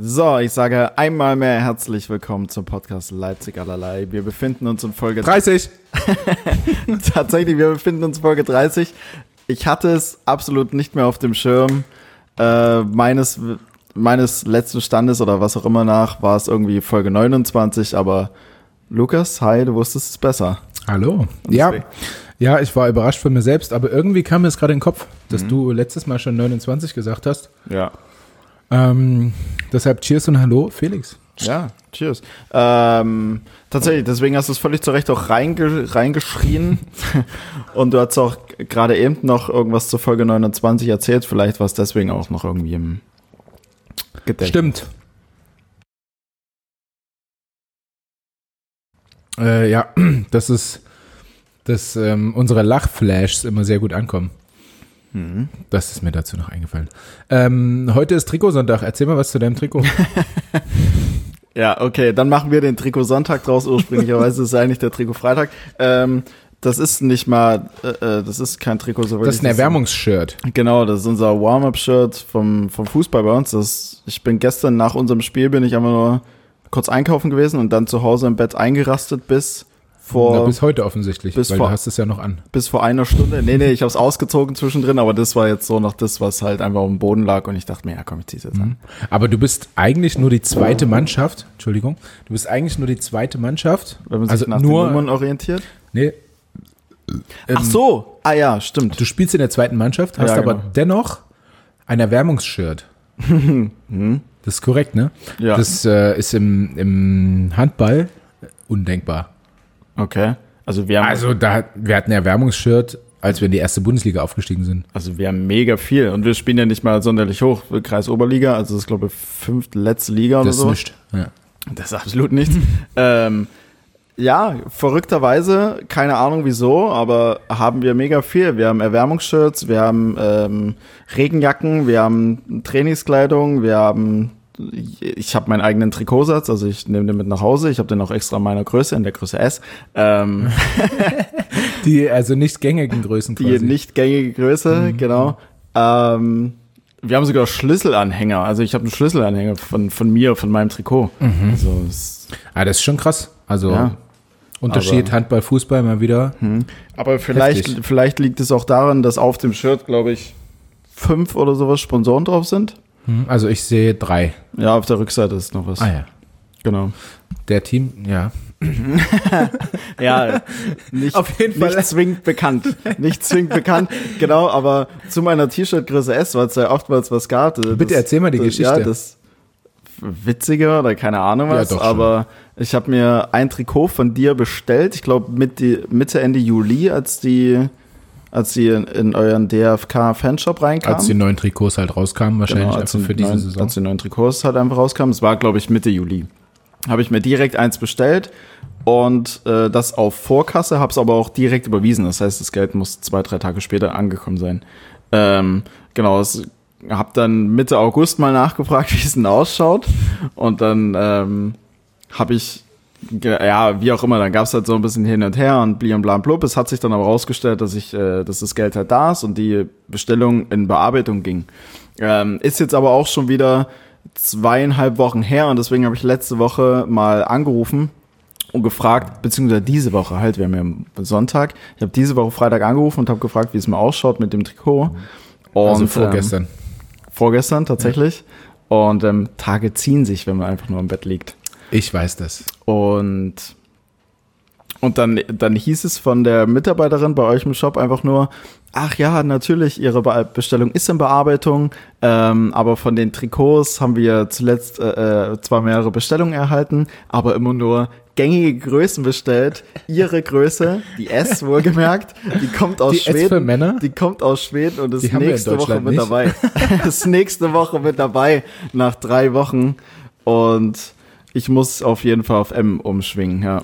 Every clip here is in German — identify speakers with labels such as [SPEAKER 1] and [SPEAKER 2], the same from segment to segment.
[SPEAKER 1] So, ich sage einmal mehr herzlich willkommen zum Podcast Leipzig allerlei. Wir befinden uns in Folge
[SPEAKER 2] 30.
[SPEAKER 1] Tatsächlich, wir befinden uns in Folge 30. Ich hatte es absolut nicht mehr auf dem Schirm. Äh, meines, meines letzten Standes oder was auch immer nach war es irgendwie Folge 29, aber Lukas, hi, du wusstest es besser.
[SPEAKER 2] Hallo. Ja, ja, ich war überrascht von mir selbst, aber irgendwie kam mir es gerade in den Kopf, dass
[SPEAKER 1] Mhm.
[SPEAKER 2] du letztes Mal schon 29 gesagt hast.
[SPEAKER 1] Ja.
[SPEAKER 2] Ähm, deshalb Cheers und Hallo, Felix.
[SPEAKER 1] Ja, cheers. Ähm, tatsächlich, deswegen hast du es völlig zu Recht auch reinge reingeschrien. Und du hast auch gerade eben noch irgendwas zur Folge 29 erzählt. Vielleicht war es deswegen auch noch irgendwie im Gedächtnis.
[SPEAKER 2] Stimmt. Äh, ja, das ist, dass ähm, unsere Lachflashs immer sehr gut ankommen.
[SPEAKER 1] Mhm.
[SPEAKER 2] Das ist mir dazu noch eingefallen. Ähm, heute ist Trikotsonntag. Erzähl mal was zu deinem Trikot.
[SPEAKER 1] Ja, okay, dann machen wir den Trikot-Sonntag draus. Ursprünglicherweise ist es eigentlich der Trikot-Freitag. Ähm, das ist nicht mal, äh, äh, das ist kein Trikot so
[SPEAKER 2] Das ist ein Erwärmungsshirt.
[SPEAKER 1] Genau, das ist unser Warm-Up-Shirt vom, vom Fußball bei uns. Das, ich bin gestern nach unserem Spiel bin ich einfach nur kurz einkaufen gewesen und dann zu Hause im Bett eingerastet bis
[SPEAKER 2] Na,
[SPEAKER 1] vor,
[SPEAKER 2] bis heute offensichtlich,
[SPEAKER 1] bis
[SPEAKER 2] weil
[SPEAKER 1] vor-
[SPEAKER 2] du hast es ja noch an.
[SPEAKER 1] bis vor einer Stunde. Nee, nee, ich habe es ausgezogen zwischendrin, aber das war jetzt so noch das, was halt einfach auf dem Boden lag und ich dachte mir, ja komm, ich zieh's jetzt an.
[SPEAKER 2] Aber du bist eigentlich nur die zweite Mannschaft. Entschuldigung. Du bist eigentlich nur die zweite Mannschaft.
[SPEAKER 1] Wenn man sich
[SPEAKER 2] also
[SPEAKER 1] nach den
[SPEAKER 2] nur.
[SPEAKER 1] Nummern orientiert.
[SPEAKER 2] Nee,
[SPEAKER 1] Ach so, ah ja, stimmt.
[SPEAKER 2] du spielst in der zweiten Mannschaft, hast
[SPEAKER 1] Ja,
[SPEAKER 2] aber
[SPEAKER 1] genau.
[SPEAKER 2] dennoch ein Erwärmungsshirt. das ist korrekt, ne?
[SPEAKER 1] Ja.
[SPEAKER 2] Das äh, ist im, im Handball undenkbar.
[SPEAKER 1] Okay. Also wir haben,
[SPEAKER 2] Also da, wir hatten Erwärmungsshirt, als wir in die erste Bundesliga aufgestiegen sind.
[SPEAKER 1] also wir haben mega viel und wir spielen ja nicht mal sonderlich hoch. Kreis Oberliga, also das ist glaube ich fünfte letzte Liga oder
[SPEAKER 2] Das ist
[SPEAKER 1] so.
[SPEAKER 2] nicht. Ja.
[SPEAKER 1] Das ist absolut nichts. ähm, ja, verrückterweise, keine Ahnung wieso, aber haben wir mega viel. Wir haben Erwärmungsshirts, wir haben ähm, Regenjacken, wir haben Trainingskleidung, wir haben ich habe meinen eigenen Trikotsatz, also ich nehme den mit nach Hause. Ich habe den auch extra in meiner Größe, in der Größe S. Ähm,
[SPEAKER 2] Die also nicht gängigen Größen
[SPEAKER 1] die
[SPEAKER 2] quasi.
[SPEAKER 1] nicht gängige Größe, genau. Ähm, wir haben sogar Schlüsselanhänger. Also ich habe einen Schlüsselanhänger von, von mir, von meinem Trikot. Also es
[SPEAKER 2] Ah, das ist schon krass. Also
[SPEAKER 1] Ja.
[SPEAKER 2] Unterschied
[SPEAKER 1] Aber-
[SPEAKER 2] Handball, Fußball mal wieder.
[SPEAKER 1] Aber vielleicht,
[SPEAKER 2] Heftig.
[SPEAKER 1] vielleicht liegt es auch daran, dass auf dem Shirt, glaube ich, fünf oder sowas Sponsoren drauf sind.
[SPEAKER 2] Hm, Also ich sehe drei.
[SPEAKER 1] Ja, auf der Rückseite ist noch was.
[SPEAKER 2] Ah ja.
[SPEAKER 1] Genau.
[SPEAKER 2] Der Team, ja.
[SPEAKER 1] Ja, nicht,
[SPEAKER 2] Auf jeden Fall.
[SPEAKER 1] nicht zwingend bekannt. Nicht zwingend bekannt, genau, aber zu meiner T-Shirt-Größe S, weil es ja oftmals was gab. Das,
[SPEAKER 2] Bitte erzähl mal die
[SPEAKER 1] das,
[SPEAKER 2] Geschichte.
[SPEAKER 1] Ja, das Witzige oder keine Ahnung
[SPEAKER 2] Ja,
[SPEAKER 1] was,
[SPEAKER 2] doch schon.
[SPEAKER 1] aber ich habe mir ein Trikot von dir bestellt, ich glaube Mitte, Mitte, Ende Juli, als die, als die in, in euren DFK-Fanshop reinkamen.
[SPEAKER 2] Als die neuen Trikots halt rauskamen, wahrscheinlich
[SPEAKER 1] Genau, als
[SPEAKER 2] einfach
[SPEAKER 1] die
[SPEAKER 2] für diese
[SPEAKER 1] neuen,
[SPEAKER 2] Saison.
[SPEAKER 1] Als die neuen Trikots halt einfach rauskamen. Es war, glaube ich, Mitte Juli. Habe ich mir direkt eins bestellt und äh, das auf Vorkasse, habe es aber auch direkt überwiesen. Das heißt, das Geld muss zwei, drei Tage später angekommen sein. Ähm, genau, habe dann Mitte August mal nachgefragt, wie es denn ausschaut. Und dann ähm, habe ich, ja, wie auch immer, dann gab es halt so ein bisschen hin und her und bli und bla und blub. Es hat sich dann aber rausgestellt, dass ich, äh, dass das Geld halt da ist und die Bestellung in Bearbeitung ging. Ähm, ist jetzt aber auch schon wieder zweieinhalb Wochen her und deswegen habe ich letzte Woche mal angerufen und gefragt, beziehungsweise diese Woche halt, wir haben ja Sonntag, ich habe diese Woche Freitag angerufen und habe gefragt, wie es mir ausschaut mit dem Trikot. Und,
[SPEAKER 2] also
[SPEAKER 1] Ähm,
[SPEAKER 2] vorgestern.
[SPEAKER 1] vorgestern tatsächlich. Und ähm, Tage ziehen sich, wenn man einfach nur im Bett liegt.
[SPEAKER 2] Ich weiß das.
[SPEAKER 1] Und, und dann, dann hieß es von der Mitarbeiterin bei euch im Shop einfach nur, ach ja, natürlich, Ihre Be Bestellung ist in Bearbeitung, ähm, aber von den Trikots haben wir zuletzt äh, äh, zwar mehrere Bestellungen erhalten, aber immer nur gängige Größen bestellt. Ihre Größe, die S wohlgemerkt, die kommt aus
[SPEAKER 2] Die S
[SPEAKER 1] Schweden.
[SPEAKER 2] für Männer?
[SPEAKER 1] Die kommt aus Schweden und ist nächste Woche mit
[SPEAKER 2] nicht.
[SPEAKER 1] dabei. ist nächste Woche mit dabei, nach drei Wochen. Und ich muss auf jeden Fall auf M umschwingen, ja.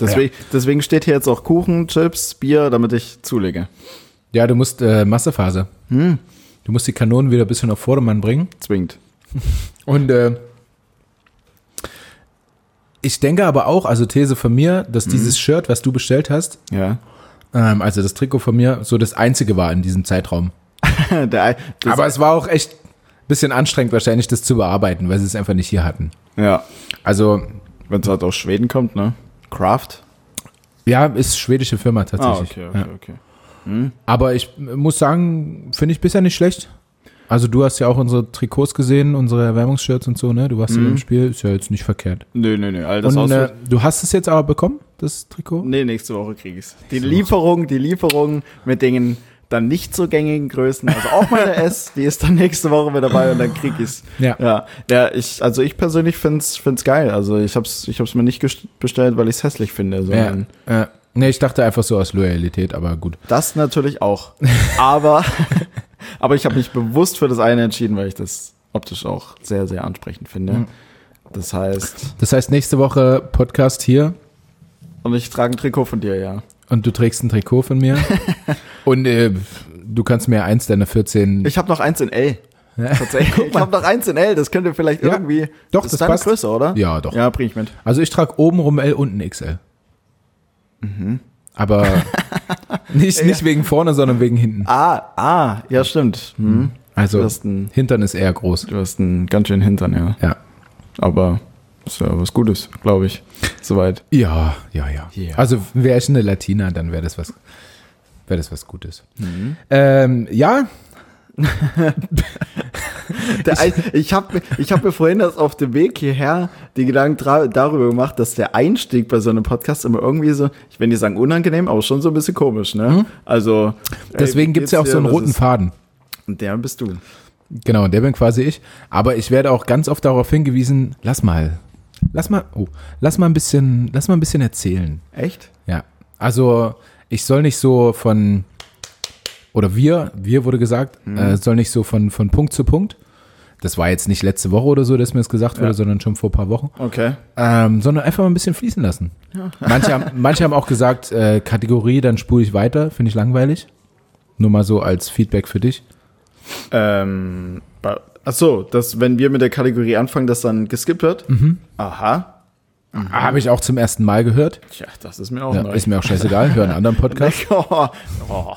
[SPEAKER 1] Deswegen, deswegen steht hier jetzt auch Kuchen, Chips, Bier, damit ich zulege.
[SPEAKER 2] Ja, du musst äh, Massephase.
[SPEAKER 1] Hm.
[SPEAKER 2] Du musst die Kanonen wieder ein bisschen auf Vordermann bringen.
[SPEAKER 1] Zwingt.
[SPEAKER 2] Und äh, ich denke aber auch, also These von mir, dass
[SPEAKER 1] Mhm.
[SPEAKER 2] dieses Shirt, was du bestellt hast,
[SPEAKER 1] Ja.
[SPEAKER 2] ähm, also das Trikot von mir, so das einzige war in diesem Zeitraum.
[SPEAKER 1] Der,
[SPEAKER 2] aber es war auch echt, bisschen anstrengend wahrscheinlich, das zu bearbeiten, weil sie es einfach nicht hier hatten.
[SPEAKER 1] Ja.
[SPEAKER 2] Also,
[SPEAKER 1] Wenn es halt aus Schweden kommt, ne? Craft.
[SPEAKER 2] ja, ist schwedische Firma
[SPEAKER 1] Ah,
[SPEAKER 2] tatsächlich.
[SPEAKER 1] okay, okay,
[SPEAKER 2] Ja.
[SPEAKER 1] okay.
[SPEAKER 2] Aber ich muss sagen, finde ich bisher nicht schlecht. Also du hast ja auch unsere Trikots gesehen, unsere Erwärmungsshirts und so, ne? Du warst ja
[SPEAKER 1] Mhm.
[SPEAKER 2] im Spiel, ist ja jetzt nicht verkehrt.
[SPEAKER 1] Nö, nö, nö. All das
[SPEAKER 2] Und äh, du hast es jetzt aber bekommen, das Trikot?
[SPEAKER 1] Nee, nächste Woche krieg ich's. Die Lieferung, die Lieferung mit den dann nicht so gängigen Größen, also auch meine S, die ist dann nächste Woche mit dabei und dann krieg ich's.
[SPEAKER 2] Ja.
[SPEAKER 1] Ja, ja ich, also ich persönlich find's, find's geil. Also ich hab's, ich hab's mir nicht bestellt, weil ich's hässlich finde, sondern
[SPEAKER 2] ja. Nee, ich dachte einfach so aus Loyalität, aber gut.
[SPEAKER 1] das natürlich auch. Aber, aber ich habe mich bewusst für das eine entschieden, weil ich das optisch auch sehr, sehr ansprechend finde.
[SPEAKER 2] Mhm.
[SPEAKER 1] Das heißt,
[SPEAKER 2] Das heißt, nächste Woche Podcast hier
[SPEAKER 1] und ich trage ein Trikot von dir, ja.
[SPEAKER 2] Und du trägst ein Trikot von mir. und äh, du kannst mir eins deiner 14.
[SPEAKER 1] Ich habe noch eins in L. Tatsächlich. Ich habe noch eins in L, das könnte vielleicht
[SPEAKER 2] Ja.
[SPEAKER 1] irgendwie.
[SPEAKER 2] Doch,
[SPEAKER 1] das
[SPEAKER 2] das
[SPEAKER 1] ist deine
[SPEAKER 2] passt.
[SPEAKER 1] Größe, oder?
[SPEAKER 2] Ja, doch.
[SPEAKER 1] Ja, bring ich mit.
[SPEAKER 2] Also ich trage oben rum L und ein XL.
[SPEAKER 1] Mhm.
[SPEAKER 2] Aber nicht, nicht wegen vorne, sondern wegen hinten.
[SPEAKER 1] Ah, ah, ja, stimmt. Hm.
[SPEAKER 2] Also
[SPEAKER 1] ein,
[SPEAKER 2] Hintern ist eher groß.
[SPEAKER 1] du hast einen ganz schön Hintern, ja.
[SPEAKER 2] Ja.
[SPEAKER 1] Aber ist ja was Gutes, glaube ich. Soweit.
[SPEAKER 2] Ja, ja, ja.
[SPEAKER 1] Ja.
[SPEAKER 2] Also wäre ich eine Latina, dann wäre das was, wäre das was Gutes.
[SPEAKER 1] Mhm.
[SPEAKER 2] Ähm, ja,
[SPEAKER 1] Ein- ich habe ich hab mir vorhin das auf dem Weg hierher die Gedanken darüber gemacht, dass der Einstieg bei so einem Podcast immer irgendwie so, ich will nicht sagen unangenehm, aber schon so ein bisschen komisch, ne? Also. ey,
[SPEAKER 2] deswegen
[SPEAKER 1] wie
[SPEAKER 2] gibt's ja auch so einen roten
[SPEAKER 1] ist-
[SPEAKER 2] Faden.
[SPEAKER 1] Und der bist du.
[SPEAKER 2] Genau, der bin quasi ich. Aber ich werde auch ganz oft darauf hingewiesen, lass mal, lass mal, oh, lass mal ein bisschen, lass mal ein bisschen erzählen.
[SPEAKER 1] Echt?
[SPEAKER 2] Ja. Also ich soll nicht so von, oder wir, wir wurde gesagt,
[SPEAKER 1] Mhm.
[SPEAKER 2] äh, soll nicht so von, von Punkt zu Punkt. Das war jetzt nicht letzte Woche oder so, dass mir das gesagt wurde,
[SPEAKER 1] Ja.
[SPEAKER 2] sondern schon vor ein paar Wochen.
[SPEAKER 1] Okay.
[SPEAKER 2] Ähm, sondern einfach mal ein bisschen fließen lassen. Manche, haben, manche haben auch gesagt, äh, Kategorie, dann spule ich weiter, finde ich langweilig. Nur mal so als Feedback für dich.
[SPEAKER 1] Ähm, ach so, dass wenn wir mit der Kategorie anfangen, dass dann geskippt wird?
[SPEAKER 2] Mhm.
[SPEAKER 1] Aha.
[SPEAKER 2] Habe ich auch zum ersten Mal gehört.
[SPEAKER 1] Tja, das ist mir auch
[SPEAKER 2] Ja,
[SPEAKER 1] neu.
[SPEAKER 2] ist mir auch scheißegal, höre einen anderen Podcast.
[SPEAKER 1] oh, oh.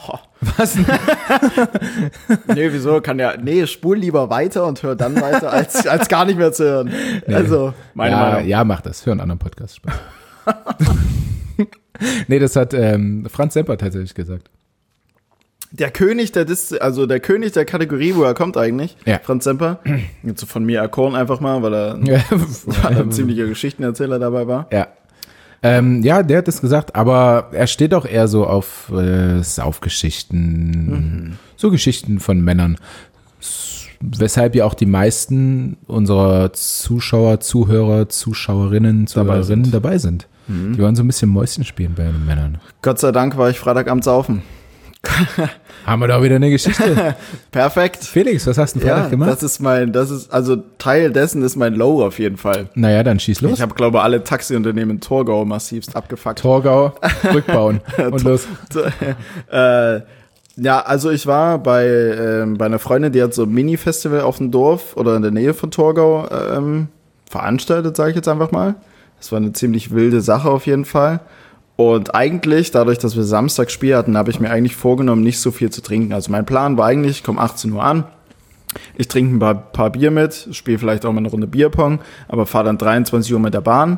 [SPEAKER 2] Was?
[SPEAKER 1] Nee, wieso? Kann ja. Nee, spul lieber weiter und hör dann weiter, als, als gar nicht mehr zu hören. Also, meine
[SPEAKER 2] ja,
[SPEAKER 1] Meinung.
[SPEAKER 2] ja, mach das. Hör einen anderen Podcast. Spaß. nee, das hat ähm, Franz Semper tatsächlich gesagt.
[SPEAKER 1] Der König der Dis also der König der Kategorie, wo er kommt eigentlich,
[SPEAKER 2] Ja.
[SPEAKER 1] Franz Semper. Jetzt so von mir erkoren einfach mal, weil er,
[SPEAKER 2] Ja,
[SPEAKER 1] weil er ein ziemlicher Geschichtenerzähler dabei war.
[SPEAKER 2] ja. Ähm, ja, der hat es gesagt, aber er steht auch eher so auf äh, Saufgeschichten, so Geschichten von Männern. Weshalb ja auch die meisten unserer Zuschauer, Zuhörer, Zuschauerinnen,
[SPEAKER 1] Dabei
[SPEAKER 2] Zuhörerinnen
[SPEAKER 1] sind.
[SPEAKER 2] dabei sind. Die wollen so ein bisschen Mäuschen spielen bei den Männern.
[SPEAKER 1] Gott sei Dank war ich Freitag am Saufen.
[SPEAKER 2] Haben wir da wieder eine Geschichte.
[SPEAKER 1] Perfekt.
[SPEAKER 2] Felix, was hast du denn
[SPEAKER 1] Ja,
[SPEAKER 2] gemacht?
[SPEAKER 1] das ist mein, das ist, also Teil dessen ist mein Low auf jeden Fall.
[SPEAKER 2] naja, dann schieß los.
[SPEAKER 1] Ich habe, glaube alle Taxiunternehmen in Torgau massivst abgefuckt.
[SPEAKER 2] Torgau, rückbauen und los.
[SPEAKER 1] äh, ja, also ich war bei, ähm, bei einer Freundin, die hat so ein Mini-Festival auf dem Dorf oder in der Nähe von Torgau ähm, veranstaltet, sage ich jetzt einfach mal. Das war eine ziemlich wilde Sache auf jeden Fall. Und eigentlich, dadurch, dass wir Samstag Spiel hatten, habe ich mir eigentlich vorgenommen, nicht so viel zu trinken. Also mein Plan war eigentlich, ich komme 18 Uhr an, ich trinke ein paar, paar Bier mit, spiele vielleicht auch mal eine Runde Bierpong, aber fahre dann 23 Uhr mit der Bahn.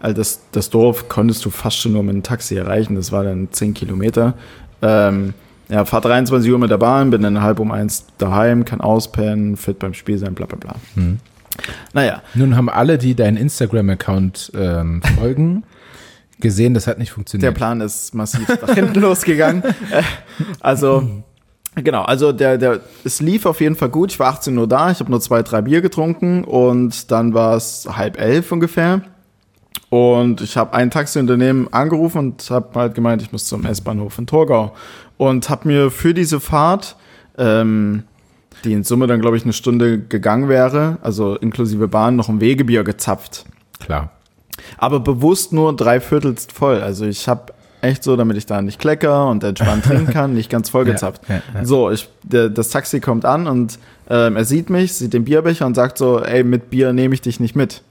[SPEAKER 1] Also das, das Dorf konntest du fast schon nur mit einem Taxi erreichen, das war dann 10 Kilometer. Ähm, ja, fahr 23 Uhr mit der Bahn, bin dann halb um eins daheim, kann auspennen, fit beim Spiel sein, bla bla bla. Naja,
[SPEAKER 2] Nun haben alle, die deinen Instagram-Account ähm, folgen, gesehen, das hat nicht
[SPEAKER 1] der
[SPEAKER 2] funktioniert.
[SPEAKER 1] Plan ist massiv nach hinten losgegangen. Äh, Also, genau, also der, der, es lief auf jeden Fall gut. Ich war 18 Uhr da, ich habe nur zwei, drei Bier getrunken und dann war es halb elf ungefähr. Und ich habe ein Taxiunternehmen angerufen und habe halt gemeint, ich muss zum S-Bahnhof in Torgau. Und habe mir für diese Fahrt, ähm, die in Summe dann, glaube ich, eine Stunde gegangen wäre, also inklusive Bahn, noch ein Wegebier gezapft.
[SPEAKER 2] Klar.
[SPEAKER 1] Aber bewusst nur drei Viertel voll. Also ich habe echt so, damit ich da nicht klecker und entspannt trinken kann, nicht ganz vollgezapft.
[SPEAKER 2] Ja, ja, ja.
[SPEAKER 1] So, ich, der, das Taxi kommt an und ähm, er sieht mich, sieht den Bierbecher und sagt so, ey, mit Bier nehme ich dich nicht mit.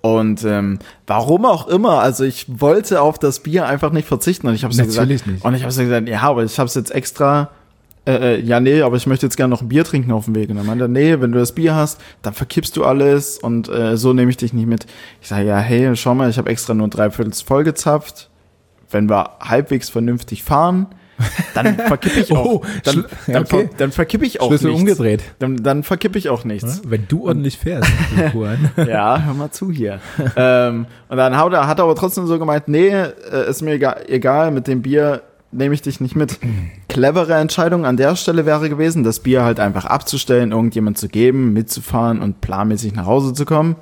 [SPEAKER 1] Und ähm, warum auch immer, also ich wollte auf das Bier einfach nicht verzichten und ich habe
[SPEAKER 2] Natürlich
[SPEAKER 1] gesagt,
[SPEAKER 2] nicht.
[SPEAKER 1] und ich habe gesagt, ja, aber ich habe es jetzt extra äh, äh, ja, nee, aber ich möchte jetzt gerne noch ein Bier trinken auf dem Weg. Und dann meinte er, nee, wenn du das Bier hast, dann verkippst du alles und äh, so nehme ich dich nicht mit. Ich sage, ja, hey, schau mal, ich habe extra nur drei Viertel vollgezapft. Wenn wir halbwegs vernünftig fahren, dann verkippe ich auch.
[SPEAKER 2] Oh,
[SPEAKER 1] dann, dann,
[SPEAKER 2] okay.
[SPEAKER 1] ver, dann verkippe ich auch
[SPEAKER 2] Schlüssel
[SPEAKER 1] nichts.
[SPEAKER 2] umgedreht.
[SPEAKER 1] Dann, dann verkippe ich auch nichts.
[SPEAKER 2] Wenn du ordentlich fährst.
[SPEAKER 1] Ja, hör mal zu hier. ähm, und dann hat er, hat er aber trotzdem so gemeint, nee, äh, ist mir egal, egal, mit dem Bier nehme ich dich nicht mit. Clevere Entscheidung an der Stelle wäre gewesen, das Bier halt einfach abzustellen, irgendjemand zu geben, mitzufahren und planmäßig nach Hause zu kommen.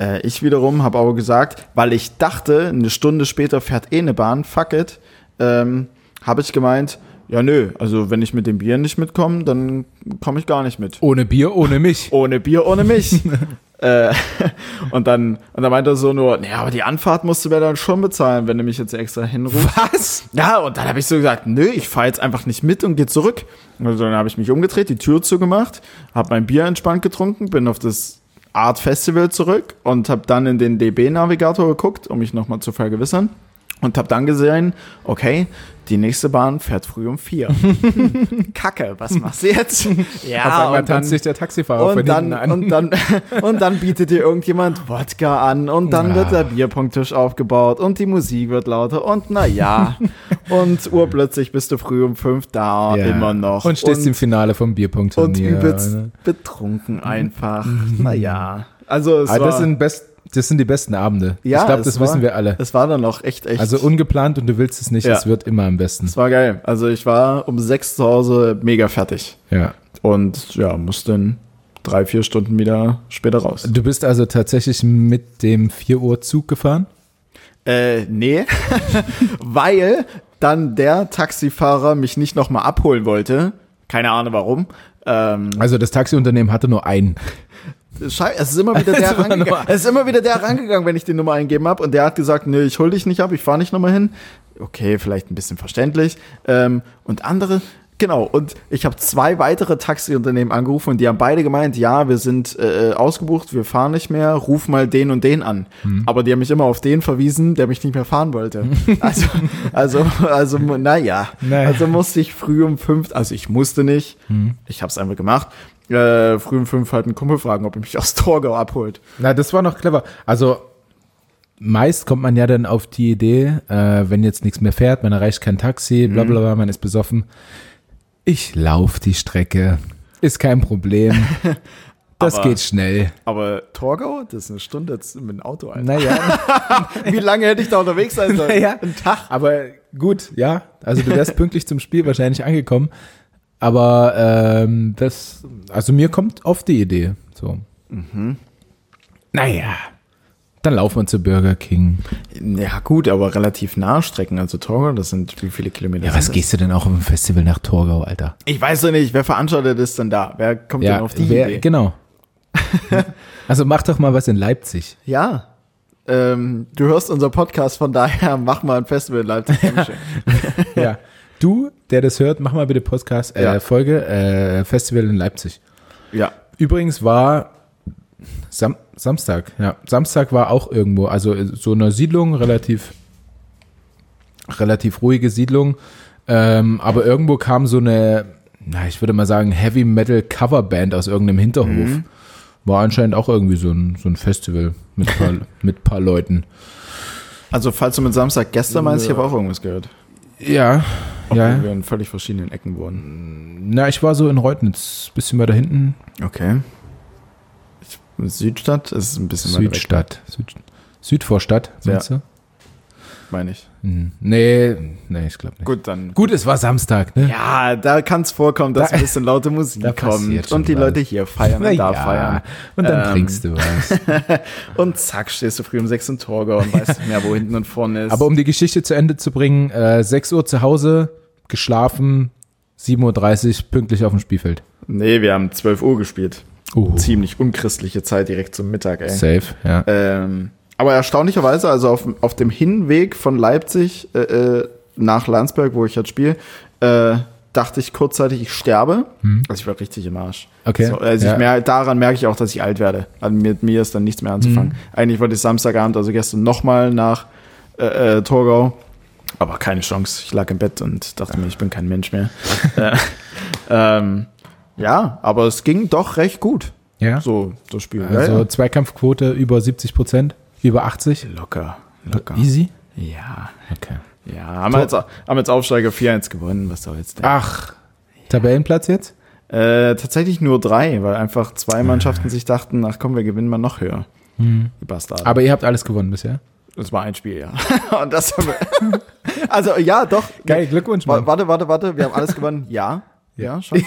[SPEAKER 1] Äh, ich wiederum habe aber gesagt, weil ich dachte, eine Stunde später fährt eh eine Bahn, fuck it, ähm, habe ich gemeint, ja nö, also wenn ich mit dem Bier nicht mitkomme, dann komme ich gar nicht mit.
[SPEAKER 2] Ohne Bier, ohne mich.
[SPEAKER 1] Ohne Bier, ohne mich. äh, und dann, und dann meinte er so nur, naja, aber die Anfahrt musst du mir dann schon bezahlen, wenn du mich jetzt extra hinrufst.
[SPEAKER 2] Was?
[SPEAKER 1] Ja, und dann habe ich so gesagt, nö, ich fahre jetzt einfach nicht mit und gehe zurück. Also dann habe ich mich umgedreht, die Tür zugemacht, habe mein Bier entspannt getrunken, bin auf das Art Festival zurück und habe dann in den DB-Navigator geguckt, um mich nochmal zu vergewissern. Und habe dann gesehen, okay, die nächste Bahn fährt früh um vier. Kacke, was machst du jetzt? Ja,
[SPEAKER 2] Auf einmal
[SPEAKER 1] und dann,
[SPEAKER 2] tanzt sich der Taxifahrer
[SPEAKER 1] und dann,
[SPEAKER 2] an.
[SPEAKER 1] und dann, und dann bietet dir irgendjemand Wodka an und dann
[SPEAKER 2] Ah.
[SPEAKER 1] wird der Bierpunkttisch aufgebaut und die Musik wird lauter und na ja. und urplötzlich bist du früh um fünf da,
[SPEAKER 2] Ja.
[SPEAKER 1] immer noch.
[SPEAKER 2] Und stehst
[SPEAKER 1] und,
[SPEAKER 2] im Finale vom
[SPEAKER 1] und
[SPEAKER 2] Bierpunktturnier.
[SPEAKER 1] übelst
[SPEAKER 2] ne?
[SPEAKER 1] betrunken einfach. Naja. Also es
[SPEAKER 2] Ah,
[SPEAKER 1] war,
[SPEAKER 2] das, sind best, das sind die besten Abende.
[SPEAKER 1] Ja,
[SPEAKER 2] ich glaube, das
[SPEAKER 1] war-
[SPEAKER 2] wissen wir alle.
[SPEAKER 1] es war dann noch echt, echt.
[SPEAKER 2] Also ungeplant und du willst es nicht,
[SPEAKER 1] Ja.
[SPEAKER 2] es wird immer am besten.
[SPEAKER 1] es war geil. Also ich war um sechs zu Hause mega fertig.
[SPEAKER 2] Ja.
[SPEAKER 1] Und ja, musste dann drei, vier Stunden wieder später raus.
[SPEAKER 2] Du bist also tatsächlich mit dem 4 Uhr Zug gefahren?
[SPEAKER 1] Äh, nee. Weil dann der Taxifahrer mich nicht nochmal abholen wollte. Keine Ahnung warum. Ähm,
[SPEAKER 2] Also das Taxiunternehmen hatte nur einen.
[SPEAKER 1] Es ist immer wieder der rangegangen.
[SPEAKER 2] nur-
[SPEAKER 1] Es ist immer wieder der rangegangen, wenn ich die Nummer eingeben habe. Und der hat gesagt, nö, ich hol dich nicht ab, ich fahre nicht nochmal hin. Okay, vielleicht ein bisschen verständlich. Ähm, und andere, genau. Und ich habe zwei weitere Taxiunternehmen angerufen und die haben beide gemeint, ja, wir sind äh, ausgebucht, wir fahren nicht mehr, ruf mal den und den an. Aber die haben mich immer auf den verwiesen, der mich nicht mehr fahren wollte. Also, also, also, naja.
[SPEAKER 2] Naja.
[SPEAKER 1] Also musste ich früh um fünf, also ich musste nicht, ich habe es einfach gemacht. Äh, früh um fünf halt einen Kumpel fragen, ob er mich aus Torgau abholt.
[SPEAKER 2] Na, das war noch clever. Also meist kommt man ja dann auf die Idee, äh, wenn jetzt nichts mehr fährt, man erreicht kein Taxi, bla bla bla, man ist besoffen. Ich lauf die Strecke. Ist kein Problem. Das
[SPEAKER 1] Aber-
[SPEAKER 2] geht schnell.
[SPEAKER 1] Aber Torgau, das ist eine Stunde jetzt mit dem Auto, Alter.
[SPEAKER 2] Naja,
[SPEAKER 1] Wie lange hätte ich da unterwegs sein sollen?
[SPEAKER 2] Naja.
[SPEAKER 1] Ein Tag.
[SPEAKER 2] aber gut, ja. Also du wärst pünktlich zum Spiel wahrscheinlich angekommen. Aber ähm, das, also mir kommt oft die Idee. So. Naja. Dann laufen wir zu Burger King.
[SPEAKER 1] Ja, gut, aber relativ nah Strecken. Also Torgau, das sind wie viele Kilometer?
[SPEAKER 2] Ja, was gehst du denn auch auf ein Festival nach Torgau, Alter?
[SPEAKER 1] Ich weiß doch nicht, wer veranstaltet ist denn da? Wer kommt denn auf die
[SPEAKER 2] wer,
[SPEAKER 1] Idee?
[SPEAKER 2] genau. also mach doch mal was in Leipzig.
[SPEAKER 1] Ja. Ähm, du hörst unser Podcast, von daher mach mal ein Festival in Leipzig. Dankeschön.
[SPEAKER 2] Ja. Du, der das hört, mach mal bitte Podcast, äh,
[SPEAKER 1] Ja.
[SPEAKER 2] Folge, äh, Festival in Leipzig.
[SPEAKER 1] ja.
[SPEAKER 2] Übrigens war Sam Samstag, ja. Samstag war auch irgendwo, also so eine Siedlung, relativ, relativ ruhige Siedlung. Ähm, aber irgendwo kam so eine, na, ich würde mal sagen, Heavy Metal Coverband aus irgendeinem Hinterhof. War anscheinend auch irgendwie so ein, so ein Festival mit paar, mit paar Leuten.
[SPEAKER 1] Also, falls du mit Samstag gestern meinst, ich habe auch irgendwas gehört.
[SPEAKER 2] Ja,
[SPEAKER 1] Obwohl
[SPEAKER 2] ja.
[SPEAKER 1] wir in völlig verschiedenen Ecken wohnen.
[SPEAKER 2] Na, ich war so in Reutnitz, bisschen weiter hinten.
[SPEAKER 1] Okay. Ich, Südstadt ist ein bisschen weiter weg,
[SPEAKER 2] Südstadt. Süd, Südvorstadt, meinst du?
[SPEAKER 1] meine ich.
[SPEAKER 2] Hm. Nee, nee, ich glaube nicht.
[SPEAKER 1] Gut, dann.
[SPEAKER 2] Gut, es war Samstag, ne?
[SPEAKER 1] Ja, da kann es vorkommen, dass
[SPEAKER 2] Da-
[SPEAKER 1] ein bisschen laute Musik
[SPEAKER 2] da
[SPEAKER 1] kommt und die
[SPEAKER 2] was.
[SPEAKER 1] Leute hier feiern und da feiern.
[SPEAKER 2] Und dann
[SPEAKER 1] Ähm,
[SPEAKER 2] trinkst du was.
[SPEAKER 1] Und zack, stehst du früh um sechs in Torgau und weißt nicht mehr, wo hinten und vorne ist.
[SPEAKER 2] Aber um die Geschichte zu Ende zu bringen, äh, 6 Uhr zu Hause, geschlafen, 7.30 Uhr pünktlich auf dem Spielfeld.
[SPEAKER 1] nee, wir haben 12 Uhr gespielt.
[SPEAKER 2] Uh,
[SPEAKER 1] Ziemlich unchristliche Zeit direkt zum Mittag, ey.
[SPEAKER 2] safe, ja.
[SPEAKER 1] Ähm, aber erstaunlicherweise, also auf, auf dem Hinweg von Leipzig äh, äh, nach Landsberg, wo ich jetzt spiele, äh, dachte ich kurzzeitig, ich sterbe. Also ich war richtig im Arsch.
[SPEAKER 2] Hm. Okay,
[SPEAKER 1] So, also
[SPEAKER 2] ja.
[SPEAKER 1] ich mer daran merke ich auch, dass ich alt werde. Also mit mir ist dann nichts mehr anzufangen.
[SPEAKER 2] Hm.
[SPEAKER 1] Eigentlich wollte ich Samstagabend, also gestern nochmal nach äh, äh, Torgau. Aber keine Chance. Ich lag im Bett und dachte mir, ich bin kein Mensch mehr. äh, Ähm, ja, aber es ging doch recht gut.
[SPEAKER 2] Ja.
[SPEAKER 1] So, das Spiel.
[SPEAKER 2] Also
[SPEAKER 1] ja, ja.
[SPEAKER 2] Zweikampfquote über 70 Prozent, über 80.
[SPEAKER 1] Locker, locker.
[SPEAKER 2] Easy?
[SPEAKER 1] Ja,
[SPEAKER 2] Okay.
[SPEAKER 1] ja. Haben wir jetzt, haben jetzt Aufsteiger 4-1 gewonnen, was soll jetzt denn?
[SPEAKER 2] Ach, Tabellenplatz jetzt?
[SPEAKER 1] Äh, tatsächlich nur drei, weil einfach zwei Mannschaften sich dachten, ach komm, wir gewinnen mal noch höher. Die Bastarde.
[SPEAKER 2] Aber ihr habt alles gewonnen bisher.
[SPEAKER 1] Das war ein Spiel, ja. Und das. Also ja, doch.
[SPEAKER 2] Geil, Glückwunsch, Mann.
[SPEAKER 1] Warte, warte, warte. Wir haben alles gewonnen. Ja. Ja, schon.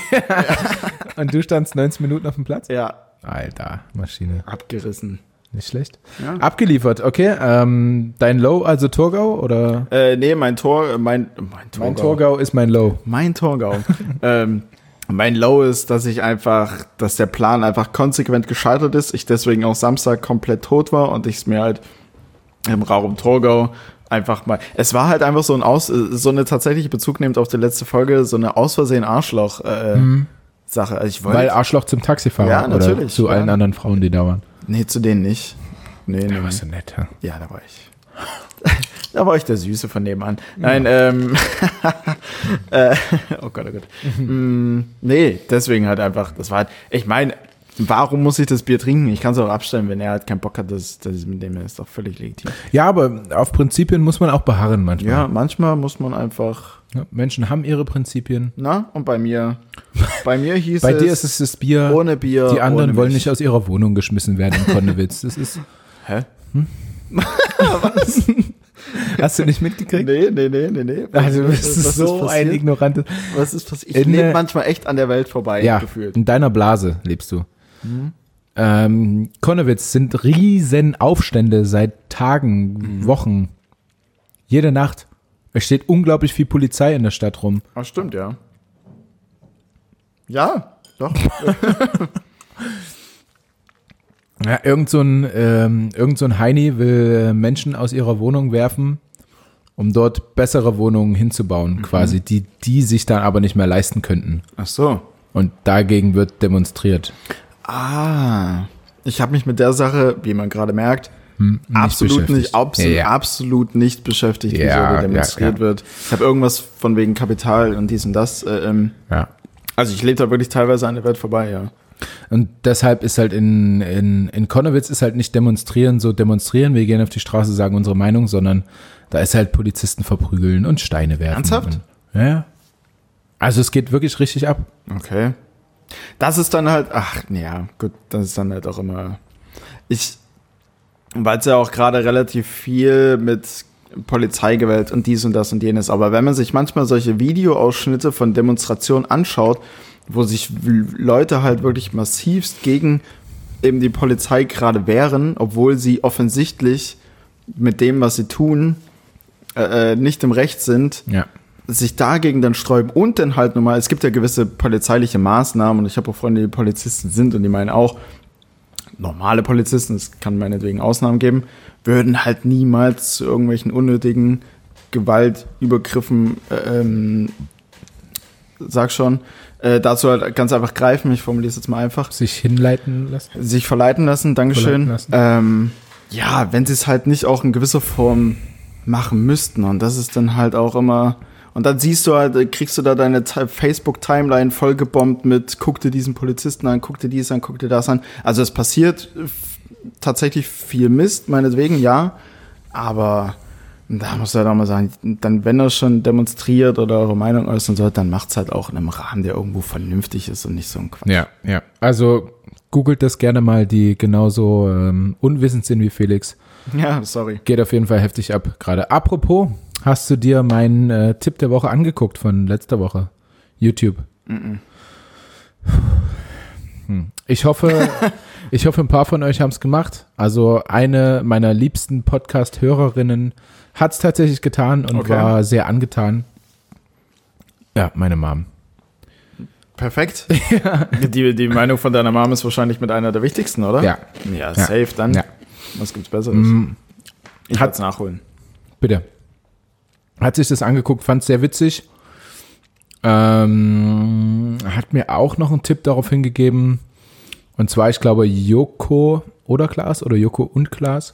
[SPEAKER 2] Und du standst 19 Minuten auf dem Platz?
[SPEAKER 1] Ja.
[SPEAKER 2] Alter, Maschine.
[SPEAKER 1] Abgerissen.
[SPEAKER 2] Nicht schlecht.
[SPEAKER 1] Ja.
[SPEAKER 2] Abgeliefert, okay. Ähm, dein Low, also Torgau oder?
[SPEAKER 1] Äh, nee, mein Tor, äh, mein, mein Torgau.
[SPEAKER 2] Mein Torgau ist mein Low.
[SPEAKER 1] Mein Torgau. ähm, mein Low ist, dass ich einfach, dass der Plan einfach konsequent gescheitert ist. Ich deswegen auch Samstag komplett tot war und ich es mir halt im Raum Torgau einfach mal. Es war halt einfach so ein Aus, äh, so eine tatsächliche Bezug nehmend auf die letzte Folge, so eine aus Versehen Arschloch äh, Sache. Also ich wollte.
[SPEAKER 2] Weil Arschloch zum Taxifahrer
[SPEAKER 1] Ja,
[SPEAKER 2] oder
[SPEAKER 1] natürlich,
[SPEAKER 2] zu allen
[SPEAKER 1] ja.
[SPEAKER 2] anderen Frauen, die da waren.
[SPEAKER 1] nee, zu denen nicht. Nee, nee.
[SPEAKER 2] Was so nett, ja.
[SPEAKER 1] Ja, da war ich. da war ich der Süße von nebenan. Nein, ähm. äh, oh Gott, oh Gott. Mm, nee, deswegen halt einfach, das war halt, ich meine, warum muss ich das Bier trinken? Ich kann es auch abstellen, wenn er halt keinen Bock hat, das, das mit dem ist doch völlig legitim.
[SPEAKER 2] Ja, aber auf Prinzipien muss man auch beharren manchmal.
[SPEAKER 1] Ja, manchmal muss man einfach,
[SPEAKER 2] Ja, Menschen haben ihre Prinzipien.
[SPEAKER 1] na, und bei mir, bei mir hieß
[SPEAKER 2] Bei
[SPEAKER 1] es,
[SPEAKER 2] dir ist es das Bier.
[SPEAKER 1] ohne Bier.
[SPEAKER 2] die anderen wollen nicht aus ihrer Wohnung geschmissen werden in Konnewitz. Das ist,
[SPEAKER 1] Hä?
[SPEAKER 2] hast du nicht mitgekriegt?
[SPEAKER 1] Nee, nee, nee, nee, nee.
[SPEAKER 2] Also,
[SPEAKER 1] Was-
[SPEAKER 2] das ist
[SPEAKER 1] was
[SPEAKER 2] so ein
[SPEAKER 1] passiert?
[SPEAKER 2] ignorantes.
[SPEAKER 1] Was ist passiert? Ich lebe manchmal echt an der Welt vorbei,
[SPEAKER 2] Ja,
[SPEAKER 1] gefühlt.
[SPEAKER 2] in deiner Blase lebst du.
[SPEAKER 1] Mhm.
[SPEAKER 2] Ähm, Konnewitz sind riesen Aufstände seit Tagen,
[SPEAKER 1] Mhm.
[SPEAKER 2] Wochen. Jede Nacht. Es steht unglaublich viel Polizei in der Stadt rum.
[SPEAKER 1] Ah, stimmt, ja. Ja, doch.
[SPEAKER 2] Ja, irgend so ein, ähm, irgend so ein Heini will äh, Menschen aus ihrer Wohnung werfen, um dort bessere Wohnungen hinzubauen, quasi, die die sich dann aber nicht mehr leisten könnten.
[SPEAKER 1] Ach so.
[SPEAKER 2] Und dagegen wird demonstriert.
[SPEAKER 1] Ah. Ich habe mich mit der Sache, wie man gerade merkt,
[SPEAKER 2] Hm, nicht
[SPEAKER 1] absolut nicht, absolut,
[SPEAKER 2] Ja, ja.
[SPEAKER 1] absolut nicht beschäftigt, wie
[SPEAKER 2] Ja,
[SPEAKER 1] so
[SPEAKER 2] ja,
[SPEAKER 1] demonstriert
[SPEAKER 2] ja.
[SPEAKER 1] wird. Ich habe irgendwas von wegen Kapital und dies und das. Äh, ähm,
[SPEAKER 2] Ja.
[SPEAKER 1] also ich lebe da wirklich teilweise an der Welt vorbei, ja.
[SPEAKER 2] Und deshalb ist halt in, in, in Konnewitz ist halt nicht demonstrieren, so demonstrieren, wir gehen auf die Straße, sagen unsere Meinung, sondern da ist halt Polizisten verprügeln und Steine werfen.
[SPEAKER 1] Ernsthaft?
[SPEAKER 2] Und, ja, ja. Also es geht wirklich richtig ab.
[SPEAKER 1] Okay. Das ist dann halt, ach, ja, gut, das ist dann halt auch immer. Ich, weil es ja auch gerade relativ viel mit Polizeigewalt und dies und das und jenes, aber wenn man sich manchmal solche Videoausschnitte von Demonstrationen anschaut, wo sich Leute halt wirklich massivst gegen eben die Polizei gerade wehren, obwohl sie offensichtlich mit dem, was sie tun, äh, äh, nicht im Recht sind,
[SPEAKER 2] Ja.
[SPEAKER 1] sich dagegen dann sträuben und dann halt nochmal, es gibt ja gewisse polizeiliche Maßnahmen und ich habe auch Freunde, die Polizisten sind und die meinen auch, normale Polizisten, es kann meinetwegen Ausnahmen geben, würden halt niemals zu irgendwelchen unnötigen Gewaltübergriffen, äh, ähm, sag schon, äh, dazu halt ganz einfach greifen, ich formuliere es jetzt mal einfach,
[SPEAKER 2] Sich hinleiten lassen.
[SPEAKER 1] sich verleiten lassen, Dankeschön.
[SPEAKER 2] Verleiten lassen.
[SPEAKER 1] Ähm, ja, wenn sie es halt nicht auch in gewisser Form machen müssten und das ist dann halt auch immer und dann siehst du halt, äh, kriegst du da deine Ti- Facebook-Timeline vollgebombt mit, guck dir diesen Polizisten an, guck dir dies an, guck dir das an. Also es passiert tatsächlich viel Mist, meinetwegen, ja, aber da muss halt auch mal sagen, dann wenn er schon demonstriert oder eure Meinung äußern soll, dann macht's halt auch in einem Rahmen, der irgendwo vernünftig ist und nicht so ein Quatsch.
[SPEAKER 2] Ja, ja. Also googelt das gerne mal, die genauso ähm, unwissend sind wie Felix.
[SPEAKER 1] Ja, sorry.
[SPEAKER 2] Geht auf jeden Fall heftig ab gerade. Apropos, hast du dir meinen äh, Tipp der Woche angeguckt von letzter Woche? YouTube. Hm. Ich hoffe, ich hoffe, ein paar von euch haben es gemacht. Also eine meiner liebsten Podcast-Hörerinnen hat es tatsächlich getan und
[SPEAKER 1] Okay.
[SPEAKER 2] war sehr angetan. Ja, meine Mom.
[SPEAKER 1] Perfekt. Die, die Meinung von deiner Mom ist wahrscheinlich mit einer der wichtigsten, oder?
[SPEAKER 2] Ja,
[SPEAKER 1] Ja, safe dann.
[SPEAKER 2] ja.
[SPEAKER 1] Was gibt's Besseres?
[SPEAKER 2] Mm,
[SPEAKER 1] Ich
[SPEAKER 2] hat-
[SPEAKER 1] hat's nachholen.
[SPEAKER 2] Bitte. Hat sich das angeguckt, fand es sehr witzig. Ähm, hat mir auch noch einen Tipp darauf hingegeben. Und zwar, ich glaube, Joko oder Klaas oder Joko und Klaas,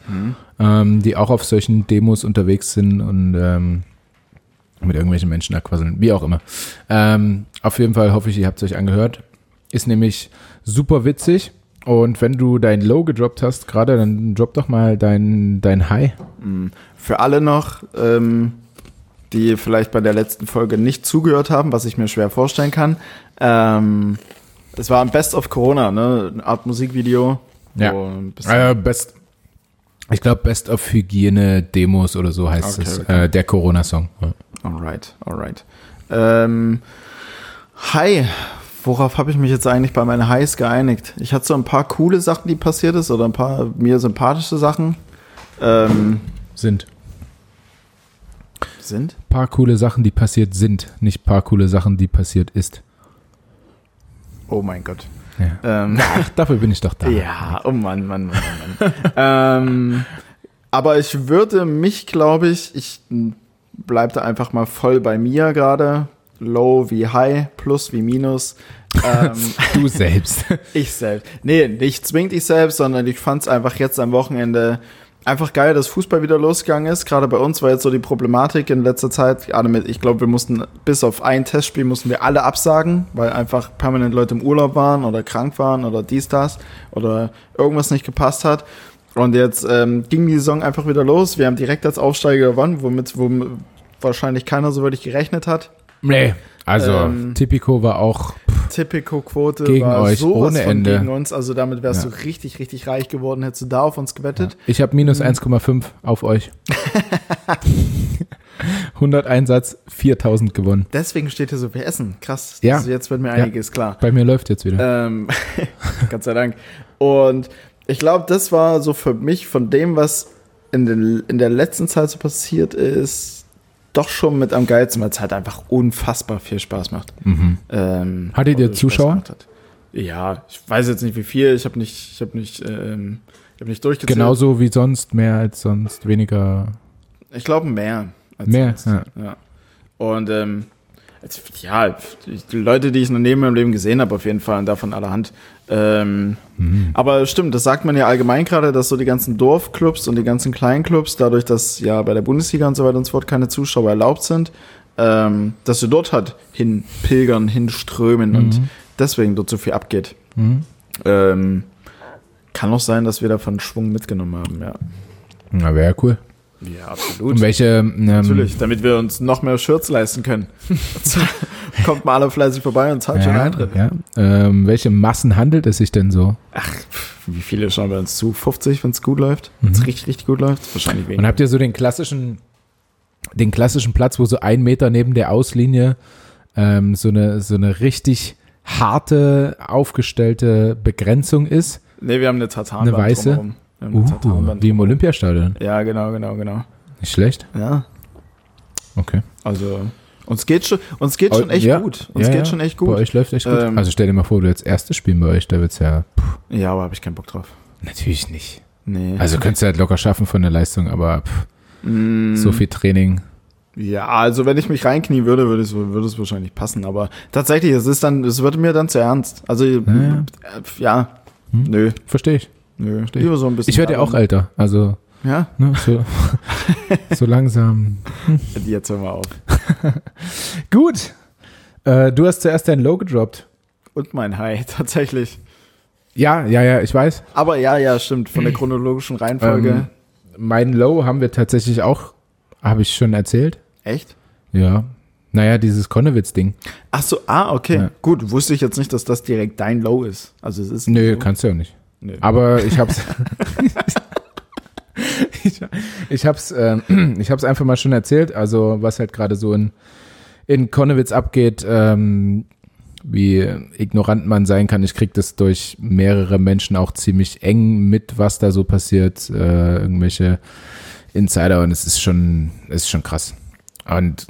[SPEAKER 2] ähm, die auch auf solchen Demos unterwegs sind und ähm, mit irgendwelchen Menschen da quasseln, wie auch immer. Ähm, auf jeden Fall hoffe ich, ihr habt es euch angehört. Ist nämlich super witzig. Und wenn du dein Low gedroppt hast, gerade, dann drop doch mal dein, dein High.
[SPEAKER 1] Für alle noch, ähm, die vielleicht bei der letzten Folge nicht zugehört haben, was ich mir schwer vorstellen kann. Ähm, es war ein Best of Corona, ne? Eine Art Musikvideo.
[SPEAKER 2] Ja. Äh, best, ich glaube, Best of Hygiene Demos oder so heißt
[SPEAKER 1] Okay,
[SPEAKER 2] es.
[SPEAKER 1] okay.
[SPEAKER 2] Äh, der Corona-Song. Ja.
[SPEAKER 1] Alright, alright. Ähm, hi, worauf habe ich mich jetzt eigentlich bei meinen Highs geeinigt? Ich hatte so ein paar coole Sachen, die passiert ist, oder ein paar mir sympathische Sachen. Ähm,
[SPEAKER 2] Sind.
[SPEAKER 1] Sind?
[SPEAKER 2] Paar coole Sachen, die passiert sind, nicht paar coole Sachen, die passiert ist.
[SPEAKER 1] Oh mein Gott.
[SPEAKER 2] Ja.
[SPEAKER 1] Ähm,
[SPEAKER 2] Ach, dafür bin ich doch da.
[SPEAKER 1] Ja, oh Mann, Mann, Mann, Mann. Mann. ähm, aber ich würde mich, glaube ich, ich bleib da einfach mal voll bei mir gerade. Low wie High, Plus wie Minus. Ähm,
[SPEAKER 2] Du selbst.
[SPEAKER 1] ich selbst. Nee, nicht zwingend ich selbst, sondern ich fand es einfach jetzt am Wochenende einfach geil, dass Fußball wieder losgegangen ist. Gerade bei uns war jetzt so die Problematik in letzter Zeit, gerade mit, ich glaube, wir mussten bis auf ein Testspiel mussten wir alle absagen, weil einfach permanent Leute im Urlaub waren oder krank waren oder dies, das oder irgendwas nicht gepasst hat. Und jetzt ähm, ging die Saison einfach wieder los. Wir haben direkt als Aufsteiger gewonnen, womit, womit wahrscheinlich keiner so wirklich gerechnet hat.
[SPEAKER 2] Nee. Also,
[SPEAKER 1] Ähm,
[SPEAKER 2] Tipico war auch.
[SPEAKER 1] Tipico-Quote
[SPEAKER 2] Gegen
[SPEAKER 1] war
[SPEAKER 2] euch,
[SPEAKER 1] sowas
[SPEAKER 2] ohne
[SPEAKER 1] von
[SPEAKER 2] Ende.
[SPEAKER 1] gegen uns. Also damit wärst
[SPEAKER 2] Ja.
[SPEAKER 1] du richtig, richtig reich geworden, hättest du da auf uns gewettet.
[SPEAKER 2] Ich habe minus
[SPEAKER 1] Mhm.
[SPEAKER 2] 1,5 auf euch. 100 Einsatz, 4000 gewonnen.
[SPEAKER 1] Deswegen steht hier so viel Essen. Krass.
[SPEAKER 2] Ja.
[SPEAKER 1] Also jetzt wird mir
[SPEAKER 2] Ja.
[SPEAKER 1] einiges klar.
[SPEAKER 2] Bei mir läuft jetzt wieder.
[SPEAKER 1] Ähm, Gott sei Dank. Und ich glaube, das war so für mich von dem, was in, den, in der letzten Zeit so passiert ist, doch schon mit am geilsten, weil es halt einfach unfassbar viel Spaß macht.
[SPEAKER 2] Mhm.
[SPEAKER 1] Ähm,
[SPEAKER 2] Hattet ihr Zuschauer?
[SPEAKER 1] hat. Ja, ich weiß jetzt nicht wie viel. Ich habe nicht, ich habe nicht, ähm, ich habe nicht durchgezählt.
[SPEAKER 2] Genauso wie sonst, mehr als sonst, weniger.
[SPEAKER 1] Ich glaube mehr.
[SPEAKER 2] Mehr,
[SPEAKER 1] sonst.
[SPEAKER 2] ja.
[SPEAKER 1] ja. Und ähm, ja, die Leute, die ich noch neben meinem Leben gesehen habe, auf jeden Fall, und davon allerhand. Ähm,
[SPEAKER 2] Mhm.
[SPEAKER 1] Aber stimmt, das sagt man ja allgemein gerade, dass so die ganzen Dorfclubs und die ganzen Kleinclubs, dadurch, dass ja bei der Bundesliga und so weiter und so fort keine Zuschauer erlaubt sind, ähm, dass sie dort halt hinpilgern, hinströmen und deswegen dort so viel abgeht.
[SPEAKER 2] Mhm.
[SPEAKER 1] Ähm, kann auch sein, dass wir davon Schwung mitgenommen haben, ja.
[SPEAKER 2] Na, wäre ja cool.
[SPEAKER 1] Ja, absolut.
[SPEAKER 2] Und welche. Ähm,
[SPEAKER 1] Natürlich, damit wir uns noch mehr Shirts leisten können. Kommt mal alle fleißig vorbei und zahlt schon
[SPEAKER 2] Ja,
[SPEAKER 1] Eintritt.
[SPEAKER 2] ja. Ähm, welche Massen handelt es sich denn so?
[SPEAKER 1] Wie viele schauen wir uns zu? 50, wenn es gut läuft? Wenn es richtig, richtig gut läuft? Wahrscheinlich
[SPEAKER 2] Und
[SPEAKER 1] weniger.
[SPEAKER 2] habt ihr so den klassischen, den klassischen Platz, wo so ein Meter neben der Auslinie ähm, so eine so eine richtig harte aufgestellte Begrenzung ist?
[SPEAKER 1] Nee, wir haben eine Tartanwand
[SPEAKER 2] Eine weiße?
[SPEAKER 1] drumherum. Eine
[SPEAKER 2] Uh, wie im Olympiastadion.
[SPEAKER 1] Ja, genau, genau, genau.
[SPEAKER 2] Nicht schlecht.
[SPEAKER 1] Ja,
[SPEAKER 2] Okay.
[SPEAKER 1] also uns geht schon, uns geht schon echt
[SPEAKER 2] ja.
[SPEAKER 1] gut. Uns
[SPEAKER 2] Ja,
[SPEAKER 1] geht schon echt
[SPEAKER 2] Bei
[SPEAKER 1] gut.
[SPEAKER 2] euch läuft echt gut.
[SPEAKER 1] Ähm,
[SPEAKER 2] also stell dir mal vor, du jetzt erstes spielen bei euch, da wird's ja
[SPEAKER 1] Ja, aber habe ich keinen Bock drauf.
[SPEAKER 2] natürlich nicht.
[SPEAKER 1] Nee.
[SPEAKER 2] Also könntest du halt locker schaffen von der Leistung, aber pff,
[SPEAKER 1] Mm,
[SPEAKER 2] so viel Training.
[SPEAKER 1] Ja, also wenn ich mich reinknien würde, würde es, würde es wahrscheinlich passen. Aber tatsächlich, es ist dann, es wird mir dann zu ernst. Also ja,
[SPEAKER 2] ja.
[SPEAKER 1] ja
[SPEAKER 2] Hm.
[SPEAKER 1] nö,
[SPEAKER 2] Verstehe ich.
[SPEAKER 1] Nö.
[SPEAKER 2] Verstehe.
[SPEAKER 1] Lieber so ein bisschen.
[SPEAKER 2] Ich werde ja auch älter, also
[SPEAKER 1] Ja,
[SPEAKER 2] ne, so, so langsam.
[SPEAKER 1] jetzt hören wir auf.
[SPEAKER 2] Gut. Äh, du hast zuerst dein Low gedroppt.
[SPEAKER 1] Und mein High, tatsächlich.
[SPEAKER 2] Ja, ja, ja, ich weiß.
[SPEAKER 1] Aber ja, ja, stimmt. Von der chronologischen Reihenfolge.
[SPEAKER 2] Ähm, mein Low haben wir tatsächlich auch, habe ich schon erzählt.
[SPEAKER 1] Echt?
[SPEAKER 2] Ja. Naja, dieses Konnewitz-Ding.
[SPEAKER 1] Ach so, ah, okay.
[SPEAKER 2] Ja.
[SPEAKER 1] Gut, wusste ich jetzt nicht, dass das direkt dein Low ist. Also es ist.
[SPEAKER 2] Nö,
[SPEAKER 1] Low.
[SPEAKER 2] kannst du ja nicht.
[SPEAKER 1] Nö.
[SPEAKER 2] Aber ich hab's. ich, hab's, ähm, ich hab's einfach mal schon erzählt. Also, was halt gerade so in, in Konnewitz abgeht, ähm, wie ignorant man sein kann. Ich krieg das durch mehrere Menschen auch ziemlich eng mit, was da so passiert. Äh, irgendwelche Insider und es ist schon, es ist schon krass. Und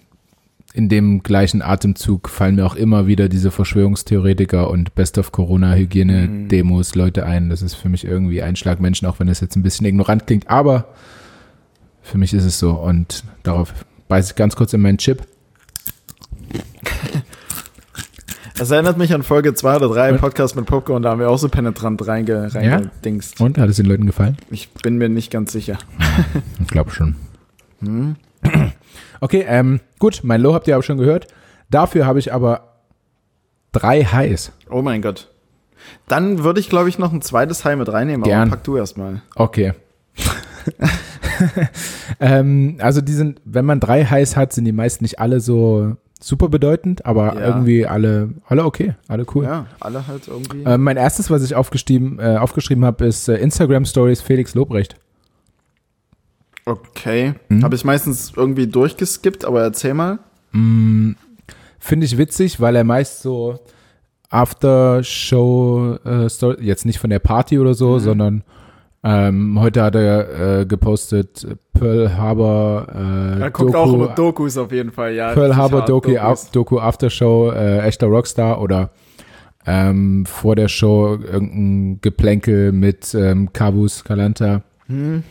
[SPEAKER 2] in dem gleichen Atemzug fallen mir auch immer wieder diese Verschwörungstheoretiker und Best of Corona-Hygiene-Demos Leute ein. Das ist für mich irgendwie ein Schlag Menschen, auch wenn es jetzt ein bisschen ignorant klingt. Aber für mich ist es so. Und darauf beiße ich ganz kurz in meinen Chip.
[SPEAKER 1] Das erinnert mich an Folge 2 oder 3
[SPEAKER 2] Und-
[SPEAKER 1] Podcast mit Popcorn, da haben wir auch so penetrant reinge, reingedingst.
[SPEAKER 2] Und hat es den Leuten gefallen?
[SPEAKER 1] Ich bin mir nicht ganz sicher.
[SPEAKER 2] Ich glaube schon. Okay, ähm, gut, mein Low habt ihr aber schon gehört. Dafür habe ich aber drei Highs.
[SPEAKER 1] Oh mein Gott. Dann würde ich, glaube ich, noch ein zweites High mit reinnehmen,
[SPEAKER 2] Gern.
[SPEAKER 1] aber pack du erstmal.
[SPEAKER 2] Okay. ähm, also die sind, wenn man drei Highs hat, sind die meisten nicht alle so super bedeutend, aber
[SPEAKER 1] Ja.
[SPEAKER 2] irgendwie alle, alle okay, alle cool.
[SPEAKER 1] Ja, alle halt irgendwie.
[SPEAKER 2] Ähm, mein erstes, was ich aufgeschrieben, äh, aufgeschrieben habe, ist äh, Instagram Stories Felix Lobrecht.
[SPEAKER 1] Okay.
[SPEAKER 2] Mhm.
[SPEAKER 1] Habe ich meistens irgendwie durchgeskippt, aber erzähl mal.
[SPEAKER 2] Finde ich witzig, weil er meist so After-Show, äh, Story, jetzt nicht von der Party oder
[SPEAKER 1] Mhm.
[SPEAKER 2] so, sondern ähm, heute hat er äh, gepostet Pearl Harbor äh,
[SPEAKER 1] Er guckt
[SPEAKER 2] Doku,
[SPEAKER 1] auch immer Dokus auf jeden Fall, ja.
[SPEAKER 2] Pearl Harbor Doku,
[SPEAKER 1] Dokus.
[SPEAKER 2] Doku Aftershow, äh, echter Rockstar oder ähm, vor der Show irgendein Geplänkel mit ähm, Cabus Calanta.
[SPEAKER 1] Hm.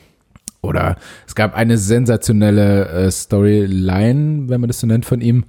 [SPEAKER 2] Oder es gab eine sensationelle äh, Storyline, wenn man das so nennt, von ihm,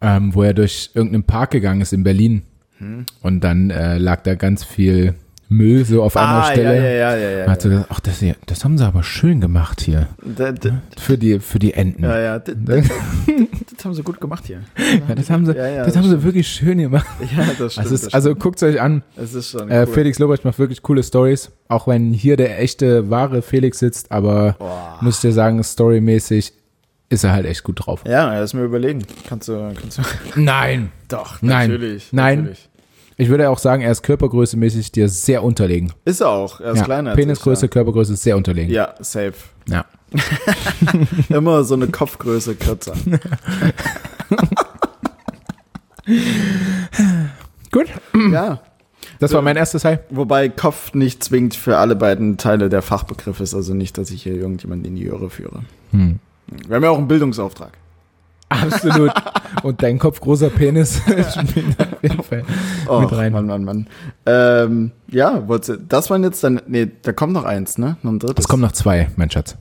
[SPEAKER 2] ähm, wo er durch irgendeinen Park gegangen ist in Berlin.
[SPEAKER 1] Hm.
[SPEAKER 2] Und dann äh, lag da ganz viel Müll so auf einer
[SPEAKER 1] Ah,
[SPEAKER 2] Stelle.
[SPEAKER 1] ja, ja, ja, ja.
[SPEAKER 2] Man hat so gesagt, ach, das, hier, das haben sie aber schön gemacht hier.
[SPEAKER 1] Da, da,
[SPEAKER 2] Für die, für die Enten.
[SPEAKER 1] ja, ja. Da, da, das haben sie gut gemacht hier.
[SPEAKER 2] Ja, das haben sie,
[SPEAKER 1] Ja, ja,
[SPEAKER 2] das
[SPEAKER 1] das
[SPEAKER 2] haben sie wirklich schön gemacht.
[SPEAKER 1] Ja, das stimmt.
[SPEAKER 2] Also, es,
[SPEAKER 1] das
[SPEAKER 2] also guckt euch an.
[SPEAKER 1] stimmt. es ist schon
[SPEAKER 2] Äh,
[SPEAKER 1] cool.
[SPEAKER 2] Felix Lobrecht macht wirklich coole Stories, auch wenn hier der echte, wahre Felix sitzt, aber
[SPEAKER 1] Boah.
[SPEAKER 2] muss ich dir sagen, storymäßig ist er halt echt gut drauf.
[SPEAKER 1] Ja, erst mal überlegen. Kannst du, kannst du.
[SPEAKER 2] Nein.
[SPEAKER 1] Doch,
[SPEAKER 2] Nein.
[SPEAKER 1] natürlich.
[SPEAKER 2] Nein.
[SPEAKER 1] Natürlich.
[SPEAKER 2] Ich würde auch sagen, er ist körpergrößemäßig dir sehr unterlegen.
[SPEAKER 1] Ist er auch. Er ist
[SPEAKER 2] Ja,
[SPEAKER 1] kleiner.
[SPEAKER 2] Penisgröße, Körpergröße ist sehr unterlegen.
[SPEAKER 1] Ja. ja, safe.
[SPEAKER 2] Ja.
[SPEAKER 1] Immer so eine Kopfgröße kürzer.
[SPEAKER 2] Gut.
[SPEAKER 1] ja.
[SPEAKER 2] Das war mein erstes High.
[SPEAKER 1] Wobei Kopf nicht zwingend für alle beiden Teile der Fachbegriff ist. Also nicht, dass ich hier irgendjemanden in die Irre führe.
[SPEAKER 2] Hm.
[SPEAKER 1] Wir haben ja auch einen Bildungsauftrag.
[SPEAKER 2] Absolut. Und dein kopfgroßer Penis spielt auf jeden Fall
[SPEAKER 1] Oh,
[SPEAKER 2] mit rein.
[SPEAKER 1] Mann, Mann, Mann. Ähm, ja, das waren jetzt dann. Nee, da kommt noch eins, ne? Noch ein drittes.
[SPEAKER 2] Es kommen noch zwei, mein Schatz.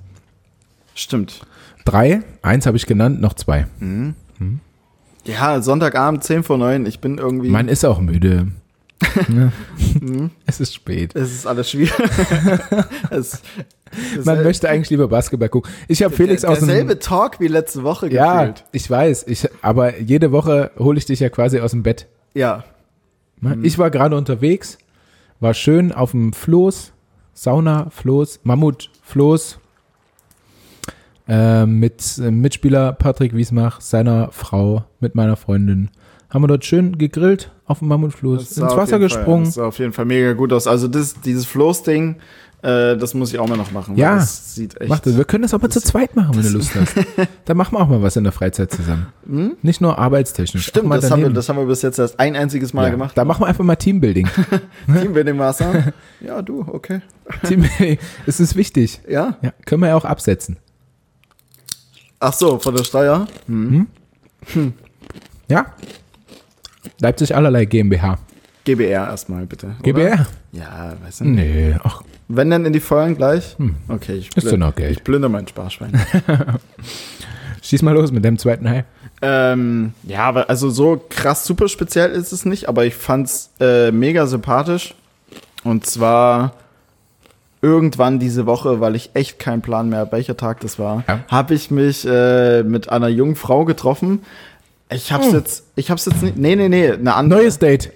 [SPEAKER 1] Stimmt.
[SPEAKER 2] Drei, eins habe ich genannt, noch zwei.
[SPEAKER 1] Ja, Sonntagabend, 10 vor 9. Ich bin irgendwie.
[SPEAKER 2] Man ist auch müde. Ja. es ist spät.
[SPEAKER 1] es ist alles schwierig. es,
[SPEAKER 2] Man möchte eigentlich lieber Basketball gucken. Ich habe Felix
[SPEAKER 1] der,
[SPEAKER 2] aus dem
[SPEAKER 1] derselbe Talk wie letzte Woche
[SPEAKER 2] Ja,
[SPEAKER 1] gefühlt.
[SPEAKER 2] ich weiß. Ich, aber jede Woche hole ich dich ja quasi aus dem Bett.
[SPEAKER 1] Ja.
[SPEAKER 2] Ne? Ich war gerade unterwegs, war schön auf dem Floß, Sauna, Floß, Mammut, Floß, äh, mit äh, Mitspieler Patrick Wiesmach, seiner Frau, mit meiner Freundin. Haben wir dort schön gegrillt auf dem Mammutfloß, ins Wasser
[SPEAKER 1] Fall-
[SPEAKER 2] gesprungen.
[SPEAKER 1] Das sah auf jeden Fall mega gut aus. Also das, dieses Floß-Ding, äh, das muss ich auch mal noch machen.
[SPEAKER 2] Ja,
[SPEAKER 1] Das sieht echt.
[SPEAKER 2] Mach das. Wir können das auch mal zu zweit machen, wenn du Lust hast. Da machen wir auch mal was in der Freizeit zusammen. Nicht nur arbeitstechnisch.
[SPEAKER 1] Hm? Stimmt, das haben, wir, das haben wir bis jetzt erst ein einziges Mal
[SPEAKER 2] ja.
[SPEAKER 1] gemacht.
[SPEAKER 2] Da machen wir einfach mal Teambuilding.
[SPEAKER 1] Teambuilding Master. ja, du, okay.
[SPEAKER 2] Teambuilding, es ist wichtig.
[SPEAKER 1] Ja.
[SPEAKER 2] Ja, können wir ja auch absetzen.
[SPEAKER 1] Ach so, von der Steuer.
[SPEAKER 2] Ja? Leipzig allerlei GmbH.
[SPEAKER 1] GBR erstmal bitte.
[SPEAKER 2] GBR?
[SPEAKER 1] Ja, weißt du. nicht.
[SPEAKER 2] Nee, ach,
[SPEAKER 1] Wenn dann in die Feuern gleich? Okay, ich,
[SPEAKER 2] Hm. Ist noch Geld.
[SPEAKER 1] ich plünder mein Sparschwein.
[SPEAKER 2] schieß mal los mit dem zweiten High.
[SPEAKER 1] ähm, ja, also so krass super speziell ist es nicht, aber ich fand's äh, mega sympathisch. Und zwar irgendwann diese Woche, weil ich echt keinen Plan mehr, welcher Tag das war,
[SPEAKER 2] Ja.
[SPEAKER 1] habe ich mich äh, mit einer jungen Frau getroffen. Ich hab's jetzt, ich hab's jetzt nicht, nee, nee, nee, eine andere.
[SPEAKER 2] Neues Date.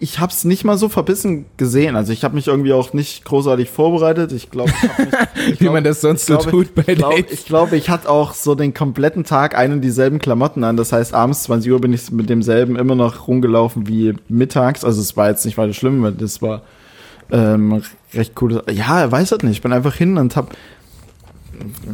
[SPEAKER 1] Ich hab's nicht mal so verbissen gesehen. Also ich habe mich irgendwie auch nicht großartig vorbereitet. Ich glaube,
[SPEAKER 2] Wie man das sonst so tut bei
[SPEAKER 1] ich glaube,
[SPEAKER 2] Dates.
[SPEAKER 1] ich, glaube, ich hatte auch so den kompletten Tag einen und dieselben Klamotten an. Das heißt, abends 20 Uhr bin ich mit demselben immer noch rumgelaufen wie mittags. Also es war jetzt nicht weiter schlimm, weil das war ähm, recht cool. Ja, weiß halt nicht. Ich bin einfach hin und hab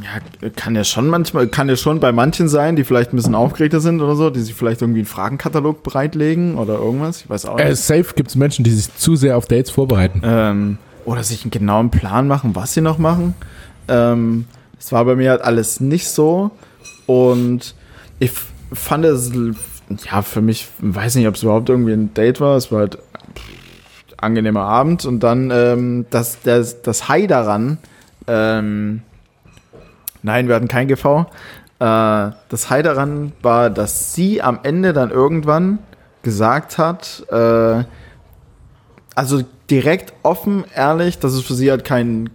[SPEAKER 1] ja, kann ja schon manchmal, kann ja schon bei manchen sein, die vielleicht ein bisschen aufgeregter sind oder so, die sich vielleicht irgendwie einen Fragenkatalog bereitlegen oder irgendwas. Ich weiß auch nicht.
[SPEAKER 2] Äh, safe gibt es Menschen, die sich zu sehr auf Dates vorbereiten.
[SPEAKER 1] Ähm, oder sich einen genauen Plan machen, was sie noch machen. Ähm, es war bei mir halt alles nicht so. Und ich fand es, ja, für mich, weiß nicht, ob es überhaupt irgendwie ein Date war. Es war halt angenehmer Abend. Und dann ähm, das, das, das High daran, ähm, nein, wir hatten kein GV. Äh, das High daran war, dass sie am Ende dann irgendwann gesagt hat, äh, also direkt offen, ehrlich, dass es für sie halt kein,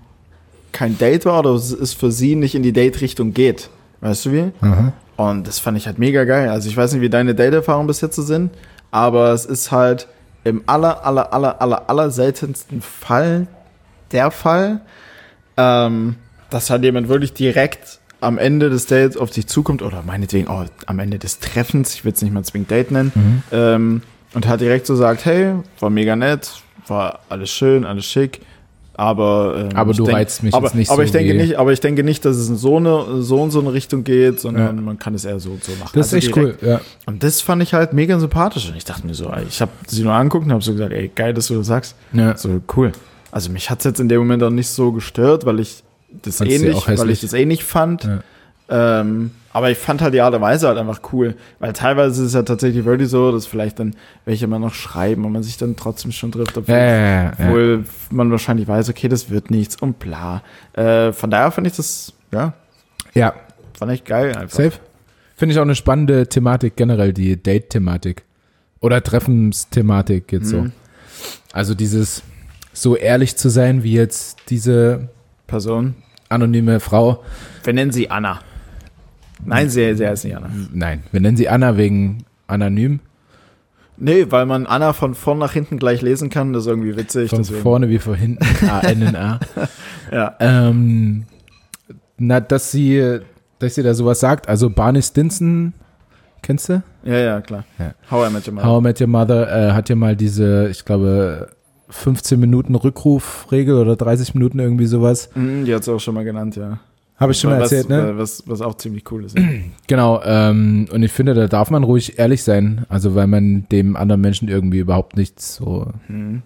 [SPEAKER 1] kein Date war oder es ist für sie nicht in die Date-Richtung geht. Weißt du wie?
[SPEAKER 2] Aha.
[SPEAKER 1] Und das fand ich halt mega geil. Also ich weiß nicht, wie deine Date-Erfahrungen bis jetzt so sind, aber es ist halt im aller, aller, aller, aller, aller seltensten Fall der Fall, ähm, dass halt jemand wirklich direkt am Ende des Dates auf dich zukommt oder meinetwegen oh, am Ende des Treffens, ich will es nicht mal zwingend Date nennen,
[SPEAKER 2] Mhm.
[SPEAKER 1] ähm, und halt direkt so sagt, hey, war mega nett, war alles schön, alles schick, aber ähm,
[SPEAKER 2] Aber du
[SPEAKER 1] denk-
[SPEAKER 2] reizt mich
[SPEAKER 1] aber,
[SPEAKER 2] jetzt nicht
[SPEAKER 1] aber
[SPEAKER 2] so
[SPEAKER 1] ich denke nicht, aber ich denke nicht, dass es in so eine so und so eine Richtung geht, sondern
[SPEAKER 2] Ja.
[SPEAKER 1] man kann es eher so und so machen.
[SPEAKER 2] Das ist
[SPEAKER 1] Also
[SPEAKER 2] echt
[SPEAKER 1] direkt.
[SPEAKER 2] cool, ja.
[SPEAKER 1] Und das fand ich halt mega sympathisch und ich dachte mir so, ich habe sie nur angeguckt und habe so gesagt, ey, geil, dass du das sagst.
[SPEAKER 2] ja.
[SPEAKER 1] So cool. Also mich hat's jetzt in dem Moment auch nicht so gestört, weil ich das
[SPEAKER 2] auch
[SPEAKER 1] weil ich das nicht fand.
[SPEAKER 2] Ja.
[SPEAKER 1] Ähm, aber ich fand halt die Art und Weise halt einfach cool, weil teilweise ist es ja tatsächlich wirklich so, dass vielleicht dann welche mal noch schreiben und man sich dann trotzdem schon trifft, obwohl,
[SPEAKER 2] Ja,
[SPEAKER 1] obwohl man wahrscheinlich weiß, okay, das wird nichts und bla. Äh, von daher fand ich das, ja,
[SPEAKER 2] ja.
[SPEAKER 1] fand ich geil einfach.
[SPEAKER 2] Safe. Finde ich auch eine spannende Thematik generell, die Date-Thematik. Oder Treffensthematik jetzt so.
[SPEAKER 1] Mhm.
[SPEAKER 2] Also dieses so ehrlich zu sein, wie jetzt diese
[SPEAKER 1] Person.
[SPEAKER 2] anonyme Frau.
[SPEAKER 1] Wir nennen sie Anna. Nein, sie, sie heißt nicht Anna.
[SPEAKER 2] Nein, wir nennen sie Anna wegen anonym.
[SPEAKER 1] Nee, weil man Anna von vorn nach hinten gleich lesen kann, das ist irgendwie witzig.
[SPEAKER 2] Von
[SPEAKER 1] deswegen.
[SPEAKER 2] vorne wie von hinten. A-N-N-A.
[SPEAKER 1] Ja.
[SPEAKER 2] ähm, na, dass sie, dass sie da sowas sagt. Also Barney Stinson, kennst du?
[SPEAKER 1] ja, ja, klar.
[SPEAKER 2] Ja.
[SPEAKER 1] How I Met Your Mother.
[SPEAKER 2] How I Met Your Mother äh, hat ja mal diese, ich glaube, 15 Minuten Rückrufregel oder 30 Minuten irgendwie sowas.
[SPEAKER 1] Mhm, die hat es auch schon mal genannt, ja.
[SPEAKER 2] Habe ich schon mal
[SPEAKER 1] was,
[SPEAKER 2] erzählt, ne?
[SPEAKER 1] Was, was auch ziemlich cool ist. Ja.
[SPEAKER 2] Genau, ähm, und ich finde, da darf man ruhig ehrlich sein, also weil man dem anderen Menschen irgendwie überhaupt nichts so,
[SPEAKER 1] Mhm.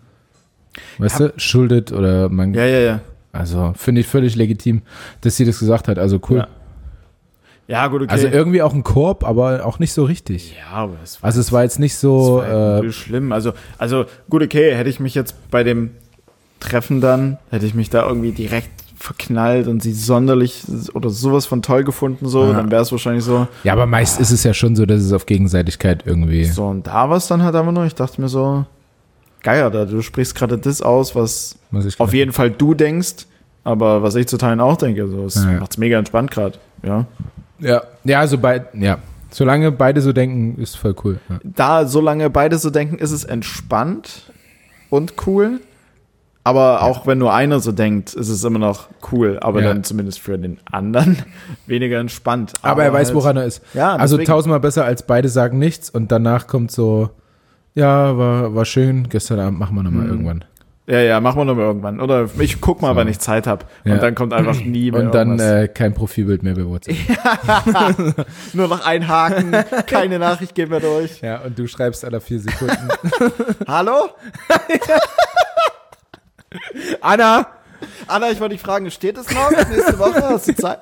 [SPEAKER 2] weißt du, schuldet oder man,
[SPEAKER 1] ja, ja, ja.
[SPEAKER 2] also finde ich völlig legitim, dass sie das gesagt hat, also cool.
[SPEAKER 1] Ja. Ja, gut, okay.
[SPEAKER 2] Also irgendwie auch ein Korb, aber auch nicht so richtig.
[SPEAKER 1] ja, aber es war,
[SPEAKER 2] Also es war jetzt nicht
[SPEAKER 1] es
[SPEAKER 2] so, äh,
[SPEAKER 1] schlimm. Also, also gut, okay, hätte ich mich jetzt bei dem Treffen dann, hätte ich mich da irgendwie direkt verknallt und sie sonderlich oder sowas von toll gefunden, so,
[SPEAKER 2] Ja.
[SPEAKER 1] dann wäre es wahrscheinlich so.
[SPEAKER 2] ja, aber meist ist es ja schon so, dass es auf Gegenseitigkeit irgendwie,
[SPEAKER 1] So, und da war es dann halt einfach nur, ich dachte mir so, geil, Alter, du sprichst gerade das aus, was
[SPEAKER 2] ich
[SPEAKER 1] auf jeden Fall du denkst, aber was ich zu Teilen auch denke. So, es
[SPEAKER 2] Ja.
[SPEAKER 1] macht's mega entspannt gerade. Ja.
[SPEAKER 2] Ja, ja, also bei, ja, solange beide so denken, ist voll cool. Ja.
[SPEAKER 1] Da, solange beide so denken, ist es entspannt und cool. Aber auch wenn nur einer so denkt, ist es immer noch cool. Aber
[SPEAKER 2] Ja.
[SPEAKER 1] dann zumindest für den anderen weniger entspannt.
[SPEAKER 2] Aber, er weiß,
[SPEAKER 1] halt-
[SPEAKER 2] woran er ist.
[SPEAKER 1] Ja,
[SPEAKER 2] Also
[SPEAKER 1] deswegen.
[SPEAKER 2] tausendmal besser als beide sagen nichts und danach kommt so, ja, war, war schön, gestern Abend machen wir nochmal
[SPEAKER 1] Mhm.
[SPEAKER 2] irgendwann.
[SPEAKER 1] Ja, ja, machen wir noch mal irgendwann. Oder ich guck mal,
[SPEAKER 2] So.
[SPEAKER 1] wann ich Zeit habe.
[SPEAKER 2] Ja.
[SPEAKER 1] Und dann kommt einfach nie mehr
[SPEAKER 2] Und dann äh, kein Profilbild mehr bei WhatsApp.
[SPEAKER 1] Nur noch ein Haken, keine Nachricht geht mehr durch.
[SPEAKER 2] Ja, und du schreibst alle vier Sekunden.
[SPEAKER 1] Hallo?
[SPEAKER 2] Anna!
[SPEAKER 1] Anna, ich wollte dich fragen, steht es noch? Nächste Woche hast du Zeit?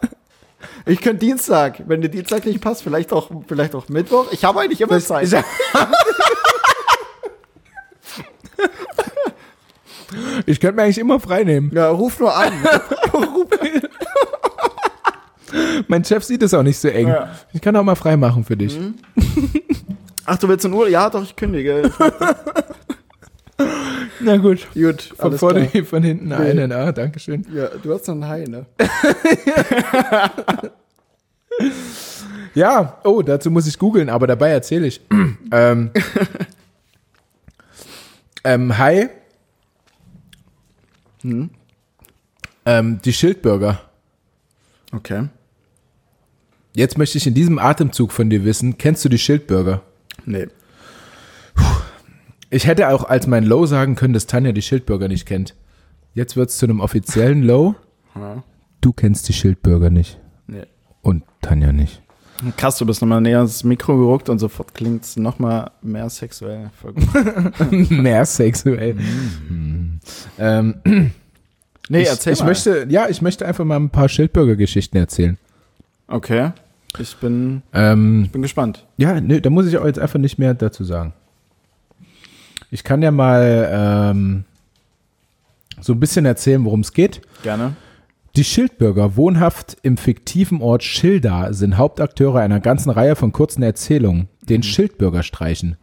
[SPEAKER 1] Ich könnte Dienstag, wenn dir Dienstag nicht passt, vielleicht auch, vielleicht auch Mittwoch. Ich habe eigentlich immer Zeit.
[SPEAKER 2] Ich könnte mir eigentlich immer frei nehmen.
[SPEAKER 1] Ja, ruf nur an.
[SPEAKER 2] Mein Chef sieht es auch nicht so eng.
[SPEAKER 1] Ja.
[SPEAKER 2] Ich kann auch mal frei machen für dich.
[SPEAKER 1] Ach, du willst in Urlaub? Ja, doch, ich kündige.
[SPEAKER 2] Na gut.
[SPEAKER 1] Gut,
[SPEAKER 2] Von vorne
[SPEAKER 1] klar.
[SPEAKER 2] von hinten einen. Ah, Dankeschön.
[SPEAKER 1] Ja, du hast noch ein Hai, ne?
[SPEAKER 2] Ja, oh, dazu muss ich googeln, aber dabei erzähle ich. ähm, ähm, hi. Ähm, die Schildbürger.
[SPEAKER 1] Okay.
[SPEAKER 2] Jetzt möchte ich in diesem Atemzug von dir wissen, kennst du die Schildbürger?
[SPEAKER 1] Nee.
[SPEAKER 2] Ich hätte auch als mein Low sagen können, dass Tanja die Schildbürger nicht kennt. Jetzt wird es zu einem offiziellen Low.
[SPEAKER 1] Ja.
[SPEAKER 2] Du kennst die Schildbürger nicht.
[SPEAKER 1] Nee.
[SPEAKER 2] Und Tanja nicht.
[SPEAKER 1] Krass, du bist nochmal näher ans Mikro gerückt und sofort klingt es nochmal mehr sexuell. Voll gut.
[SPEAKER 2] Mehr sexuell. Hm. Ähm,
[SPEAKER 1] Nee,
[SPEAKER 2] ich,
[SPEAKER 1] erzähl
[SPEAKER 2] ich
[SPEAKER 1] mal.
[SPEAKER 2] möchte, ja, ich möchte einfach mal ein paar Schildbürger-Geschichten erzählen.
[SPEAKER 1] Okay. Ich bin,
[SPEAKER 2] Ähm,
[SPEAKER 1] bin gespannt.
[SPEAKER 2] ja, ne, da muss ich auch jetzt einfach nicht mehr dazu sagen. Ich kann ja mal ähm, so ein bisschen erzählen, worum es geht.
[SPEAKER 1] Gerne.
[SPEAKER 2] Die Schildbürger, wohnhaft im fiktiven Ort Schilda, sind Hauptakteure einer ganzen Reihe von kurzen Erzählungen, den Schildbürgerstreichen.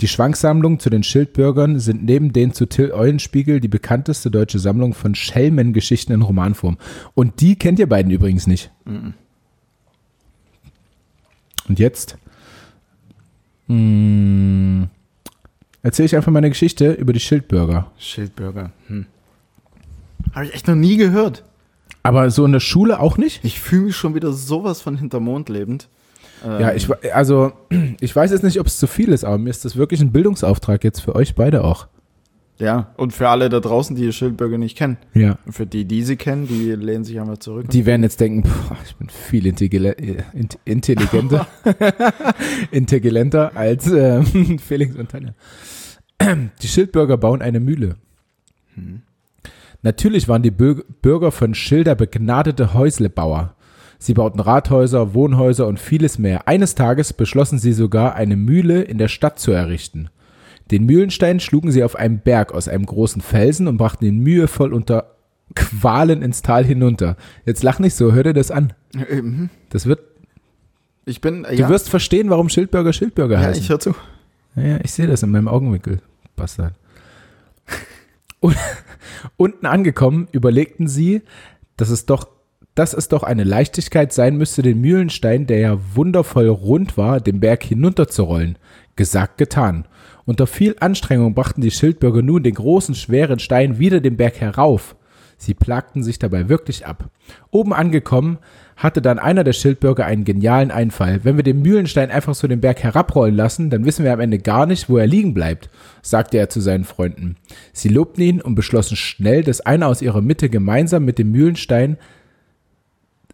[SPEAKER 2] Die Schwanksammlungen zu den Schildbürgern sind neben den zu Till Eulenspiegel die bekannteste deutsche Sammlung von Schelmengeschichten in Romanform. Und die kennt ihr beiden übrigens nicht. Und jetzt mh, erzähle ich einfach meine Geschichte über die Schildbürger.
[SPEAKER 1] Schildbürger. Hm. Habe ich echt noch nie gehört.
[SPEAKER 2] Aber so in der Schule auch nicht?
[SPEAKER 1] Ich fühle mich schon wieder sowas von hinter Mond lebend.
[SPEAKER 2] Ja, ich, also, ich weiß jetzt nicht, ob es zu viel ist, aber mir ist das wirklich ein Bildungsauftrag jetzt für euch beide auch.
[SPEAKER 1] Ja, und für alle da draußen, die die Schildbürger nicht kennen.
[SPEAKER 2] Ja.
[SPEAKER 1] Und für die, die sie kennen, die lehnen sich einmal zurück.
[SPEAKER 2] Die werden jetzt denken, boah, ich bin viel äh, int- intelligenter, intelligenter als äh, Felix und Tanja. Die Schildbürger bauen eine Mühle. Natürlich waren die Bür- Bürger von Schilder begnadete Häuslebauer. Sie bauten Rathäuser, Wohnhäuser und vieles mehr. Eines Tages beschlossen sie sogar, eine Mühle in der Stadt zu errichten. Den Mühlenstein schlugen sie auf einem Berg aus einem großen Felsen und brachten ihn mühevoll unter Qualen ins Tal hinunter. Jetzt lach nicht so, hör dir das an.
[SPEAKER 1] Mhm.
[SPEAKER 2] Das wird,
[SPEAKER 1] Ich bin,
[SPEAKER 2] du
[SPEAKER 1] ja,
[SPEAKER 2] wirst verstehen, warum Schildbürger Schildbürger
[SPEAKER 1] ja
[SPEAKER 2] heißen.
[SPEAKER 1] ich höre zu.
[SPEAKER 2] Ja, ja, ich sehe das in meinem Augenwinkel, Bastard. Und, unten angekommen, überlegten sie, dass es doch, dass es doch eine Leichtigkeit sein müsste, den Mühlenstein, der ja wundervoll rund war, den Berg hinunterzurollen. Gesagt, getan. Unter viel Anstrengung brachten die Schildbürger nun den großen, schweren Stein wieder den Berg herauf. Sie plagten sich dabei wirklich ab. Oben angekommen, hatte dann einer der Schildbürger einen genialen Einfall. Wenn wir den Mühlenstein einfach so den Berg herabrollen lassen, dann wissen wir am Ende gar nicht, wo er liegen bleibt, sagte er zu seinen Freunden. Sie lobten ihn und beschlossen schnell, dass einer aus ihrer Mitte gemeinsam mit dem Mühlenstein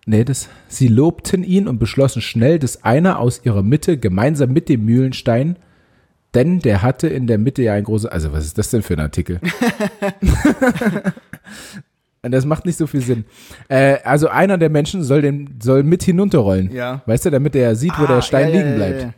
[SPEAKER 2] Nee, das, sie lobten ihn und beschlossen schnell, dass einer aus ihrer Mitte gemeinsam mit dem Mühlenstein, denn der hatte in der Mitte ja ein großes, also was ist das denn für ein Artikel? das macht nicht so viel Sinn. Äh, also einer der Menschen soll den, soll mit hinunterrollen.
[SPEAKER 1] Ja.
[SPEAKER 2] Weißt du, damit er sieht, wo
[SPEAKER 1] Ah,
[SPEAKER 2] der Stein
[SPEAKER 1] ja,
[SPEAKER 2] liegen bleibt.
[SPEAKER 1] ja, ja.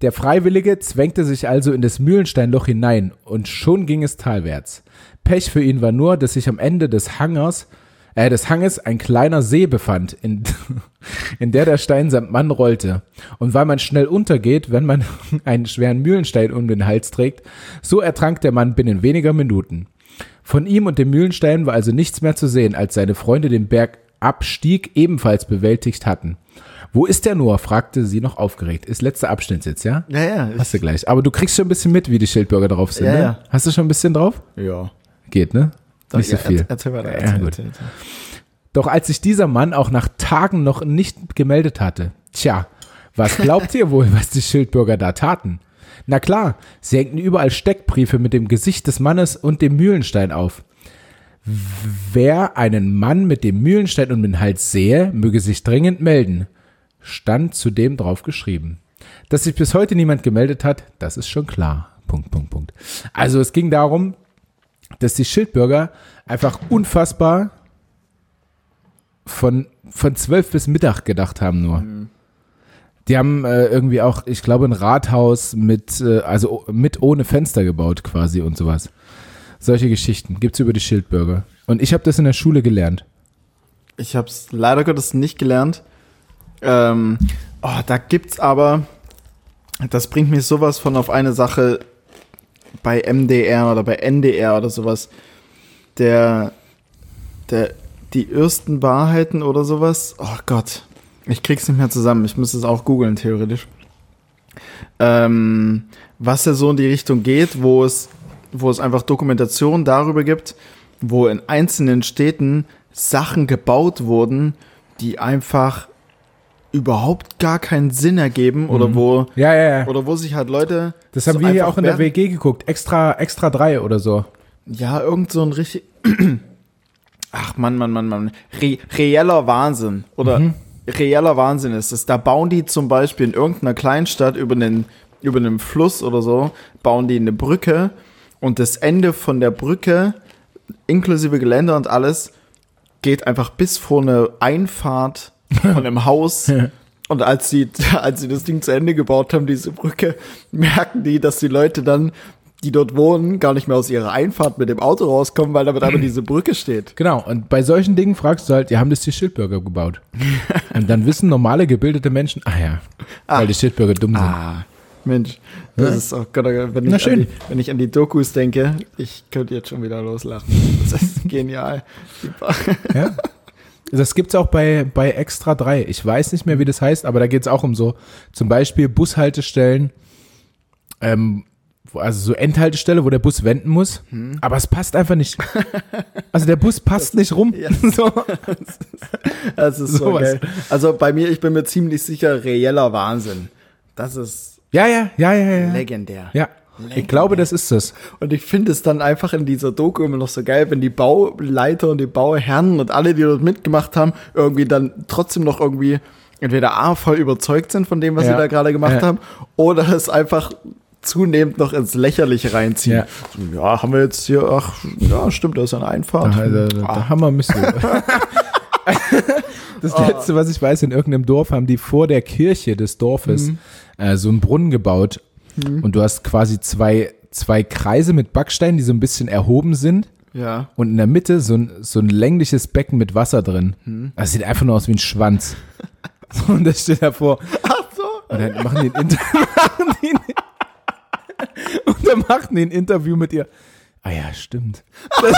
[SPEAKER 2] Der Freiwillige zwängte sich also in das Mühlensteinloch hinein und schon ging es talwärts. Pech für ihn war nur, dass sich am Ende des Hangers, äh, des Hanges ein kleiner See befand, in, in der der Stein samt Mann rollte. Und weil man schnell untergeht, wenn man einen schweren Mühlenstein um den Hals trägt, so ertrank der Mann binnen weniger Minuten. Von ihm und dem Mühlenstein war also nichts mehr zu sehen, als seine Freunde den Berg Abstieg ebenfalls bewältigt hatten. Wo ist der nur? fragte sie noch aufgeregt. Ist letzter Abschnitt jetzt, ja?
[SPEAKER 1] Ja, ja.
[SPEAKER 2] Hast du gleich. Aber du kriegst schon ein bisschen mit, wie die Schildbürger drauf sind,
[SPEAKER 1] Ja,
[SPEAKER 2] ne?
[SPEAKER 1] ja.
[SPEAKER 2] Hast du schon ein bisschen drauf?
[SPEAKER 1] ja.
[SPEAKER 2] Geht, ne? Nicht so
[SPEAKER 1] Ja,
[SPEAKER 2] viel.
[SPEAKER 1] Erzähl weiter.
[SPEAKER 2] Ja,
[SPEAKER 1] Erzähl,
[SPEAKER 2] gut.
[SPEAKER 1] erzähl, erzähl.
[SPEAKER 2] Doch als sich dieser Mann auch nach Tagen noch nicht gemeldet hatte, tja, was glaubt ihr wohl, was die Schildbürger da taten? Na klar, sie hängten überall Steckbriefe mit dem Gesicht des Mannes und dem Mühlenstein auf. Wer einen Mann mit dem Mühlenstein um den Hals sehe, möge sich dringend melden, stand zudem drauf geschrieben. Dass sich bis heute niemand gemeldet hat, das ist schon klar. Punkt, Punkt, Punkt. Also es ging darum, dass die Schildbürger einfach unfassbar von, von zwölf bis Mittag gedacht haben nur. Die haben äh, irgendwie auch, ich glaube, ein Rathaus mit, äh, also mit ohne Fenster gebaut quasi und sowas. Solche Geschichten gibt's über die Schildbürger. Und ich habe das in der Schule gelernt.
[SPEAKER 1] Ich habe es leider Gottes nicht gelernt. Ähm, oh, da gibt's aber, das bringt mich sowas von auf eine Sache bei MDR oder bei NDR oder sowas. Der, der, die ersten Wahrheiten oder sowas. Oh Gott, ich krieg's nicht mehr zusammen. Ich müsste es auch googeln theoretisch. Ähm, was ja so in die Richtung geht, wo es, wo es einfach Dokumentation darüber gibt, wo in einzelnen Städten Sachen gebaut wurden, die einfach überhaupt gar keinen Sinn ergeben oder wo
[SPEAKER 2] Ja, ja, ja.
[SPEAKER 1] oder wo sich halt Leute
[SPEAKER 2] Das haben
[SPEAKER 1] so
[SPEAKER 2] wir hier auch in der WG geguckt. Extra, extra drei oder so.
[SPEAKER 1] Ja, irgend so ein richtig Ach Mann, Mann, Mann, Mann. Re reeller Wahnsinn oder
[SPEAKER 2] Mhm.
[SPEAKER 1] Reeller Wahnsinn ist es. Da bauen die zum Beispiel in irgendeiner Kleinstadt über einen über einen Fluss oder so bauen die eine Brücke und das Ende von der Brücke inklusive Geländer und alles geht einfach bis vor eine Einfahrt von einem Haus. Und als sie, als sie das Ding zu Ende gebaut haben, diese Brücke, merken die, dass die Leute dann, die dort wohnen, gar nicht mehr aus ihrer Einfahrt mit dem Auto rauskommen, weil damit einfach diese Brücke steht.
[SPEAKER 2] Genau, und bei solchen Dingen fragst du halt, ja, haben das die Schildbürger gebaut? und dann wissen normale, gebildete Menschen, ah ja, weil die Schildbürger dumm sind.
[SPEAKER 1] Ah, Mensch, das ist, oh Gott, wenn
[SPEAKER 2] Na
[SPEAKER 1] ich,
[SPEAKER 2] schön.
[SPEAKER 1] An die, wenn ich an die Dokus denke, ich könnte jetzt schon wieder loslachen. Das ist genial. Super.
[SPEAKER 2] Ja? Das gibt's auch bei, bei Extra 3. Ich weiß nicht mehr, wie das heißt, aber da geht's auch um so, zum Beispiel Bushaltestellen, ähm, also so Endhaltestelle, wo der Bus wenden muss,
[SPEAKER 1] Hm.
[SPEAKER 2] aber es passt einfach nicht. Also der Bus passt nicht rum.
[SPEAKER 1] Ja.
[SPEAKER 2] So.
[SPEAKER 1] Das ist so geil. Also bei mir, ich bin mir ziemlich sicher, reeller Wahnsinn. Das ist
[SPEAKER 2] Ja, ja, ja, ja, ja.
[SPEAKER 1] legendär.
[SPEAKER 2] Ja, ich glaube, das ist das.
[SPEAKER 1] Und ich finde es dann einfach in dieser Doku immer noch so geil, wenn die Bauleiter und die Bauherren und alle, die dort mitgemacht haben, irgendwie dann trotzdem noch irgendwie entweder A, voll überzeugt sind von dem, was
[SPEAKER 2] Ja.
[SPEAKER 1] sie da gerade gemacht
[SPEAKER 2] Ja.
[SPEAKER 1] haben, oder es einfach zunehmend noch ins Lächerliche reinziehen.
[SPEAKER 2] Ja.
[SPEAKER 1] So, ja, haben wir jetzt hier, ach, ja, stimmt, da ist eine Einfahrt.
[SPEAKER 2] Da, da, da, da haben wir ein bisschen. Das letzte, was ich weiß, in irgendeinem Dorf haben die vor der Kirche des Dorfes äh, so einen Brunnen gebaut. Und du hast quasi zwei, zwei Kreise mit Backsteinen, die so ein bisschen erhoben sind.
[SPEAKER 1] Ja.
[SPEAKER 2] Und in der Mitte so ein, so ein längliches Becken mit Wasser drin. Das sieht einfach nur aus wie ein Schwanz. Und das steht davor.
[SPEAKER 1] Ach so.
[SPEAKER 2] Und dann machen die ein Interview. machen die ein- machen die ein Interview mit ihr. Ah ja, stimmt.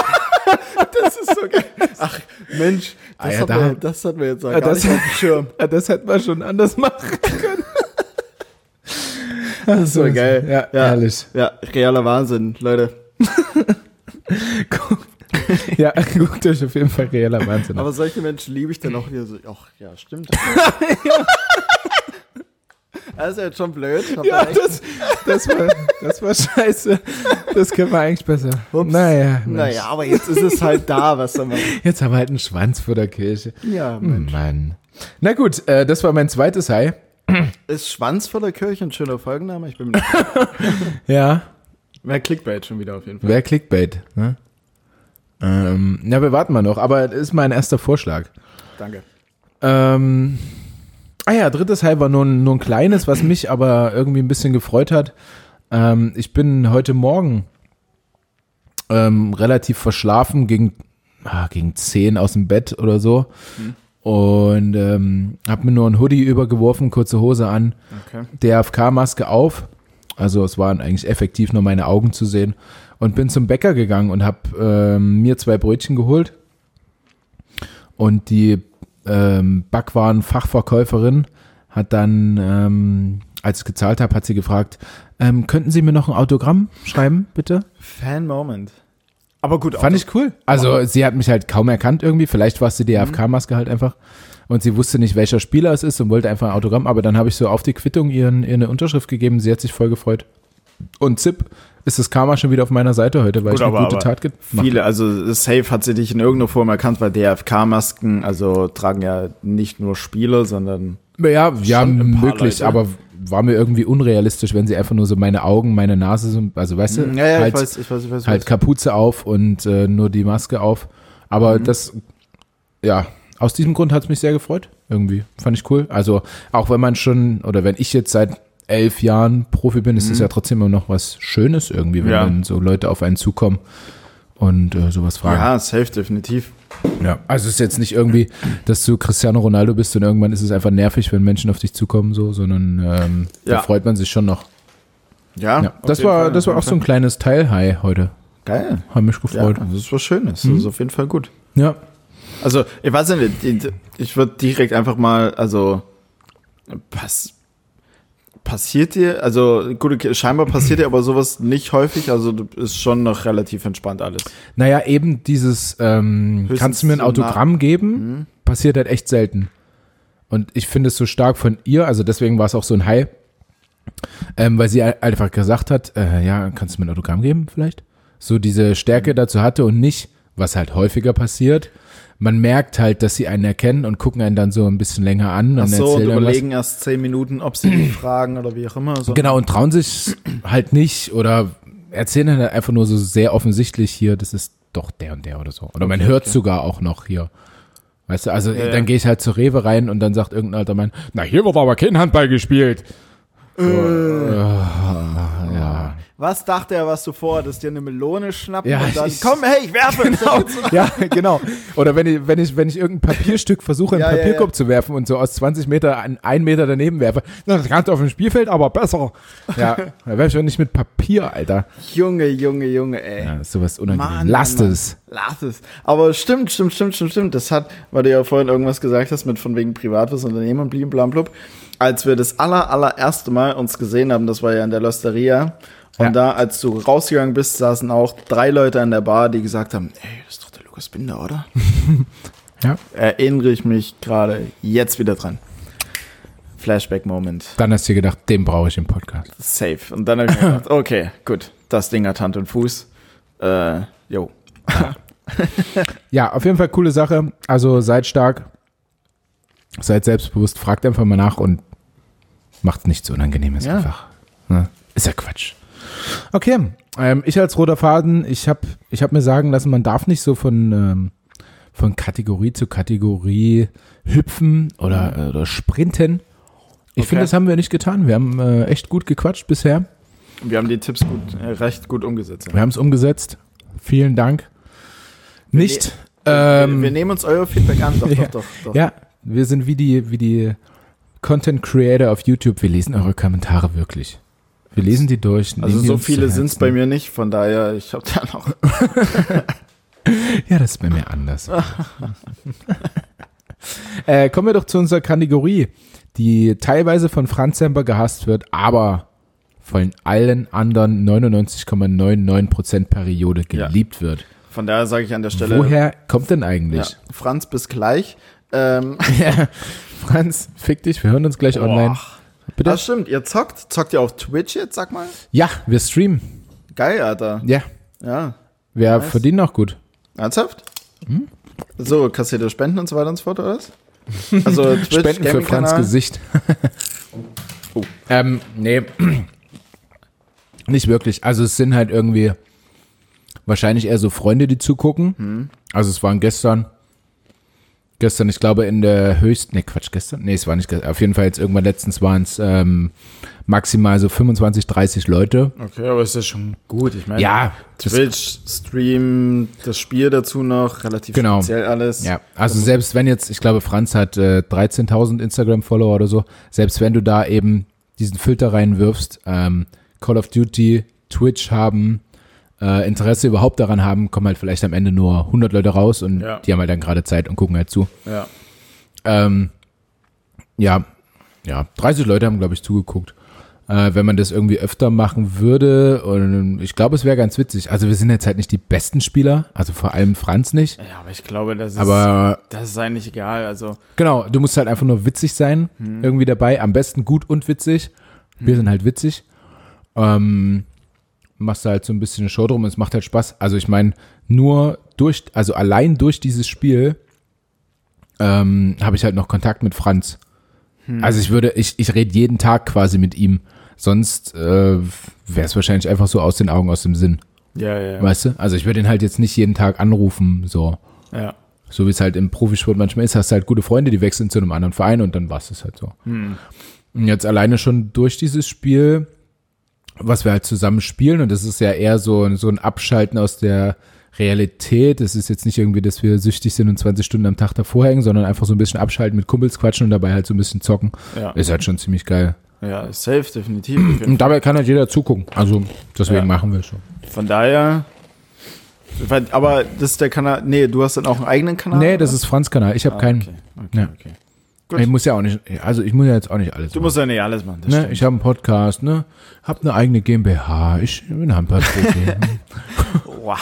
[SPEAKER 1] Das ist so geil. Ach, Mensch, das,
[SPEAKER 2] Ah ja,
[SPEAKER 1] hat,
[SPEAKER 2] da-
[SPEAKER 1] wir, das hatten wir jetzt
[SPEAKER 2] Ja,
[SPEAKER 1] gar
[SPEAKER 2] das-
[SPEAKER 1] nicht auf dem Schirm.
[SPEAKER 2] Ja, das hätten wir schon anders machen können.
[SPEAKER 1] Das ist so geil.
[SPEAKER 2] Ja, herrlich.
[SPEAKER 1] Ja, realer Wahnsinn, Leute.
[SPEAKER 2] Ja, guckt euch auf jeden Fall reeller Wahnsinn an.
[SPEAKER 1] Aber solche Menschen liebe ich dann auch wieder so. Ach, ja, stimmt. Das ist jetzt schon blöd.
[SPEAKER 2] Ja, das, das, war, das war scheiße. Das können wir eigentlich besser.
[SPEAKER 1] Ups.
[SPEAKER 2] Naja, Mensch.
[SPEAKER 1] naja, aber jetzt ist es halt da, was soll man.
[SPEAKER 2] Jetzt haben wir halt einen Schwanz vor der Kirche.
[SPEAKER 1] Ja,
[SPEAKER 2] Hm, Mann. Na gut, äh, das war mein zweites High.
[SPEAKER 1] Ist Schwanz vor der Kirche ein schöner Folgenname? Ich bin mir
[SPEAKER 2] Ja,
[SPEAKER 1] Mehr Clickbait schon wieder auf jeden Fall.
[SPEAKER 2] wäre Clickbait. Ne? Ähm, ja, wir warten mal noch, aber das ist mein erster Vorschlag.
[SPEAKER 1] Danke.
[SPEAKER 2] Ähm, ah ja, drittes High war nur, ein- nur ein kleines, was mich aber irgendwie ein bisschen gefreut hat. Ähm, ich bin heute Morgen ähm, relativ verschlafen, gegen, ah, gegen 10 aus dem Bett oder so. Und ähm, habe mir nur ein Hoodie übergeworfen, kurze Hose an,
[SPEAKER 1] Okay.
[SPEAKER 2] DFK-Maske auf. Also es waren eigentlich effektiv nur meine Augen zu sehen. Und bin zum Bäcker gegangen und habe ähm, mir zwei Brötchen geholt. Und die ähm, Backwaren-Fachverkäuferin hat dann, ähm, als ich gezahlt habe, hat sie gefragt, ähm, könnten Sie mir noch ein Autogramm schreiben, bitte?
[SPEAKER 1] Fan-Moment. Aber gut,
[SPEAKER 2] Fand ich cool. Also sie hat mich halt kaum erkannt irgendwie. Vielleicht war es die DFK-Maske halt einfach. Und sie wusste nicht, welcher Spieler es ist und wollte einfach ein Autogramm. Aber dann habe ich so auf die Quittung ihren, ihr eine Unterschrift gegeben. Sie hat sich voll gefreut. Und Zip ist das Karma schon wieder auf meiner Seite heute, weil
[SPEAKER 1] Gut,
[SPEAKER 2] ich eine
[SPEAKER 1] aber-
[SPEAKER 2] gute Tat gemacht
[SPEAKER 1] Viele, also safe hat sie dich in irgendeiner Form erkannt, weil DFK-Masken, also tragen ja nicht nur Spieler, sondern
[SPEAKER 2] habe. Ja, möglich,
[SPEAKER 1] Leute.
[SPEAKER 2] aber war mir irgendwie unrealistisch, wenn sie einfach nur so meine Augen, meine Nase, so, also weißt du,
[SPEAKER 1] ja, ja,
[SPEAKER 2] halt,
[SPEAKER 1] ich weiß, ich weiß, ich weiß.
[SPEAKER 2] halt
[SPEAKER 1] weiß.
[SPEAKER 2] Kapuze auf und äh, nur die Maske auf. Aber
[SPEAKER 1] Mhm.
[SPEAKER 2] das, ja, aus diesem Grund hat es mich sehr gefreut. Irgendwie. Fand ich cool. Also, auch wenn man schon, oder wenn ich jetzt seit elf Jahren Profi bin, ist es ja trotzdem immer noch was Schönes irgendwie, wenn
[SPEAKER 1] Mhm. Ja.
[SPEAKER 2] dann so Leute auf einen zukommen und äh, sowas fragen.
[SPEAKER 1] Ja, safe, definitiv.
[SPEAKER 2] Ja. Also es ist jetzt nicht irgendwie, dass du Cristiano Ronaldo bist und irgendwann ist es einfach nervig, wenn Menschen auf dich zukommen, so, sondern ähm, da
[SPEAKER 1] Ja.
[SPEAKER 2] freut man sich schon noch.
[SPEAKER 1] Ja,
[SPEAKER 2] Ja. Das war,
[SPEAKER 1] Fall,
[SPEAKER 2] das war auch
[SPEAKER 1] jeden
[SPEAKER 2] so ein kleines Teil-High heute.
[SPEAKER 1] Fall. geil.
[SPEAKER 2] Hat mich
[SPEAKER 1] Ja,
[SPEAKER 2] gefreut.
[SPEAKER 1] das ist was Schönes.
[SPEAKER 2] Mhm.
[SPEAKER 1] Das ist auf jeden Fall gut.
[SPEAKER 2] ja.
[SPEAKER 1] Also, ich weiß ja nicht, ich würde direkt einfach mal, also, pass, passiert dir, also, gut, scheinbar passiert dir aber sowas nicht häufig, also, ist schon noch relativ entspannt alles.
[SPEAKER 2] Naja, eben dieses, ähm, kannst du mir ein
[SPEAKER 1] so
[SPEAKER 2] Autogramm geben, passiert halt echt selten. Und ich finde es so stark von ihr, also deswegen war es auch so ein High, ähm, weil sie ein- einfach gesagt hat, äh, ja, kannst du mir ein Autogramm geben vielleicht? So diese Stärke dazu hatte und nicht, was halt häufiger passiert. Man merkt halt, dass sie einen erkennen und gucken einen dann so ein bisschen länger an
[SPEAKER 1] Ach
[SPEAKER 2] und
[SPEAKER 1] so, und
[SPEAKER 2] erzählen dann was.
[SPEAKER 1] überlegen erst zehn Minuten, ob sie dich fragen oder wie auch immer. So.
[SPEAKER 2] Genau, und trauen sich halt nicht oder erzählen dann halt einfach nur so sehr offensichtlich hier, das ist doch der und der oder so. Oder man
[SPEAKER 1] Okay,
[SPEAKER 2] hört
[SPEAKER 1] okay.
[SPEAKER 2] sogar auch noch hier. Weißt du, also
[SPEAKER 1] Ja,
[SPEAKER 2] dann
[SPEAKER 1] ja.
[SPEAKER 2] gehe ich halt zur Rewe rein und dann sagt irgendein alter Mann, na hier wird aber kein Handball gespielt. So,
[SPEAKER 1] Äh.
[SPEAKER 2] äh, ja.
[SPEAKER 1] Was dachte er, was du vorhattest? Dir eine Melone schnappen
[SPEAKER 2] Ja,
[SPEAKER 1] und dann,
[SPEAKER 2] ich-
[SPEAKER 1] komm, hey, ich werfe.
[SPEAKER 2] Genau, ja, genau. Oder wenn ich, wenn ich, wenn ich irgendein Papierstück versuche, in
[SPEAKER 1] Ja,
[SPEAKER 2] einen
[SPEAKER 1] ja,
[SPEAKER 2] Papierkorb
[SPEAKER 1] ja.
[SPEAKER 2] zu werfen und so aus 20 Meter an einen Meter daneben werfe, das kannst du auf dem Spielfeld aber besser. Ja, da werfe ich doch nicht mit Papier, Alter.
[SPEAKER 1] Junge, Junge, Junge, ey.
[SPEAKER 2] Ja, sowas unangenehm.
[SPEAKER 1] Mann,
[SPEAKER 2] Lasst
[SPEAKER 1] Mann.
[SPEAKER 2] es.
[SPEAKER 1] Lass es. Aber stimmt, stimmt, stimmt, stimmt, stimmt. Das hat, weil du ja vorhin irgendwas gesagt hast mit von wegen privates Unternehmen und blub, blub, blub. Als wir das aller, allererste Mal uns gesehen haben, das war ja in der Losteria. Und
[SPEAKER 2] Ja.
[SPEAKER 1] da, als du rausgegangen bist, saßen auch drei Leute an der Bar, die gesagt haben, ey, das ist doch der Lukas Binder, oder?
[SPEAKER 2] Ja.
[SPEAKER 1] Erinnere ich mich gerade jetzt wieder dran. Flashback-Moment.
[SPEAKER 2] Dann hast du gedacht, den brauche ich im Podcast.
[SPEAKER 1] Safe. Und dann habe ich mir gedacht, okay, gut, das Ding hat Hand und Fuß. Äh, jo.
[SPEAKER 2] Ja, auf jeden Fall coole Sache. Also seid stark, seid selbstbewusst, fragt einfach mal nach und macht nichts Unangenehmes
[SPEAKER 1] Ja.
[SPEAKER 2] einfach. Ne? Ist ja Quatsch. Okay, ähm, ich als roter Faden, ich habe ich hab mir sagen lassen, man darf nicht so von, ähm, von Kategorie zu Kategorie hüpfen oder, äh, oder sprinten. Ich
[SPEAKER 1] Okay.
[SPEAKER 2] finde, das haben wir nicht getan. Wir haben äh, echt gut gequatscht bisher.
[SPEAKER 1] Wir haben die Tipps gut, äh, recht gut umgesetzt.
[SPEAKER 2] Wir haben es umgesetzt. Vielen Dank. Nicht.
[SPEAKER 1] wir,
[SPEAKER 2] ähm,
[SPEAKER 1] wir nehmen uns euer Feedback an. Doch,
[SPEAKER 2] ja.
[SPEAKER 1] doch, doch, doch.
[SPEAKER 2] Ja, wir sind wie die, wie die Content Creator auf YouTube. Wir lesen eure Kommentare wirklich. Wir lesen die durch.
[SPEAKER 1] Also so viele sind es bei mir nicht, von daher, ich habe da noch.
[SPEAKER 2] Ja, das ist bei mir anders. äh, kommen wir doch zu unserer Kategorie, die teilweise von Franz Semper gehasst wird, aber von allen anderen 99,99% Periode
[SPEAKER 1] Ja.
[SPEAKER 2] geliebt wird.
[SPEAKER 1] Von daher sage ich an der Stelle.
[SPEAKER 2] Woher kommt denn
[SPEAKER 1] Ja,
[SPEAKER 2] eigentlich?
[SPEAKER 1] Franz, bis gleich. Ähm,
[SPEAKER 2] Ja. Franz, fick dich, wir hören uns gleich online. Bitte?
[SPEAKER 1] das stimmt, ihr zockt. Zockt ihr auf Twitch jetzt, sag mal?
[SPEAKER 2] Ja, wir streamen.
[SPEAKER 1] Geil, Alter.
[SPEAKER 2] Ja,
[SPEAKER 1] Ja.
[SPEAKER 2] wir
[SPEAKER 1] Nice.
[SPEAKER 2] verdienen auch gut.
[SPEAKER 1] Ernsthaft?
[SPEAKER 2] Hm?
[SPEAKER 1] So, kassiert ihr Spenden und so weiter und so fort, oder was? Also Twitch,
[SPEAKER 2] Spenden für Franz? Gesicht.
[SPEAKER 1] Oh.
[SPEAKER 2] Ähm, nee. Nicht wirklich. Also es sind halt irgendwie wahrscheinlich eher so Freunde, die zugucken.
[SPEAKER 1] Hm.
[SPEAKER 2] Also es waren gestern, gestern, ich glaube in der höchsten, nee Quatsch, gestern, nee es war nicht gestern, auf jeden Fall jetzt irgendwann letztens waren es ähm, maximal so 25, 30 Leute.
[SPEAKER 1] Okay, aber ist ja schon gut. Ich meine,
[SPEAKER 2] Ja, das,
[SPEAKER 1] Twitch, Stream, das Spiel dazu noch, relativ
[SPEAKER 2] Genau.
[SPEAKER 1] speziell alles.
[SPEAKER 2] ja, also selbst wenn jetzt, ich glaube Franz hat äh, 13.000 Instagram-Follower oder so, selbst wenn du da eben diesen Filter reinwirfst, ähm, Call of Duty, Twitch haben, äh, Interesse überhaupt daran haben, kommen halt vielleicht am Ende nur 100 Leute raus und
[SPEAKER 1] Ja.
[SPEAKER 2] die haben halt dann gerade Zeit und gucken halt zu.
[SPEAKER 1] Ja.
[SPEAKER 2] Ähm, ja, ja, 30 Leute haben, glaube ich, zugeguckt. Äh, wenn man das irgendwie öfter machen würde, und ich glaube, es wäre ganz witzig. Also wir sind jetzt halt nicht die besten Spieler, also vor allem Franz nicht.
[SPEAKER 1] ja, aber ich glaube, das ist,
[SPEAKER 2] Aber
[SPEAKER 1] das ist eigentlich egal. Also,
[SPEAKER 2] genau, du musst halt einfach nur witzig sein, irgendwie dabei. Am besten gut und witzig. Wir sind halt witzig. Ähm, machst da halt so ein bisschen eine Show drum und es macht halt Spaß. Also ich meine, nur durch, also allein durch dieses Spiel ähm, habe ich halt noch Kontakt mit Franz. Also ich würde, ich, ich rede jeden Tag quasi mit ihm. Sonst äh, wäre es wahrscheinlich einfach so aus den Augen, aus dem Sinn.
[SPEAKER 1] ja, ja, ja.
[SPEAKER 2] Weißt du? Also ich würde ihn halt jetzt nicht jeden Tag anrufen, so.
[SPEAKER 1] ja.
[SPEAKER 2] So wie es halt im Profisport manchmal ist, hast du halt gute Freunde, die wechseln zu einem anderen Verein und dann war es halt so. Und jetzt alleine schon durch dieses Spiel, was wir halt zusammen spielen, und das ist ja eher so, so ein Abschalten aus der Realität. Es ist jetzt nicht irgendwie, dass wir süchtig sind und 20 Stunden am Tag davor hängen, sondern einfach so ein bisschen abschalten mit Kumpels quatschen und dabei halt so ein bisschen zocken.
[SPEAKER 1] Ja.
[SPEAKER 2] Ist halt schon ziemlich geil.
[SPEAKER 1] Ja, safe, definitiv.
[SPEAKER 2] Und dabei kann halt jeder zugucken. Also deswegen
[SPEAKER 1] Ja.
[SPEAKER 2] machen wir es schon.
[SPEAKER 1] Von daher. Aber das ist der Kanal. Nee, du hast dann auch einen eigenen Kanal?
[SPEAKER 2] nee,
[SPEAKER 1] oder?
[SPEAKER 2] das ist Franz Kanal. Ich habe
[SPEAKER 1] Ah,
[SPEAKER 2] keinen.
[SPEAKER 1] Okay, okay,
[SPEAKER 2] Ja.
[SPEAKER 1] okay. Gut.
[SPEAKER 2] Ich muss ja auch nicht, also ich muss ja jetzt auch nicht alles
[SPEAKER 1] Du musst ja nicht alles machen. Das
[SPEAKER 2] Ne, ich habe einen Podcast, ne? Hab eine eigene GmbH, ich bin Handballprofi.
[SPEAKER 1] Wow.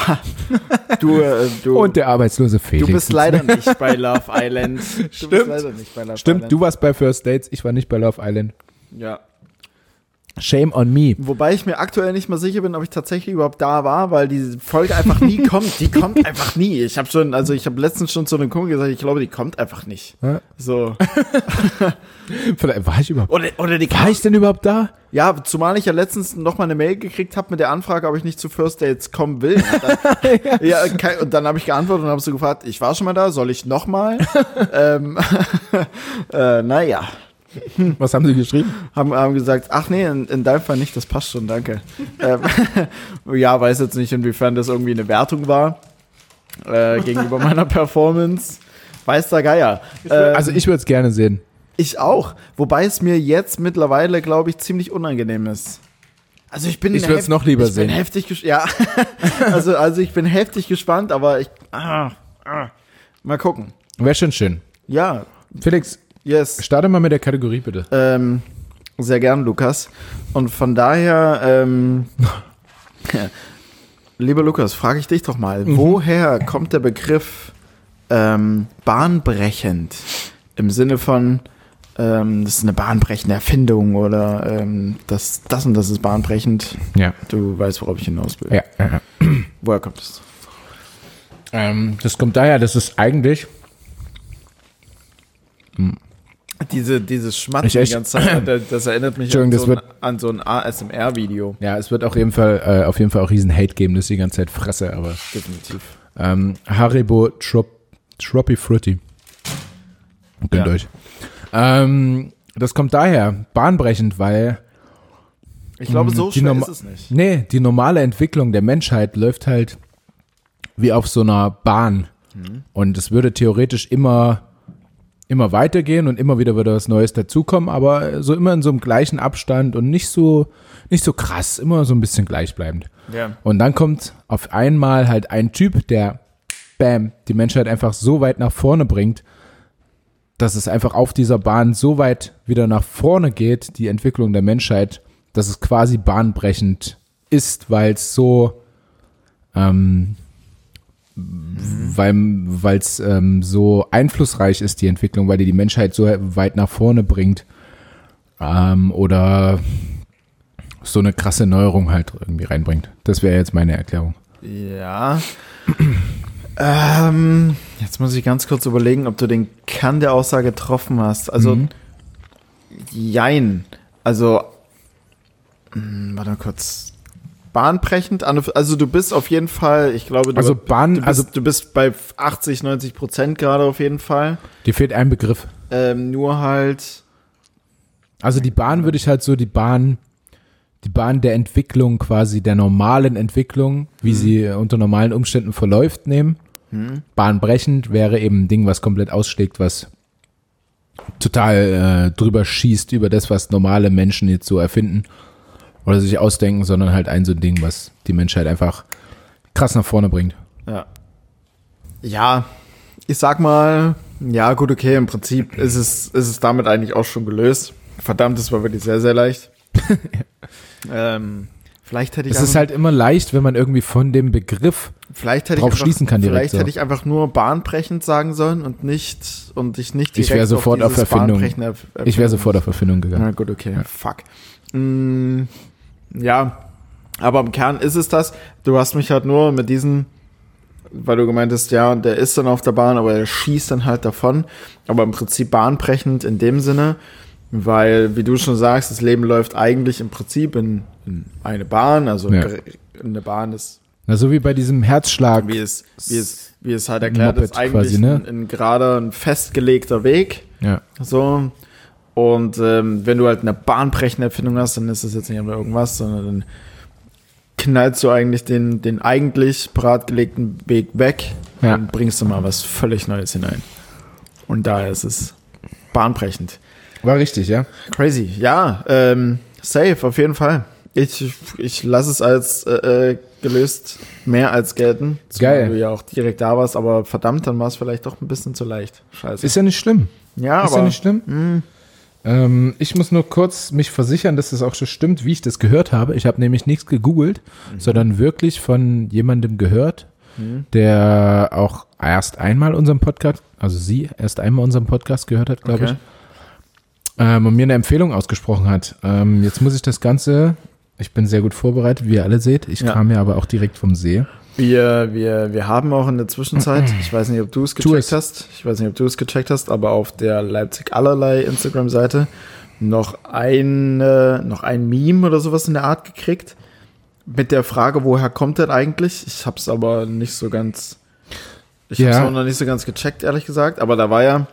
[SPEAKER 1] Du, äh, du,
[SPEAKER 2] Und der arbeitslose Felix.
[SPEAKER 1] du bist leider nicht bei Love Island. Du bist
[SPEAKER 2] Stimmt.
[SPEAKER 1] leider nicht bei Love
[SPEAKER 2] Stimmt,
[SPEAKER 1] Island.
[SPEAKER 2] du warst bei First Dates, ich war nicht bei Love Island.
[SPEAKER 1] Ja.
[SPEAKER 2] Shame on me.
[SPEAKER 1] Wobei ich mir aktuell nicht mal sicher bin, ob ich tatsächlich überhaupt da war, weil diese Folge einfach nie kommt. Die kommt einfach nie. Ich habe schon, also ich habe letztens schon zu einem Kumpel gesagt, ich glaube, die kommt einfach nicht.
[SPEAKER 2] Ja.
[SPEAKER 1] So.
[SPEAKER 2] Vielleicht war ich überhaupt.
[SPEAKER 1] Oder, oder die
[SPEAKER 2] War ich denn überhaupt da?
[SPEAKER 1] Ja, zumal ich ja letztens noch mal eine Mail gekriegt habe mit der Anfrage, ob ich nicht zu First Dates kommen will. Und dann, ja, kein, und dann habe ich geantwortet und habe so gefragt, ich war schon mal da, soll ich noch mal? ähm, äh, naja.
[SPEAKER 2] Was haben sie geschrieben?
[SPEAKER 1] haben, haben gesagt, ach nee, in, in deinem Fall nicht, das passt schon, danke. ähm, ja, weiß jetzt nicht, inwiefern das irgendwie eine Wertung war äh, gegenüber meiner Performance. Weiß der Geier. Ähm,
[SPEAKER 2] Also ich würde es gerne sehen.
[SPEAKER 1] ich auch, wobei es mir jetzt mittlerweile, glaube ich, ziemlich unangenehm ist. Also ich bin
[SPEAKER 2] Ich würd's
[SPEAKER 1] hef-
[SPEAKER 2] noch lieber
[SPEAKER 1] ich
[SPEAKER 2] sehen.
[SPEAKER 1] Bin heftig ja, also also ich bin heftig gespannt, aber ich ah, ah. mal gucken.
[SPEAKER 2] Wäre schon schön.
[SPEAKER 1] Ja,
[SPEAKER 2] Felix,
[SPEAKER 1] yes.
[SPEAKER 2] starte mal mit der Kategorie bitte.
[SPEAKER 1] Ähm, sehr gern, Lukas. Und von daher, ähm, lieber Lukas, frage ich dich doch mal,
[SPEAKER 2] Mhm.
[SPEAKER 1] woher kommt der Begriff ähm, bahnbrechend? Im Sinne von, ähm, das ist eine bahnbrechende Erfindung oder ähm, das, das und das ist bahnbrechend.
[SPEAKER 2] Ja.
[SPEAKER 1] Du weißt, worauf ich hinaus will.
[SPEAKER 2] Ja, ja, ja.
[SPEAKER 1] Woher kommt es?
[SPEAKER 2] Ähm, das kommt daher, dass es eigentlich
[SPEAKER 1] Diese, dieses Schmatzen
[SPEAKER 2] Ich
[SPEAKER 1] die
[SPEAKER 2] echt-
[SPEAKER 1] ganze Zeit, das, das erinnert mich an so, ein, an so ein ASMR-Video.
[SPEAKER 2] Ja, es wird auf jeden Fall, äh, auf jeden Fall auch riesen Hate geben, dass ich die ganze Zeit fresse, aber
[SPEAKER 1] Definitiv.
[SPEAKER 2] ähm, Haribo Trop, Troppy Fruity. Gönnt
[SPEAKER 1] Ja.
[SPEAKER 2] euch. Ähm, das kommt daher, bahnbrechend, weil,
[SPEAKER 1] Ich glaube, so
[SPEAKER 2] Die
[SPEAKER 1] schwer
[SPEAKER 2] Norma-
[SPEAKER 1] ist es nicht.
[SPEAKER 2] nee, die normale Entwicklung der Menschheit läuft halt wie auf so einer Bahn. Und es würde theoretisch immer, immer weitergehen und immer wieder würde was Neues dazukommen, aber so immer in so einem gleichen Abstand und nicht so, nicht so krass, immer so ein bisschen gleichbleibend.
[SPEAKER 1] Ja.
[SPEAKER 2] Und dann kommt auf einmal halt ein Typ, der, bam, die Menschheit einfach so weit nach vorne bringt, dass es einfach auf dieser Bahn so weit wieder nach vorne geht, die Entwicklung der Menschheit, dass es quasi bahnbrechend ist, weil es so, ähm, weil es ähm, so einflussreich ist, die Entwicklung, weil die die Menschheit so weit nach vorne bringt. Ähm, oder so eine krasse Neuerung halt irgendwie reinbringt. Das wäre jetzt meine Erklärung.
[SPEAKER 1] Ja. ähm, jetzt muss ich ganz kurz überlegen, ob du den Kern der Aussage getroffen hast. Also,
[SPEAKER 2] Mhm.
[SPEAKER 1] jein. Also, mh, warte mal kurz. Bahnbrechend, also du bist auf jeden Fall, ich glaube, du,
[SPEAKER 2] Also Bahn-
[SPEAKER 1] du, bist,
[SPEAKER 2] also-
[SPEAKER 1] du bist bei 80, 90 Prozent gerade auf jeden Fall.
[SPEAKER 2] Dir fehlt ein Begriff.
[SPEAKER 1] Ähm, nur halt,
[SPEAKER 2] Also die Bahn würde ich halt so die Bahn, die Bahn der Entwicklung quasi, der normalen Entwicklung, wie sie unter normalen Umständen verläuft, nehmen. Bahnbrechend wäre eben ein Ding, was komplett ausschlägt, was total äh, drüber schießt über das, was normale Menschen jetzt so erfinden oder sich ausdenken, sondern halt ein so ein Ding, was die Menschheit einfach krass nach vorne bringt.
[SPEAKER 1] ja. Ja, ich sag mal, ja, gut, okay, im Prinzip ist es, ist es damit eigentlich auch schon gelöst. Verdammt, das war wirklich sehr, sehr leicht. ähm, vielleicht hätte ich
[SPEAKER 2] Es ist halt immer leicht, wenn man irgendwie von dem Begriff
[SPEAKER 1] vielleicht hätte ich
[SPEAKER 2] drauf
[SPEAKER 1] einfach,
[SPEAKER 2] schließen kann direkt
[SPEAKER 1] Vielleicht
[SPEAKER 2] so.
[SPEAKER 1] hätte ich einfach nur bahnbrechend sagen sollen und nicht und dich nicht
[SPEAKER 2] Ich
[SPEAKER 1] direkt
[SPEAKER 2] wär sofort auf
[SPEAKER 1] dieses
[SPEAKER 2] Erfindung. Ich wäre sofort auf Erfindung gegangen.
[SPEAKER 1] Na gut, okay. Fuck. Mm, ja, aber im Kern ist es das. Du hast mich halt nur mit diesen, weil du gemeint hast, ja, der ist dann auf der Bahn, aber er schießt dann halt davon. Aber im Prinzip bahnbrechend in dem Sinne, weil, wie du schon sagst, das Leben läuft eigentlich im Prinzip in, in eine Bahn. Also
[SPEAKER 2] Ja.
[SPEAKER 1] eine Bahn ist
[SPEAKER 2] Na, so wie bei diesem Herzschlag.
[SPEAKER 1] wie es, wie es, wie es halt erklärt
[SPEAKER 2] Moped
[SPEAKER 1] ist, eigentlich
[SPEAKER 2] quasi, ne?
[SPEAKER 1] ein, ein gerader, ein festgelegter Weg.
[SPEAKER 2] Ja.
[SPEAKER 1] So. Und ähm, wenn du halt eine bahnbrechende Erfindung hast, dann ist das jetzt nicht einfach irgendwas, sondern dann knallst du eigentlich den, den eigentlich beratgelegten Weg weg
[SPEAKER 2] Ja.
[SPEAKER 1] und bringst du mal was völlig Neues hinein. Und daher ist es bahnbrechend.
[SPEAKER 2] War richtig, ja.
[SPEAKER 1] Crazy. Ja, ähm, safe, auf jeden Fall. Ich, ich lasse es als äh, äh, gelöst mehr als gelten.
[SPEAKER 2] Geil.
[SPEAKER 1] du ja auch direkt da warst, aber verdammt, dann war es vielleicht doch ein bisschen zu leicht. Scheiße.
[SPEAKER 2] Ist ja nicht schlimm.
[SPEAKER 1] ja,
[SPEAKER 2] Ist
[SPEAKER 1] aber
[SPEAKER 2] ja nicht schlimm. Ähm, ich muss nur kurz mich versichern, dass das auch schon stimmt, wie ich das gehört habe. Ich habe nämlich nichts gegoogelt,
[SPEAKER 1] Mhm.
[SPEAKER 2] sondern wirklich von jemandem gehört, der auch erst einmal unseren Podcast, also sie erst einmal unseren Podcast gehört hat, glaube
[SPEAKER 1] Okay.
[SPEAKER 2] ich, ähm, und mir eine Empfehlung ausgesprochen hat. Ähm, jetzt muss ich das Ganze, ich bin sehr gut vorbereitet, wie ihr alle seht. Ich
[SPEAKER 1] Ja.
[SPEAKER 2] kam ja aber auch direkt vom See.
[SPEAKER 1] Wir, wir, wir haben auch in der Zwischenzeit, ich weiß nicht, ob du es gecheckt hast, ich weiß nicht, ob du es gecheckt hast, aber auf der Leipzig allerlei Instagram-Seite noch ein, noch ein Meme oder sowas in der Art gekriegt. Mit der Frage, woher kommt das eigentlich? Ich hab's aber nicht so ganz, ich
[SPEAKER 2] Ja.
[SPEAKER 1] hab's auch noch nicht so ganz gecheckt, ehrlich gesagt, aber da war ja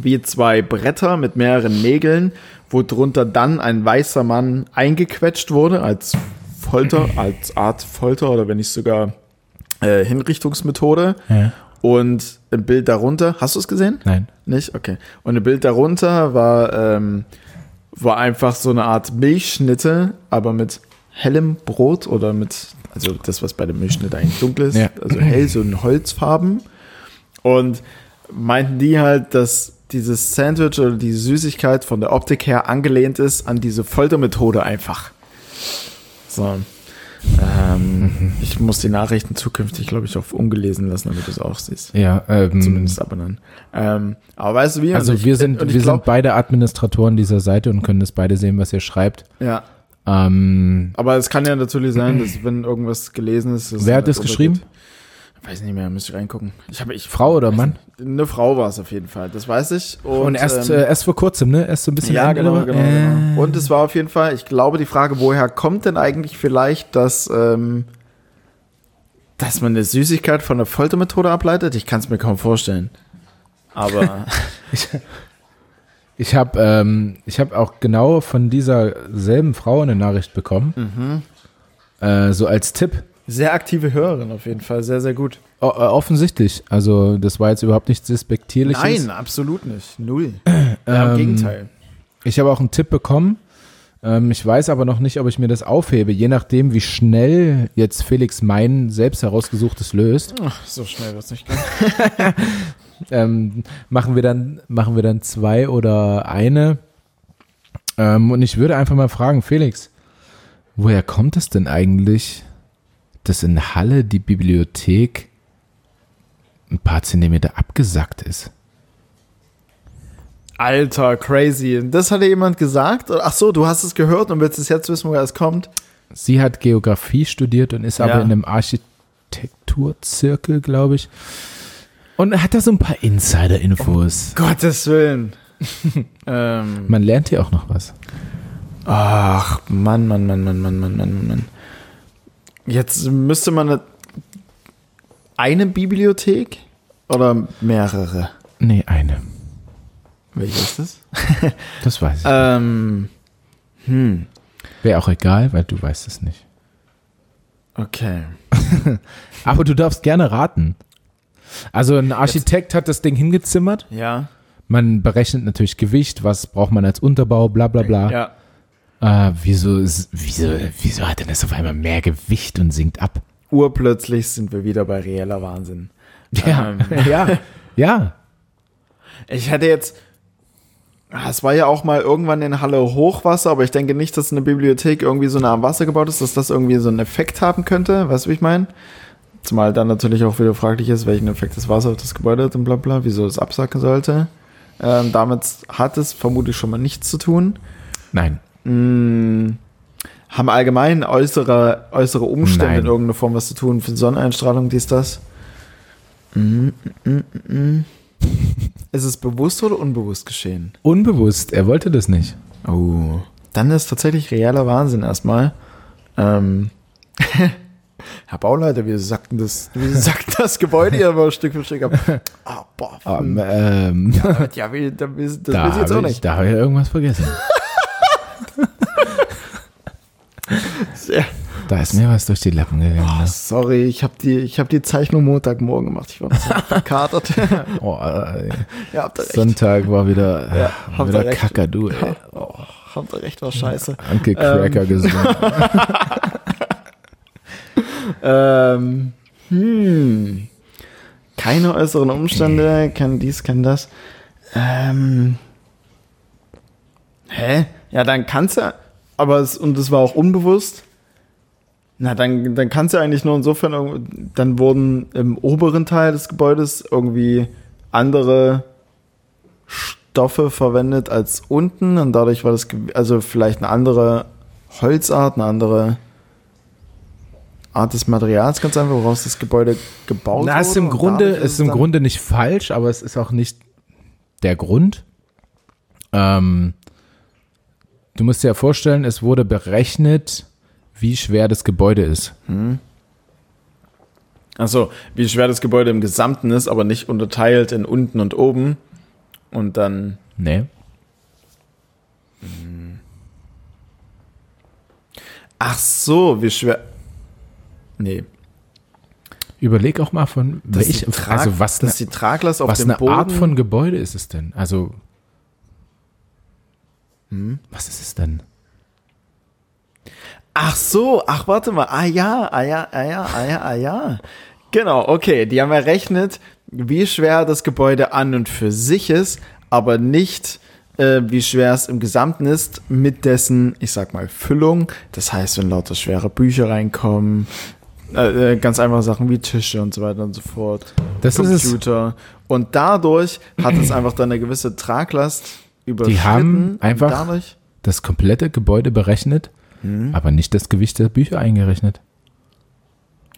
[SPEAKER 1] wie zwei Bretter mit mehreren Nägeln, wo drunter dann ein weißer Mann eingequetscht wurde als Folter, als Art Folter oder wenn nicht sogar äh, Hinrichtungsmethode.
[SPEAKER 2] Ja.
[SPEAKER 1] Und ein Bild darunter, hast du es gesehen?
[SPEAKER 2] Nein.
[SPEAKER 1] Nicht? Okay. Und ein Bild darunter war, ähm, war einfach so eine Art Milchschnitte, aber mit hellem Brot oder mit, also das, was bei der Milchschnitte eigentlich dunkel ist,
[SPEAKER 2] Ja.
[SPEAKER 1] also hell, so in Holzfarben. Und meinten die halt, dass dieses Sandwich oder die Süßigkeit von der Optik her angelehnt ist an diese Foltermethode einfach. So. Ähm, ich muss die Nachrichten zukünftig, glaube ich, auf ungelesen lassen, damit du es auch siehst.
[SPEAKER 2] Ja, ähm,
[SPEAKER 1] Zumindest abonnieren. Ähm, aber weißt du wie?
[SPEAKER 2] also
[SPEAKER 1] ich-
[SPEAKER 2] wir sind,
[SPEAKER 1] und
[SPEAKER 2] wir
[SPEAKER 1] glaub-
[SPEAKER 2] sind beide Administratoren dieser Seite und können das beide sehen, was ihr schreibt.
[SPEAKER 1] Ja,
[SPEAKER 2] Ähm,
[SPEAKER 1] aber es kann ja natürlich sein, dass wenn irgendwas gelesen ist.
[SPEAKER 2] Wer hat
[SPEAKER 1] es
[SPEAKER 2] das geschrieben?
[SPEAKER 1] untergeht. Weiß nicht mehr, müsste ich reingucken. Ich habe ich
[SPEAKER 2] Frau oder Mann?
[SPEAKER 1] Eine Frau war es auf jeden Fall, das weiß ich. Und,
[SPEAKER 2] Und, erst,
[SPEAKER 1] ähm,
[SPEAKER 2] äh, erst vor kurzem, ne? Erst so ein bisschen
[SPEAKER 1] ja, genau,
[SPEAKER 2] aber-
[SPEAKER 1] genau,
[SPEAKER 2] äh,
[SPEAKER 1] genau. Und es war auf jeden Fall, ich glaube, die Frage, woher kommt denn eigentlich vielleicht, dass, ähm, dass man eine Süßigkeit von der Foltermethode ableitet? Ich kann es mir kaum vorstellen. Aber
[SPEAKER 2] Ich habe ähm, ich hab auch genau von dieser selben Frau eine Nachricht bekommen. Äh, so als Tipp.
[SPEAKER 1] Sehr aktive Hörerin auf jeden Fall, sehr, sehr gut.
[SPEAKER 2] O äh, offensichtlich. Also, das war jetzt überhaupt nichts Despektierliches.
[SPEAKER 1] Nein, absolut nicht. Null. Ja, Im
[SPEAKER 2] Ähm,
[SPEAKER 1] Gegenteil.
[SPEAKER 2] Ich habe auch einen Tipp bekommen. Ähm, ich weiß aber noch nicht, ob ich mir das aufhebe, je nachdem, wie schnell jetzt Felix mein selbst herausgesuchtes löst.
[SPEAKER 1] Ach, so schnell wird es nicht gehen.
[SPEAKER 2] ähm, machen wir dann machen wir dann zwei oder eine. Ähm, und ich würde einfach mal fragen, Felix, woher kommt es denn eigentlich, dass in Halle die Bibliothek ein paar Zentimeter abgesackt ist?
[SPEAKER 1] Alter, crazy. Das hatte jemand gesagt? Ach so, du hast es gehört und willst es jetzt wissen, woher es kommt?
[SPEAKER 2] Sie hat Geografie studiert und ist
[SPEAKER 1] Ja.
[SPEAKER 2] aber in einem Architekturzirkel, glaube ich. Und hat da so ein paar Insider-Infos.
[SPEAKER 1] Gottes Willen. ähm,
[SPEAKER 2] Man lernt hier auch noch was.
[SPEAKER 1] ach, Mann, Mann, Mann, Mann, Mann, Mann, Mann, Mann. Jetzt müsste man eine, eine Bibliothek oder mehrere?
[SPEAKER 2] Nee, eine.
[SPEAKER 1] Welche ist das?
[SPEAKER 2] Das weiß ich.
[SPEAKER 1] Ähm, hm,
[SPEAKER 2] Wäre auch egal, weil du weißt es nicht.
[SPEAKER 1] okay.
[SPEAKER 2] Aber du darfst gerne raten. Also ein Architekt hat das Ding hingezimmert.
[SPEAKER 1] Ja.
[SPEAKER 2] Man berechnet natürlich Gewicht, was braucht man als Unterbau, bla bla bla.
[SPEAKER 1] Ja.
[SPEAKER 2] Äh, wieso, ist, wieso, wieso hat denn das auf einmal mehr Gewicht und sinkt ab?
[SPEAKER 1] Urplötzlich sind wir wieder bei reeller Wahnsinn.
[SPEAKER 2] Ja,
[SPEAKER 1] Ähm.
[SPEAKER 2] ja, ja.
[SPEAKER 1] Ich hätte jetzt. Ah, Es war ja auch mal irgendwann in Halle Hochwasser, aber ich denke nicht, dass eine Bibliothek irgendwie so nah am Wasser gebaut ist, dass das irgendwie so einen Effekt haben könnte. Weißt du, wie ich meine? Zumal dann natürlich auch wieder fraglich ist, welchen Effekt das Wasser auf das Gebäude hat und bla bla, wieso es absacken sollte. Ähm, damit hat es vermutlich schon mal nichts zu tun.
[SPEAKER 2] Nein.
[SPEAKER 1] Mm, haben allgemein äußere, äußere Umstände
[SPEAKER 2] Nein.
[SPEAKER 1] in irgendeiner Form was zu tun für Sonneneinstrahlung, dies, das? Mm, mm. Ist es bewusst oder unbewusst geschehen?
[SPEAKER 2] Unbewusst, er wollte das nicht.
[SPEAKER 1] Oh. Dann ist tatsächlich realer Wahnsinn erstmal. Ähm. Herr Bauleiter, wir sackten das, wir sackten das Gebäude hier aber Stück für Stück ab. Ah, boah.
[SPEAKER 2] Ähm, ähm,
[SPEAKER 1] ja, ja, will- da will- das
[SPEAKER 2] da
[SPEAKER 1] will ich jetzt auch
[SPEAKER 2] habe ich,
[SPEAKER 1] nicht.
[SPEAKER 2] da hab ich irgendwas vergessen.
[SPEAKER 1] Sehr,
[SPEAKER 2] Da ist mir was durch die Lappen gegangen.
[SPEAKER 1] oh,
[SPEAKER 2] ne?
[SPEAKER 1] sorry, ich habe die, ich hab die Zeichnung Montagmorgen gemacht. Ich war noch so verkatert.
[SPEAKER 2] Oh, äh,
[SPEAKER 1] ja, recht.
[SPEAKER 2] Sonntag war wieder,
[SPEAKER 1] Ja,
[SPEAKER 2] äh, wieder. Kakadu, ey.
[SPEAKER 1] Oh, habt ihr recht, war scheiße.
[SPEAKER 2] Anke Cracker gesungen.
[SPEAKER 1] Ähm, hm. Keine äußeren Umstände, kann dies, kann das. Ähm. Hä? Ja, dann kannst du, aber es, und das war auch unbewusst. Na, dann, dann kannst du eigentlich nur insofern, dann wurden im oberen Teil des Gebäudes irgendwie andere Stoffe verwendet als unten und dadurch war das, also vielleicht eine andere Holzart, eine andere Art des Materials, ganz einfach, woraus das Gebäude gebaut
[SPEAKER 2] Na,
[SPEAKER 1] wurde.
[SPEAKER 2] ist im
[SPEAKER 1] und
[SPEAKER 2] Grunde, ist im Grunde nicht falsch, aber es ist auch nicht der Grund. Ähm, du musst dir ja vorstellen, es wurde berechnet, wie schwer das Gebäude ist.
[SPEAKER 1] Achso, wie schwer das Gebäude im Gesamten ist, aber nicht unterteilt in unten und oben. Und dann.
[SPEAKER 2] Nee.
[SPEAKER 1] Ach so, wie schwer. Nee.
[SPEAKER 2] Überleg auch mal von welch,
[SPEAKER 1] Trag-
[SPEAKER 2] also was,
[SPEAKER 1] auf
[SPEAKER 2] was eine. Art von Gebäude ist es denn? Also
[SPEAKER 1] Hm?
[SPEAKER 2] was ist es denn?
[SPEAKER 1] Ach so, ach warte mal. Ah ja, ah ja, ah ja, ah ja, ah ja. Genau, okay. Die haben errechnet, wie schwer das Gebäude an und für sich ist, aber nicht, äh, wie schwer es im Gesamten ist, mit dessen, ich sag mal, Füllung. Das heißt, wenn lauter schwere Bücher reinkommen, äh, äh, ganz einfache Sachen wie Tische und so weiter und so fort.
[SPEAKER 2] Das ist es.
[SPEAKER 1] Computer. Und dadurch hat es einfach dann eine gewisse Traglast überschritten.
[SPEAKER 2] haben einfach-
[SPEAKER 1] dadurch,
[SPEAKER 2] Das komplette Gebäude berechnet,
[SPEAKER 1] Hm?
[SPEAKER 2] aber nicht das Gewicht der Bücher eingerechnet.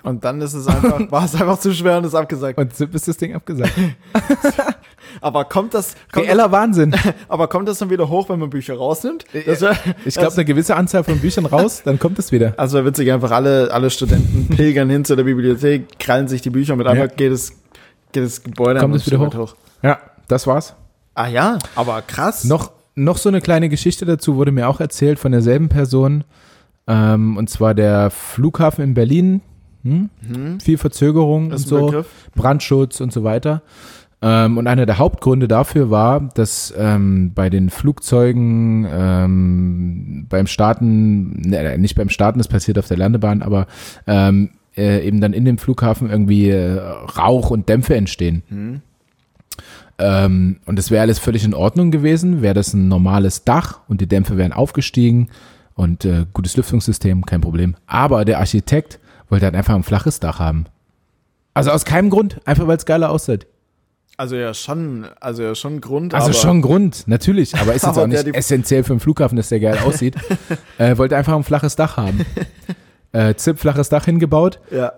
[SPEAKER 1] und dann ist es einfach, war es einfach zu schwer und ist abgesagt.
[SPEAKER 2] Und so ist das Ding abgesagt.
[SPEAKER 1] Aber kommt das, kommt
[SPEAKER 2] Reeller Wahnsinn.
[SPEAKER 1] aber kommt das dann wieder hoch, wenn man Bücher rausnimmt? Das wär,
[SPEAKER 2] Ich glaube, eine gewisse Anzahl von Büchern raus, dann kommt es wieder.
[SPEAKER 1] also witzig, einfach alle, alle Studenten pilgern hin zu der Bibliothek, krallen sich die Bücher und mit einmal
[SPEAKER 2] Ja.
[SPEAKER 1] geht es, geht das Gebäude
[SPEAKER 2] Kommt es wieder
[SPEAKER 1] Stück weit
[SPEAKER 2] Ja, das war's.
[SPEAKER 1] Ah ja, aber krass.
[SPEAKER 2] Noch, noch so eine kleine Geschichte dazu wurde mir auch erzählt von derselben Person. Ähm, und zwar der Flughafen in Berlin. Hm? Viel Verzögerung und so.
[SPEAKER 1] Begriff.
[SPEAKER 2] Brandschutz und so weiter. Ähm, und einer der Hauptgründe dafür war, dass ähm, bei den Flugzeugen ähm, beim Starten, ne, nicht beim Starten, das passiert auf der Landebahn, aber ähm, äh, eben dann in dem Flughafen irgendwie äh, Rauch und Dämpfe entstehen. Ähm, und das wäre alles völlig in Ordnung gewesen, wäre das ein normales Dach und die Dämpfe wären aufgestiegen und äh, gutes Lüftungssystem, kein Problem. Aber der Architekt wollte halt einfach ein flaches Dach haben. Also aus keinem Grund, einfach weil es geiler aussieht.
[SPEAKER 1] Also ja schon, also ja schon Grund,
[SPEAKER 2] Also schon Grund, natürlich, aber ist jetzt auch nicht essentiell für einen Flughafen, dass der geil aussieht. äh, wollte einfach ein flaches Dach haben. Äh, Zip, flaches Dach hingebaut,
[SPEAKER 1] ja.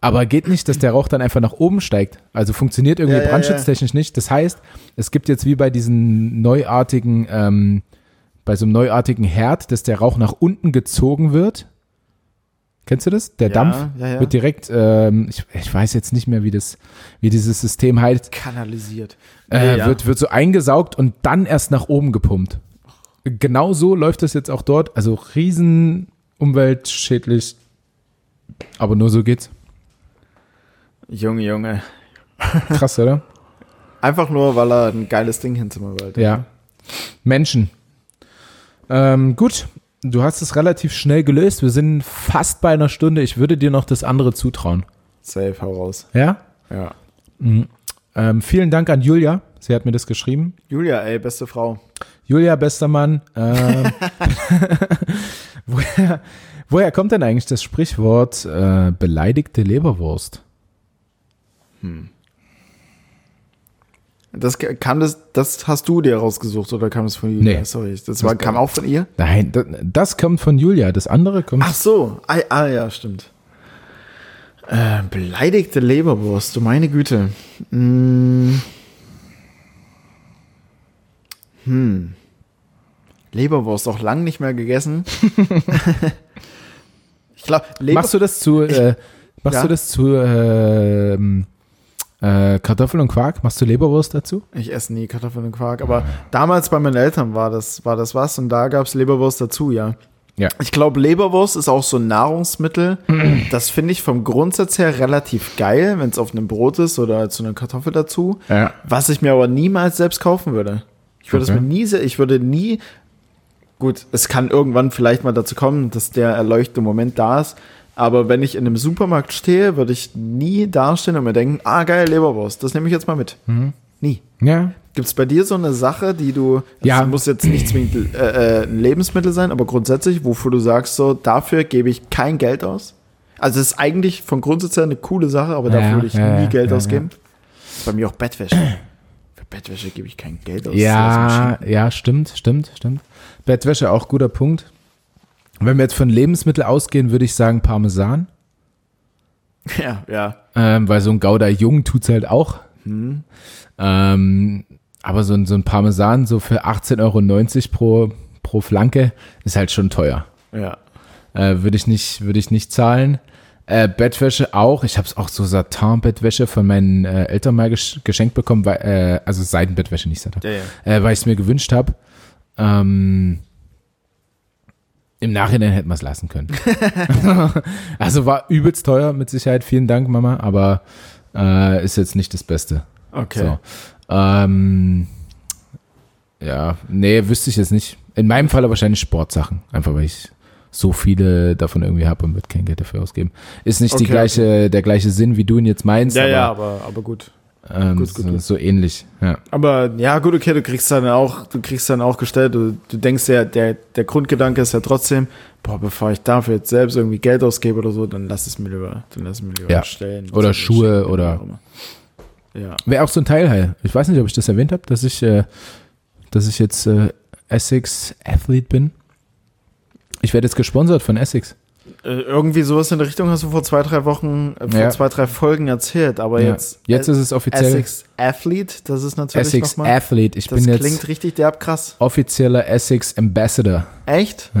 [SPEAKER 2] Aber geht nicht, dass der Rauch dann einfach nach oben steigt. Also funktioniert irgendwie
[SPEAKER 1] Ja, ja,
[SPEAKER 2] brandschutztechnisch nicht. Das heißt, es gibt jetzt wie bei diesen neuartigen, ähm, bei so einem neuartigen Herd, dass der Rauch nach unten gezogen wird. Kennst du das? Der
[SPEAKER 1] Ja,
[SPEAKER 2] Dampf
[SPEAKER 1] ja, ja.
[SPEAKER 2] wird direkt, ähm, ich, ich weiß jetzt nicht mehr, wie das, wie dieses System heißt,
[SPEAKER 1] kanalisiert.
[SPEAKER 2] äh,
[SPEAKER 1] ja.
[SPEAKER 2] wird, wird so eingesaugt und dann erst nach oben gepumpt. Genau so läuft das jetzt auch dort. Also riesen umweltschädlich. Aber nur so geht's.
[SPEAKER 1] Junge, Junge.
[SPEAKER 2] Krass, oder?
[SPEAKER 1] Einfach nur, weil er ein geiles Ding hinzimmern wollte.
[SPEAKER 2] Ja. Menschen. Ähm, gut, du hast es relativ schnell gelöst. Wir sind fast bei einer Stunde. Ich würde dir noch das andere zutrauen.
[SPEAKER 1] Safe, hau raus.
[SPEAKER 2] Ja?
[SPEAKER 1] Ja.
[SPEAKER 2] Ähm, vielen Dank an Julia. Sie hat mir das geschrieben.
[SPEAKER 1] Julia, ey, beste Frau.
[SPEAKER 2] Julia, bester Mann. Ähm, woher, woher kommt denn eigentlich das Sprichwort äh, beleidigte Leberwurst?
[SPEAKER 1] Das kam das, das hast du dir rausgesucht oder kam das von Julia?
[SPEAKER 2] Nee.
[SPEAKER 1] Sorry, das, war, kam auch von ihr?
[SPEAKER 2] Nein, das, das kommt von Julia. Das andere kommt.
[SPEAKER 1] Ach so, ah, ah ja, stimmt. Äh, beleidigte Leberwurst, du meine Güte. Hm. Hm. Leberwurst, auch lang nicht mehr gegessen. ich glaube, Leber
[SPEAKER 2] machst du das zu, äh, machst
[SPEAKER 1] Ja.
[SPEAKER 2] du das zu ähm, äh, Kartoffeln und Quark? Machst du Leberwurst dazu?
[SPEAKER 1] Ich esse nie Kartoffeln und Quark, aber damals bei meinen Eltern war das, war das was und da gab es Leberwurst dazu, ja.
[SPEAKER 2] Ja.
[SPEAKER 1] Ich glaube, Leberwurst ist auch so ein Nahrungsmittel. Das finde ich vom Grundsatz her relativ geil, wenn es auf einem Brot ist oder zu einer Kartoffel dazu.
[SPEAKER 2] Ja.
[SPEAKER 1] Was ich mir aber niemals selbst kaufen würde. Ich würde
[SPEAKER 2] Okay.
[SPEAKER 1] es mir nie, ich würde nie, gut, es kann irgendwann vielleicht mal dazu kommen, dass der erleuchtete Moment da ist. Aber wenn ich in einem Supermarkt stehe, würde ich nie dastehen und mir denken, ah, geil, Leberwurst, das nehme ich jetzt mal mit. Nie.
[SPEAKER 2] Ja.
[SPEAKER 1] Gibt es bei dir so eine Sache, die du, das
[SPEAKER 2] Ja.
[SPEAKER 1] muss jetzt nicht zwingend äh, äh, ein Lebensmittel sein, aber grundsätzlich, wofür du sagst, so, dafür gebe ich kein Geld aus? Also es ist eigentlich von Grundsatz her eine coole Sache, aber dafür
[SPEAKER 2] Ja,
[SPEAKER 1] würde ich
[SPEAKER 2] ja,
[SPEAKER 1] nie Geld ausgeben. Bei mir auch Bettwäsche. Für Bettwäsche gebe ich kein Geld aus.
[SPEAKER 2] Ja, ja, stimmt, stimmt, stimmt. Bettwäsche auch guter Punkt. Wenn wir jetzt von Lebensmittel ausgehen, würde ich sagen Parmesan.
[SPEAKER 1] Ja, ja.
[SPEAKER 2] Ähm, weil so ein Gouda Jung tut's halt auch. Ähm, aber so ein, so ein Parmesan so für 18,90 Euro pro, pro Flanke ist halt schon teuer.
[SPEAKER 1] Ja.
[SPEAKER 2] Äh, würde ich nicht, würde ich nicht zahlen. Äh, Bettwäsche auch. Ich habe auch so Satin-Bettwäsche von meinen äh, Eltern mal gesch geschenkt bekommen, weil, äh, also Seidenbettwäsche, nicht Satin,
[SPEAKER 1] Ja, ja.
[SPEAKER 2] Äh, weil ich es mir gewünscht habe. Ähm, Im Nachhinein hätten wir es lassen können. also war übelst teuer, mit Sicherheit. Vielen Dank, Mama, aber äh, ist jetzt nicht das Beste.
[SPEAKER 1] Okay.
[SPEAKER 2] So. Ähm, ja, nee, wüsste ich jetzt nicht. In meinem Fall wahrscheinlich Sportsachen. Einfach weil ich so viele davon irgendwie habe und wird kein Geld dafür ausgeben. Ist nicht die
[SPEAKER 1] Okay,
[SPEAKER 2] gleiche, der gleiche Sinn, wie du ihn jetzt meinst,
[SPEAKER 1] Ja,
[SPEAKER 2] aber,
[SPEAKER 1] ja, aber, aber gut.
[SPEAKER 2] Ähm,
[SPEAKER 1] gut, gut,
[SPEAKER 2] so,
[SPEAKER 1] gut.
[SPEAKER 2] so ähnlich. Ja.
[SPEAKER 1] Aber ja, gut, okay, du kriegst dann auch, du kriegst dann auch gestellt, du, du denkst ja, der, der Grundgedanke ist ja trotzdem, boah, bevor ich dafür jetzt selbst irgendwie Geld ausgebe oder so, dann lass es mir lieber, dann lass es mir lieber
[SPEAKER 2] Ja.
[SPEAKER 1] stellen.
[SPEAKER 2] Oder Schuhe
[SPEAKER 1] Schenken,
[SPEAKER 2] oder-.
[SPEAKER 1] Ja.
[SPEAKER 2] Wäre auch so ein Teilheil. Ich weiß nicht, ob ich das erwähnt habe, dass ich, äh, dass ich jetzt äh, Essex Athlete bin. Ich werde jetzt gesponsert von Essex.
[SPEAKER 1] Äh, irgendwie sowas in der Richtung hast du vor zwei, drei Wochen, äh, vor
[SPEAKER 2] Ja.
[SPEAKER 1] zwei, drei Folgen erzählt, aber
[SPEAKER 2] Ja.
[SPEAKER 1] jetzt.
[SPEAKER 2] Jetzt ist es offiziell
[SPEAKER 1] Essex Athlete, das ist natürlich
[SPEAKER 2] Essex
[SPEAKER 1] nochmal.
[SPEAKER 2] Athlete. Ich
[SPEAKER 1] Das
[SPEAKER 2] bin
[SPEAKER 1] klingt
[SPEAKER 2] jetzt
[SPEAKER 1] richtig derb krass.
[SPEAKER 2] offizieller Essex Ambassador.
[SPEAKER 1] Echt?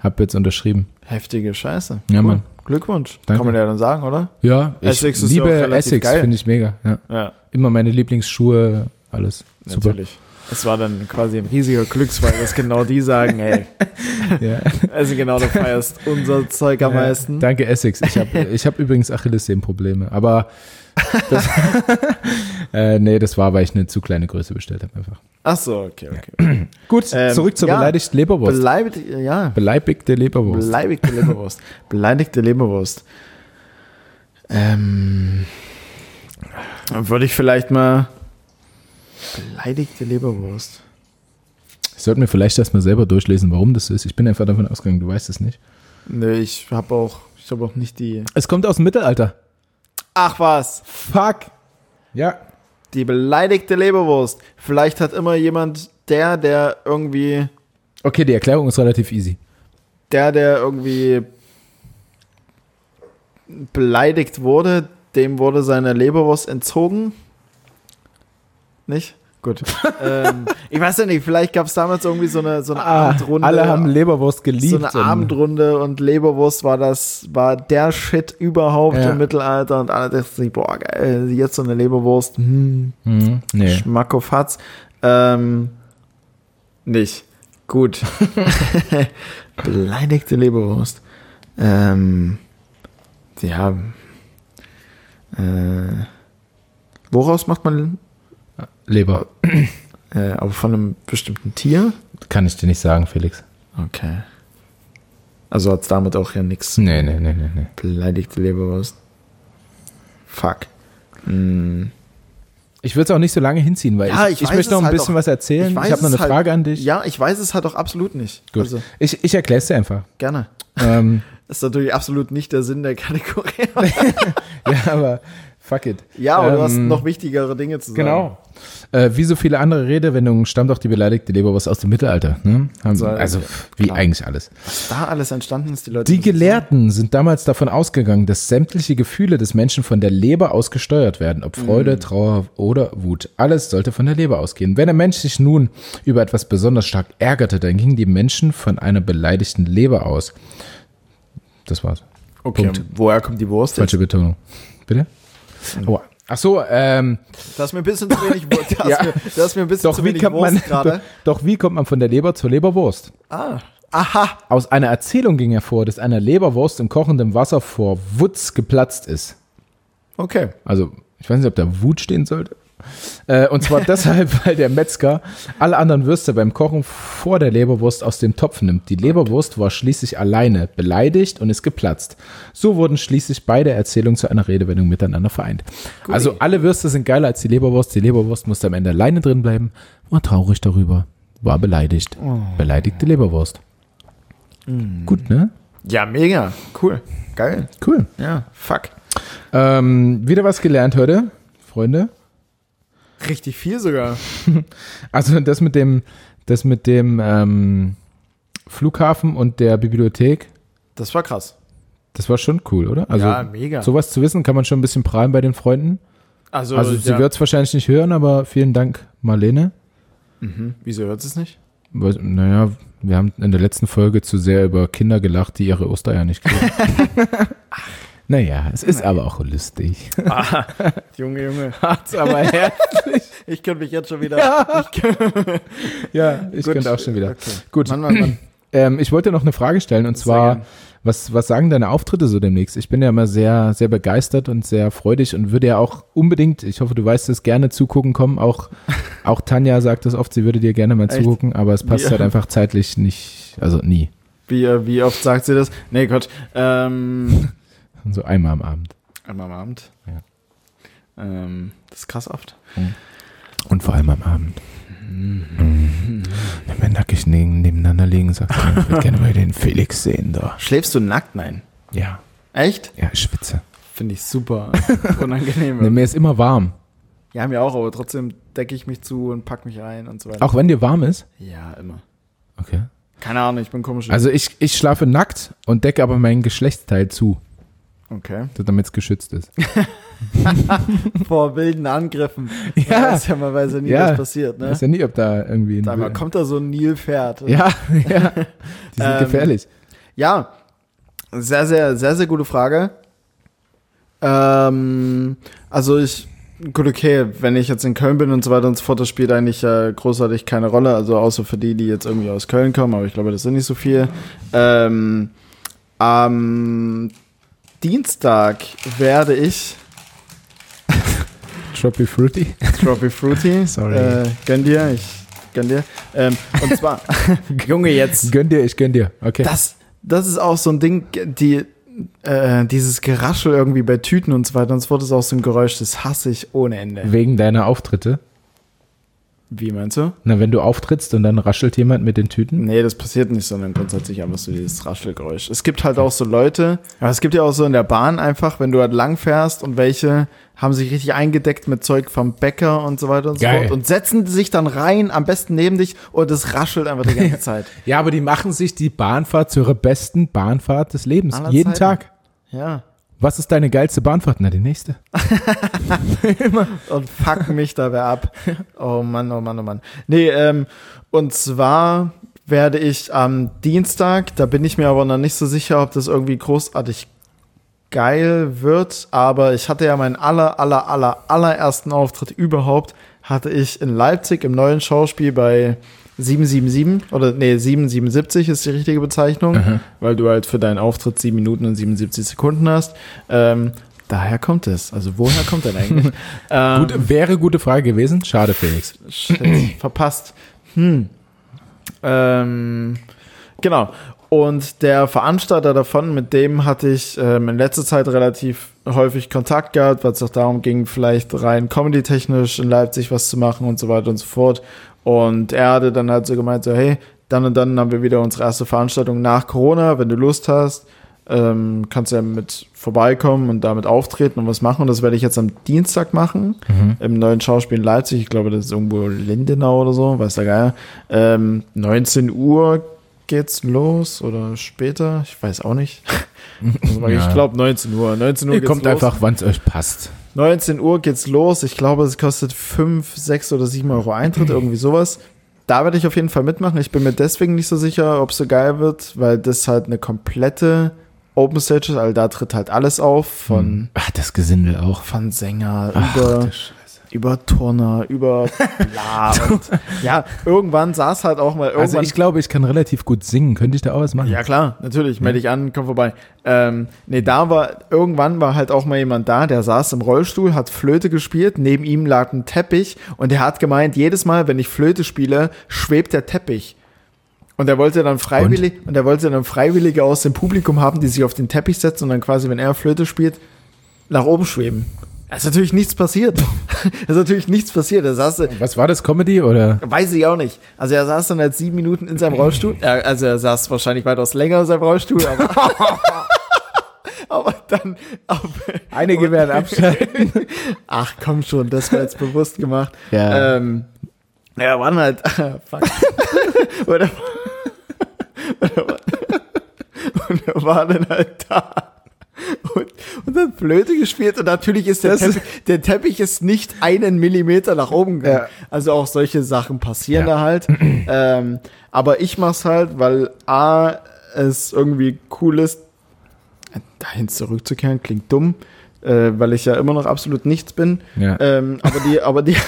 [SPEAKER 2] Hab jetzt unterschrieben.
[SPEAKER 1] Heftige Scheiße.
[SPEAKER 2] Ja, Mann.
[SPEAKER 1] Glückwunsch.
[SPEAKER 2] Danke.
[SPEAKER 1] Kann man ja dann sagen, oder?
[SPEAKER 2] Ja, ich
[SPEAKER 1] Essex ja
[SPEAKER 2] liebe Essex, finde ich mega. Ja.
[SPEAKER 1] Ja,
[SPEAKER 2] Immer meine Lieblingsschuhe, alles. Super.
[SPEAKER 1] natürlich. Es war dann quasi ein riesiger Glücksfall, dass genau die sagen, hey,
[SPEAKER 2] Ja.
[SPEAKER 1] also genau, du feierst unser Zeug am meisten.
[SPEAKER 2] Ja, danke, Essex. Ich habe ich hab übrigens Achillessehnenprobleme, aber das, äh, nee, das war, weil ich eine zu kleine Größe bestellt habe einfach.
[SPEAKER 1] Ach so, okay, okay.
[SPEAKER 2] Gut,
[SPEAKER 1] Ähm,
[SPEAKER 2] zurück zur
[SPEAKER 1] ja.
[SPEAKER 2] beleidigten Leberwurst.
[SPEAKER 1] Beleidigt, ja,
[SPEAKER 2] Beleibigte Leberwurst.
[SPEAKER 1] beleidigte Leberwurst. Beleidigte Leberwurst. Ähm, dann würde ich vielleicht mal beleidigte Leberwurst.
[SPEAKER 2] Ich sollte mir vielleicht erst mal selber durchlesen, warum das ist. Ich bin einfach davon ausgegangen, du weißt es nicht.
[SPEAKER 1] Nee, ich habe auch, ich habe auch nicht die.
[SPEAKER 2] Es kommt aus dem Mittelalter.
[SPEAKER 1] Ach was,
[SPEAKER 2] Fuck. Ja.
[SPEAKER 1] die beleidigte Leberwurst. Vielleicht hat immer jemand, der, der irgendwie
[SPEAKER 2] Okay, die Erklärung ist relativ easy.
[SPEAKER 1] der, der irgendwie beleidigt wurde, dem wurde seine Leberwurst entzogen. Nicht? Gut. ähm, ich weiß ja nicht, vielleicht gab es damals irgendwie so eine, so eine Abendrunde.
[SPEAKER 2] Ah, alle haben Leberwurst geliebt.
[SPEAKER 1] so eine
[SPEAKER 2] und-
[SPEAKER 1] Abendrunde und Leberwurst war das, war der Shit überhaupt
[SPEAKER 2] Ja.
[SPEAKER 1] im Mittelalter und alle dachten sich, boah, geil, jetzt so eine Leberwurst, hm,
[SPEAKER 2] Hm, nee.
[SPEAKER 1] Schmack auf Hatz. Ähm, nicht. Gut. Beleidigte Leberwurst. Ähm, ja. Äh, woraus macht man,
[SPEAKER 2] Leber.
[SPEAKER 1] äh, aber von einem bestimmten Tier?
[SPEAKER 2] Kann ich dir nicht sagen, Felix.
[SPEAKER 1] Okay. Also hat's damit auch ja nichts.
[SPEAKER 2] Nee, nee, nee, nee, nee.
[SPEAKER 1] Beleidigte Leberwurst. Fuck. Hm.
[SPEAKER 2] Ich würde es auch nicht so lange hinziehen, weil
[SPEAKER 1] Ja,
[SPEAKER 2] ich,
[SPEAKER 1] ich
[SPEAKER 2] ich, möchte noch
[SPEAKER 1] es
[SPEAKER 2] ein
[SPEAKER 1] halt
[SPEAKER 2] bisschen
[SPEAKER 1] auch.
[SPEAKER 2] was erzählen. Ich,
[SPEAKER 1] weiß
[SPEAKER 2] habe noch
[SPEAKER 1] es
[SPEAKER 2] eine
[SPEAKER 1] halt-
[SPEAKER 2] Frage an dich.
[SPEAKER 1] Ja, ich weiß es halt auch absolut nicht.
[SPEAKER 2] Gut.
[SPEAKER 1] Also,
[SPEAKER 2] Ich, ich erkläre es dir einfach.
[SPEAKER 1] gerne.
[SPEAKER 2] ähm,
[SPEAKER 1] Das ist natürlich absolut nicht der Sinn der Kategorie.
[SPEAKER 2] ja, aber fuck it.
[SPEAKER 1] ja, aber du hast
[SPEAKER 2] Ähm,
[SPEAKER 1] noch wichtigere Dinge zu sagen.
[SPEAKER 2] Genau. Äh, wie so viele andere Redewendungen stammt auch die beleidigte Leberwurst aus dem Mittelalter. Ne? Haben,
[SPEAKER 1] So,
[SPEAKER 2] also wie
[SPEAKER 1] klar.
[SPEAKER 2] eigentlich alles.
[SPEAKER 1] Was da alles entstanden ist, die Leute.
[SPEAKER 2] Die Gelehrten sind damals davon ausgegangen, dass sämtliche Gefühle des Menschen von der Leber aus gesteuert werden, ob Freude, Trauer oder Wut. Alles sollte von der Leber ausgehen. Wenn der Mensch sich nun über etwas besonders stark ärgerte, dann gingen die Menschen von einer beleidigten Leber aus. Das war's.
[SPEAKER 1] Okay,
[SPEAKER 2] Punkt.
[SPEAKER 1] woher kommt die Wurst?
[SPEAKER 2] Falsche Betonung. Bitte? Oh. Ach so, ähm,
[SPEAKER 1] Das ist mir ein bisschen zu wenig. Das,
[SPEAKER 2] Ja.
[SPEAKER 1] mir, das ist mir ein bisschen
[SPEAKER 2] doch
[SPEAKER 1] zu
[SPEAKER 2] wie
[SPEAKER 1] wenig
[SPEAKER 2] kommt man,
[SPEAKER 1] Wurst gerade.
[SPEAKER 2] doch wie kommt man von der Leber zur Leberwurst?
[SPEAKER 1] Ah. Aha.
[SPEAKER 2] Aus einer Erzählung ging hervor, dass eine Leberwurst in kochendem Wasser vor Wutz geplatzt ist.
[SPEAKER 1] Okay.
[SPEAKER 2] Also, ich weiß nicht, ob da Wut stehen sollte. Äh, und zwar deshalb, weil der Metzger alle anderen Würste beim Kochen vor der Leberwurst aus dem Topf nimmt. Die Leberwurst war schließlich alleine beleidigt und ist geplatzt. So wurden schließlich beide Erzählungen zu einer Redewendung miteinander vereint. Also alle Würste sind geiler als die Leberwurst. Die Leberwurst musste am Ende alleine drin bleiben. War traurig darüber. War beleidigt. Beleidigte Leberwurst. Gut, ne?
[SPEAKER 1] Ja, mega. Cool. Geil.
[SPEAKER 2] Cool.
[SPEAKER 1] Ja, fuck.
[SPEAKER 2] Ähm, wieder was gelernt heute, Freunde.
[SPEAKER 1] Richtig viel sogar.
[SPEAKER 2] Also das mit dem, das mit dem ähm, Flughafen und der Bibliothek,
[SPEAKER 1] Das war krass.
[SPEAKER 2] das war schon cool, oder? Also
[SPEAKER 1] ja, mega.
[SPEAKER 2] sowas zu wissen, kann man schon ein bisschen prahlen bei den Freunden.
[SPEAKER 1] also,
[SPEAKER 2] Also sie
[SPEAKER 1] ja.
[SPEAKER 2] wird es wahrscheinlich nicht hören, aber vielen Dank, Marlene.
[SPEAKER 1] Mhm. Wieso hört sie es nicht?
[SPEAKER 2] Weil, naja, wir haben in der letzten Folge zu sehr über Kinder gelacht, die ihre Ostereier nicht kriegen. Naja, es ist aber auch lustig.
[SPEAKER 1] Ah, Junge, Junge.
[SPEAKER 2] Hat's aber herzlich.
[SPEAKER 1] Ich könnte mich jetzt schon wieder.
[SPEAKER 2] Ja,
[SPEAKER 1] Ich
[SPEAKER 2] ja ich könnte auch schon wieder.
[SPEAKER 1] Okay.
[SPEAKER 2] Gut,
[SPEAKER 1] Mann, Mann, Mann.
[SPEAKER 2] ähm, ich wollte noch eine Frage stellen und zwar, was, was sagen deine Auftritte so demnächst? Ich bin ja immer sehr, sehr begeistert und sehr freudig und würde ja auch unbedingt, ich hoffe, du weißt es, gerne zugucken kommen. Auch, auch Tanja sagt es oft, sie würde dir gerne mal
[SPEAKER 1] Echt?
[SPEAKER 2] zugucken, aber es passt
[SPEAKER 1] Wie-
[SPEAKER 2] halt einfach zeitlich nicht, also nie.
[SPEAKER 1] Wie, äh, wie oft sagt sie das? Nee, Gott. Ähm,
[SPEAKER 2] So einmal am Abend.
[SPEAKER 1] einmal am Abend.
[SPEAKER 2] Ja.
[SPEAKER 1] Ähm, das ist krass oft.
[SPEAKER 2] Und vor allem am Abend. Mhm. Wenn wir nackig neben, nebeneinander liegen, sagt sie, ich würde gerne mal den Felix sehen da.
[SPEAKER 1] Schläfst du nackt? Nein.
[SPEAKER 2] Ja,
[SPEAKER 1] Echt?
[SPEAKER 2] ja, ich schwitze.
[SPEAKER 1] Finde ich super unangenehm.
[SPEAKER 2] Nee, mir ist immer warm.
[SPEAKER 1] Ja, mir auch, aber trotzdem decke ich mich zu und pack mich ein und so weiter.
[SPEAKER 2] Auch wenn dir warm ist?
[SPEAKER 1] Ja, immer.
[SPEAKER 2] Okay.
[SPEAKER 1] Keine Ahnung, ich bin komisch.
[SPEAKER 2] Also ich, ich schlafe nackt und decke aber mein Geschlechtsteil zu,
[SPEAKER 1] okay.
[SPEAKER 2] damit es geschützt ist.
[SPEAKER 1] Vor wilden Angriffen.
[SPEAKER 2] Ja.
[SPEAKER 1] Man weiß ja, man weiß ja nie,
[SPEAKER 2] Ja.
[SPEAKER 1] was passiert, ne?
[SPEAKER 2] Weiß ja nie, ob da irgendwie ein
[SPEAKER 1] Einmal kommt da so ein Nilpferd.
[SPEAKER 2] Ja, ja. Die sind
[SPEAKER 1] Ähm,
[SPEAKER 2] gefährlich.
[SPEAKER 1] Ja, sehr, sehr, sehr, sehr gute Frage. Ähm, also ich, gut, okay, wenn ich jetzt in Köln bin und so weiter und so fort, das spielt eigentlich äh, großartig keine Rolle, also außer für die, die jetzt irgendwie aus Köln kommen, aber ich glaube, das sind nicht so viel. Ähm, am Dienstag werde ich
[SPEAKER 2] Troppy Fruity.
[SPEAKER 1] Trophy Fruity,
[SPEAKER 2] Sorry.
[SPEAKER 1] Äh, gönn dir, ich gönn dir. Ähm, und zwar, Junge, jetzt
[SPEAKER 2] Gönn dir, ich gönn dir. Okay.
[SPEAKER 1] Das, das ist auch so ein Ding, die, äh, dieses Geraschel irgendwie bei Tüten und so weiter und so fort ist auch so ein Geräusch, das hasse ich ohne Ende.
[SPEAKER 2] Wegen deiner Auftritte.
[SPEAKER 1] Wie meinst du?
[SPEAKER 2] Na, wenn du auftrittst und dann raschelt jemand mit den Tüten.
[SPEAKER 1] Nee, das passiert nicht, sondern grundsätzlich einfach so dieses Raschelgeräusch. Es gibt halt auch so Leute, aber es gibt ja auch so in der Bahn einfach, wenn du halt lang fährst und welche haben sich richtig eingedeckt mit Zeug vom Bäcker und so weiter und
[SPEAKER 2] Geil.
[SPEAKER 1] so fort und setzen sich dann rein, am besten neben dich und es raschelt einfach die ganze Zeit.
[SPEAKER 2] Ja, aber die machen sich die Bahnfahrt zu ihrer besten Bahnfahrt des Lebens.
[SPEAKER 1] Aller
[SPEAKER 2] Jeden
[SPEAKER 1] Zeiten.
[SPEAKER 2] Tag.
[SPEAKER 1] Ja.
[SPEAKER 2] Was ist deine geilste Bahnfahrt? Na, die nächste.
[SPEAKER 1] und fuck mich da wer ab. Oh Mann, oh Mann, oh Mann. Nee, ähm, und zwar werde ich am Dienstag, da bin ich mir aber noch nicht so sicher, ob das irgendwie großartig geil wird, aber ich hatte ja meinen aller, aller, aller, allerersten Auftritt überhaupt, hatte ich in Leipzig im neuen Schauspiel bei 777 oder nee, 777 ist die richtige Bezeichnung,
[SPEAKER 2] Aha.
[SPEAKER 1] weil du halt für deinen Auftritt 7 Minuten und 77 Sekunden hast. Ähm, daher kommt es. Also woher kommt denn eigentlich? ähm,
[SPEAKER 2] Gut, wäre gute Frage gewesen. Schade, Felix.
[SPEAKER 1] Shit, verpasst. Hm. Ähm, genau. Und der Veranstalter davon, mit dem hatte ich ähm, in letzter Zeit relativ häufig Kontakt gehabt, weil es auch darum ging, vielleicht rein comedy-technisch in Leipzig was zu machen und so weiter und so fort. Und er hatte dann halt so gemeint, so, hey, dann und dann haben wir wieder unsere erste Veranstaltung nach Corona, wenn du Lust hast, ähm, kannst du ja mit vorbeikommen und damit auftreten und was machen. Und das werde ich jetzt am Dienstag machen, im neuen Schauspiel in Leipzig. Ich glaube, das ist irgendwo Lindenau oder so, weiß der Geier. Ähm, 19 Uhr geht's los oder später, ich weiß auch nicht. Also. Ich glaube 19 Uhr. 19 Uhr
[SPEAKER 2] Ihr kommt
[SPEAKER 1] los.
[SPEAKER 2] einfach, wann es euch passt.
[SPEAKER 1] 19 Uhr geht's los. Ich glaube, es kostet 5, 6 oder 7 Euro Eintritt, irgendwie sowas. Da werde ich auf jeden Fall mitmachen. Ich bin mir deswegen nicht so sicher, ob es so geil wird, weil das halt eine komplette Open Stage ist. Also da tritt halt alles auf, von,
[SPEAKER 2] Ach, das Gesindel auch.
[SPEAKER 1] von Sänger
[SPEAKER 2] Ach,
[SPEAKER 1] über. Über Turner, über bla. und, ja, irgendwann saß halt auch mal irgendwann.
[SPEAKER 2] Also ich glaube, ich kann relativ gut singen. Könnte ich da auch was machen?
[SPEAKER 1] Ja, klar, natürlich. Melde dich an, komm vorbei. Ähm, nee, da war, irgendwann war halt auch mal jemand da, der saß im Rollstuhl, hat Flöte gespielt, neben ihm lag ein Teppich und der hat gemeint, jedes Mal, wenn ich Flöte spiele, schwebt der Teppich. Und er wollte dann freiwillig, und, er wollte dann Freiwillige aus dem Publikum haben, die sich auf den Teppich setzen und dann quasi, wenn er Flöte spielt, nach oben schweben. Es ist natürlich nichts passiert. Es ist natürlich nichts passiert. Er saß,
[SPEAKER 2] Was war das, Comedy oder?
[SPEAKER 1] Weiß ich auch nicht. Also er saß dann halt sieben Minuten in seinem Rollstuhl. Also er saß wahrscheinlich weitaus länger in seinem Rollstuhl, aber, aber dann. Auf,
[SPEAKER 2] Einige werden abschalten.
[SPEAKER 1] Ach komm schon, das war jetzt bewusst gemacht.
[SPEAKER 2] Ja.
[SPEAKER 1] Ähm, ja, waren halt. fuck. und, er, und, er war, und er war dann halt da. Und, und dann Flöte gespielt und natürlich ist der
[SPEAKER 2] Das
[SPEAKER 1] Teppich, der Teppich ist nicht einen Millimeter nach oben gegangen.
[SPEAKER 2] Ja.
[SPEAKER 1] Also auch solche Sachen passieren
[SPEAKER 2] Ja.
[SPEAKER 1] da halt. ähm, aber ich mach's halt, weil A, es irgendwie cool ist, dahin zurückzukehren klingt dumm, äh, weil ich ja immer noch absolut nichts bin.
[SPEAKER 2] Ja.
[SPEAKER 1] Ähm, aber die, aber die,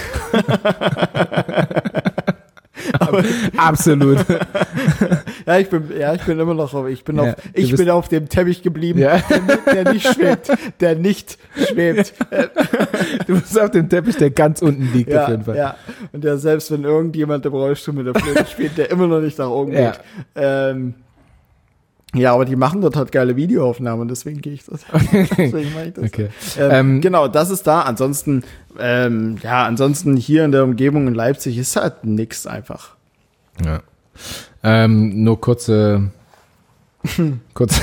[SPEAKER 2] Absolut.
[SPEAKER 1] ja, ich bin, ja, ich bin immer noch, auf, ich bin
[SPEAKER 2] Ja,
[SPEAKER 1] auf, ich bin auf dem Teppich geblieben,
[SPEAKER 2] Ja.
[SPEAKER 1] der, nicht- der nicht schwebt, der nicht schwebt.
[SPEAKER 2] Du bist auf dem Teppich, der ganz unten liegt auf jeden Fall.
[SPEAKER 1] ja. Und der selbst wenn irgendjemand im Rollstuhl mit der Flöte spielt, der immer noch nicht nach oben
[SPEAKER 2] Ja.
[SPEAKER 1] geht. Ähm, ja, aber die machen dort halt geile Videoaufnahmen und deswegen gehe ich das. deswegen mache ich das.
[SPEAKER 2] Okay.
[SPEAKER 1] Ähm,
[SPEAKER 2] Ähm,
[SPEAKER 1] genau, das ist da. Ansonsten, ähm, ja, ansonsten hier in der Umgebung in Leipzig ist halt nix einfach.
[SPEAKER 2] Ja. Ähm, nur kurze, kurze,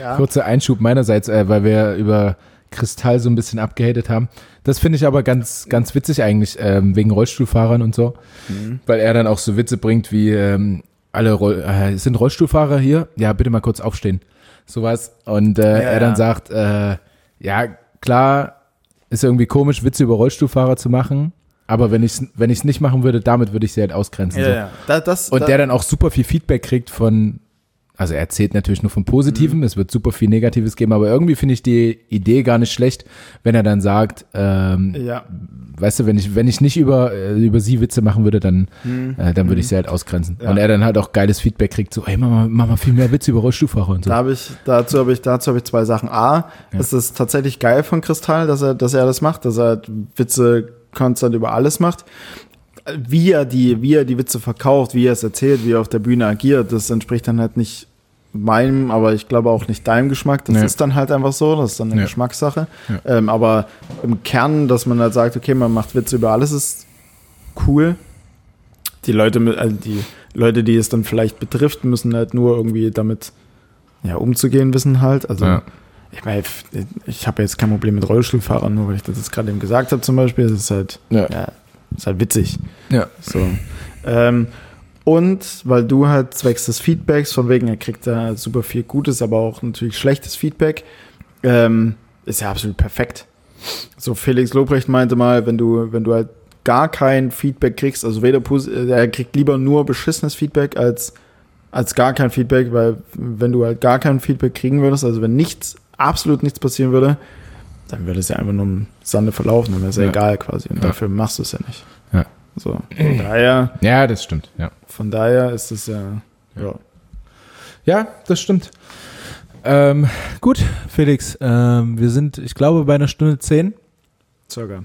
[SPEAKER 1] Ja.
[SPEAKER 2] kurzer Einschub meinerseits, äh, weil wir über Kristall so ein bisschen abgehatet haben. Das finde ich aber ganz, ganz witzig eigentlich, ähm, wegen Rollstuhlfahrern und so.
[SPEAKER 1] Mhm.
[SPEAKER 2] Weil er dann auch so Witze bringt wie, ähm, alle Roll äh, sind Rollstuhlfahrer hier? Ja, bitte mal kurz aufstehen. Sowas. Und äh,
[SPEAKER 1] Ja,
[SPEAKER 2] er dann
[SPEAKER 1] ja.
[SPEAKER 2] sagt, äh, ja, klar, ist irgendwie komisch, Witze über Rollstuhlfahrer zu machen. Aber wenn ich es wenn ich's nicht machen würde, damit würde ich sie halt ausgrenzen.
[SPEAKER 1] Ja,
[SPEAKER 2] so.
[SPEAKER 1] ja. Da, das,
[SPEAKER 2] Und
[SPEAKER 1] da,
[SPEAKER 2] der dann auch super viel Feedback kriegt von, also er erzählt natürlich nur vom Positiven,
[SPEAKER 1] Mhm.
[SPEAKER 2] es wird super viel Negatives geben, aber irgendwie finde ich die Idee gar nicht schlecht, wenn er dann sagt, ähm,
[SPEAKER 1] ja.
[SPEAKER 2] weißt du, wenn ich, wenn ich nicht über, äh, über sie Witze machen würde, dann, äh, dann würde ich sie halt ausgrenzen.
[SPEAKER 1] Mhm. Ja.
[SPEAKER 2] Und er dann halt auch geiles Feedback kriegt, so, ey, mach mal, mach mal viel mehr Witze über Rollstuhlfahrer und so.
[SPEAKER 1] Da habe ich, dazu habe ich, dazu habe ich zwei Sachen. A, es ist tatsächlich geil von Kristall, dass er, dass er das macht, dass er halt Witze konstant über alles macht. Wie er die, wie er die Witze verkauft, wie er es erzählt, wie er auf der Bühne agiert, das entspricht dann halt nicht meinem, aber ich glaube auch nicht deinem Geschmack. Das
[SPEAKER 2] Nee.
[SPEAKER 1] ist dann halt einfach so, das ist dann eine
[SPEAKER 2] Ja.
[SPEAKER 1] Geschmackssache.
[SPEAKER 2] Ja.
[SPEAKER 1] Ähm, aber im Kern, dass man halt sagt, okay, man macht Witze über alles, ist cool. Die Leute, also die Leute, die es dann vielleicht betrifft, müssen halt nur irgendwie damit ja, umzugehen wissen halt. Also
[SPEAKER 2] Ja.
[SPEAKER 1] Ich meine, ich habe jetzt kein Problem mit Rollstuhlfahrern, nur weil ich das jetzt gerade eben gesagt habe zum Beispiel. Das ist halt,
[SPEAKER 2] Ja.
[SPEAKER 1] ja, ist halt witzig.
[SPEAKER 2] Ja.
[SPEAKER 1] So. ähm, und weil du halt zwecks des Feedbacks, von wegen, er kriegt da super viel Gutes, aber auch natürlich schlechtes Feedback, ähm, ist ja absolut perfekt. So, Felix Lobrecht meinte mal, wenn du, wenn du halt gar kein Feedback kriegst, also weder er kriegt lieber nur beschissenes Feedback als, als gar kein Feedback, weil wenn du halt gar kein Feedback kriegen würdest, also wenn nichts, absolut nichts passieren würde, dann würde es ja einfach nur im Sande verlaufen, dann wäre es ja,
[SPEAKER 2] Ja.
[SPEAKER 1] egal quasi. Und
[SPEAKER 2] Ja.
[SPEAKER 1] dafür machst du es ja nicht.
[SPEAKER 2] Ja.
[SPEAKER 1] So, von daher,
[SPEAKER 2] Ja, das stimmt, ja.
[SPEAKER 1] von daher ist es ja, ja.
[SPEAKER 2] Ja, das stimmt. Ähm, gut, Felix, ähm, wir sind, ich glaube, bei einer Stunde zehn.
[SPEAKER 1] circa.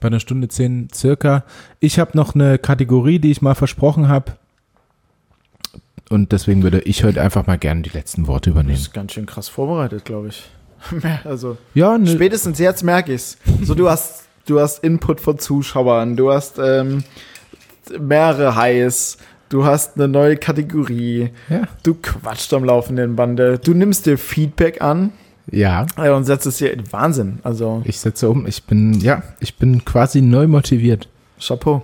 [SPEAKER 2] Bei einer Stunde zehn circa. Ich habe noch eine Kategorie, die ich mal versprochen habe. Und deswegen würde ich heute einfach mal gerne die letzten Worte
[SPEAKER 1] Das
[SPEAKER 2] übernehmen.
[SPEAKER 1] ist ganz schön krass vorbereitet, glaube ich. Also,
[SPEAKER 2] Ja, ne,
[SPEAKER 1] spätestens jetzt merke ich's. So, du hast, du hast Input von Zuschauern, du hast ähm, mehrere Highs, du hast eine neue Kategorie,
[SPEAKER 2] ja.
[SPEAKER 1] du quatscht am laufenden Bande, du nimmst dir Feedback an
[SPEAKER 2] ja,
[SPEAKER 1] äh, und setzt es hier Wahnsinn. Also,
[SPEAKER 2] ich setze um. Ich bin, ja, ich bin quasi neu motiviert.
[SPEAKER 1] Chapeau.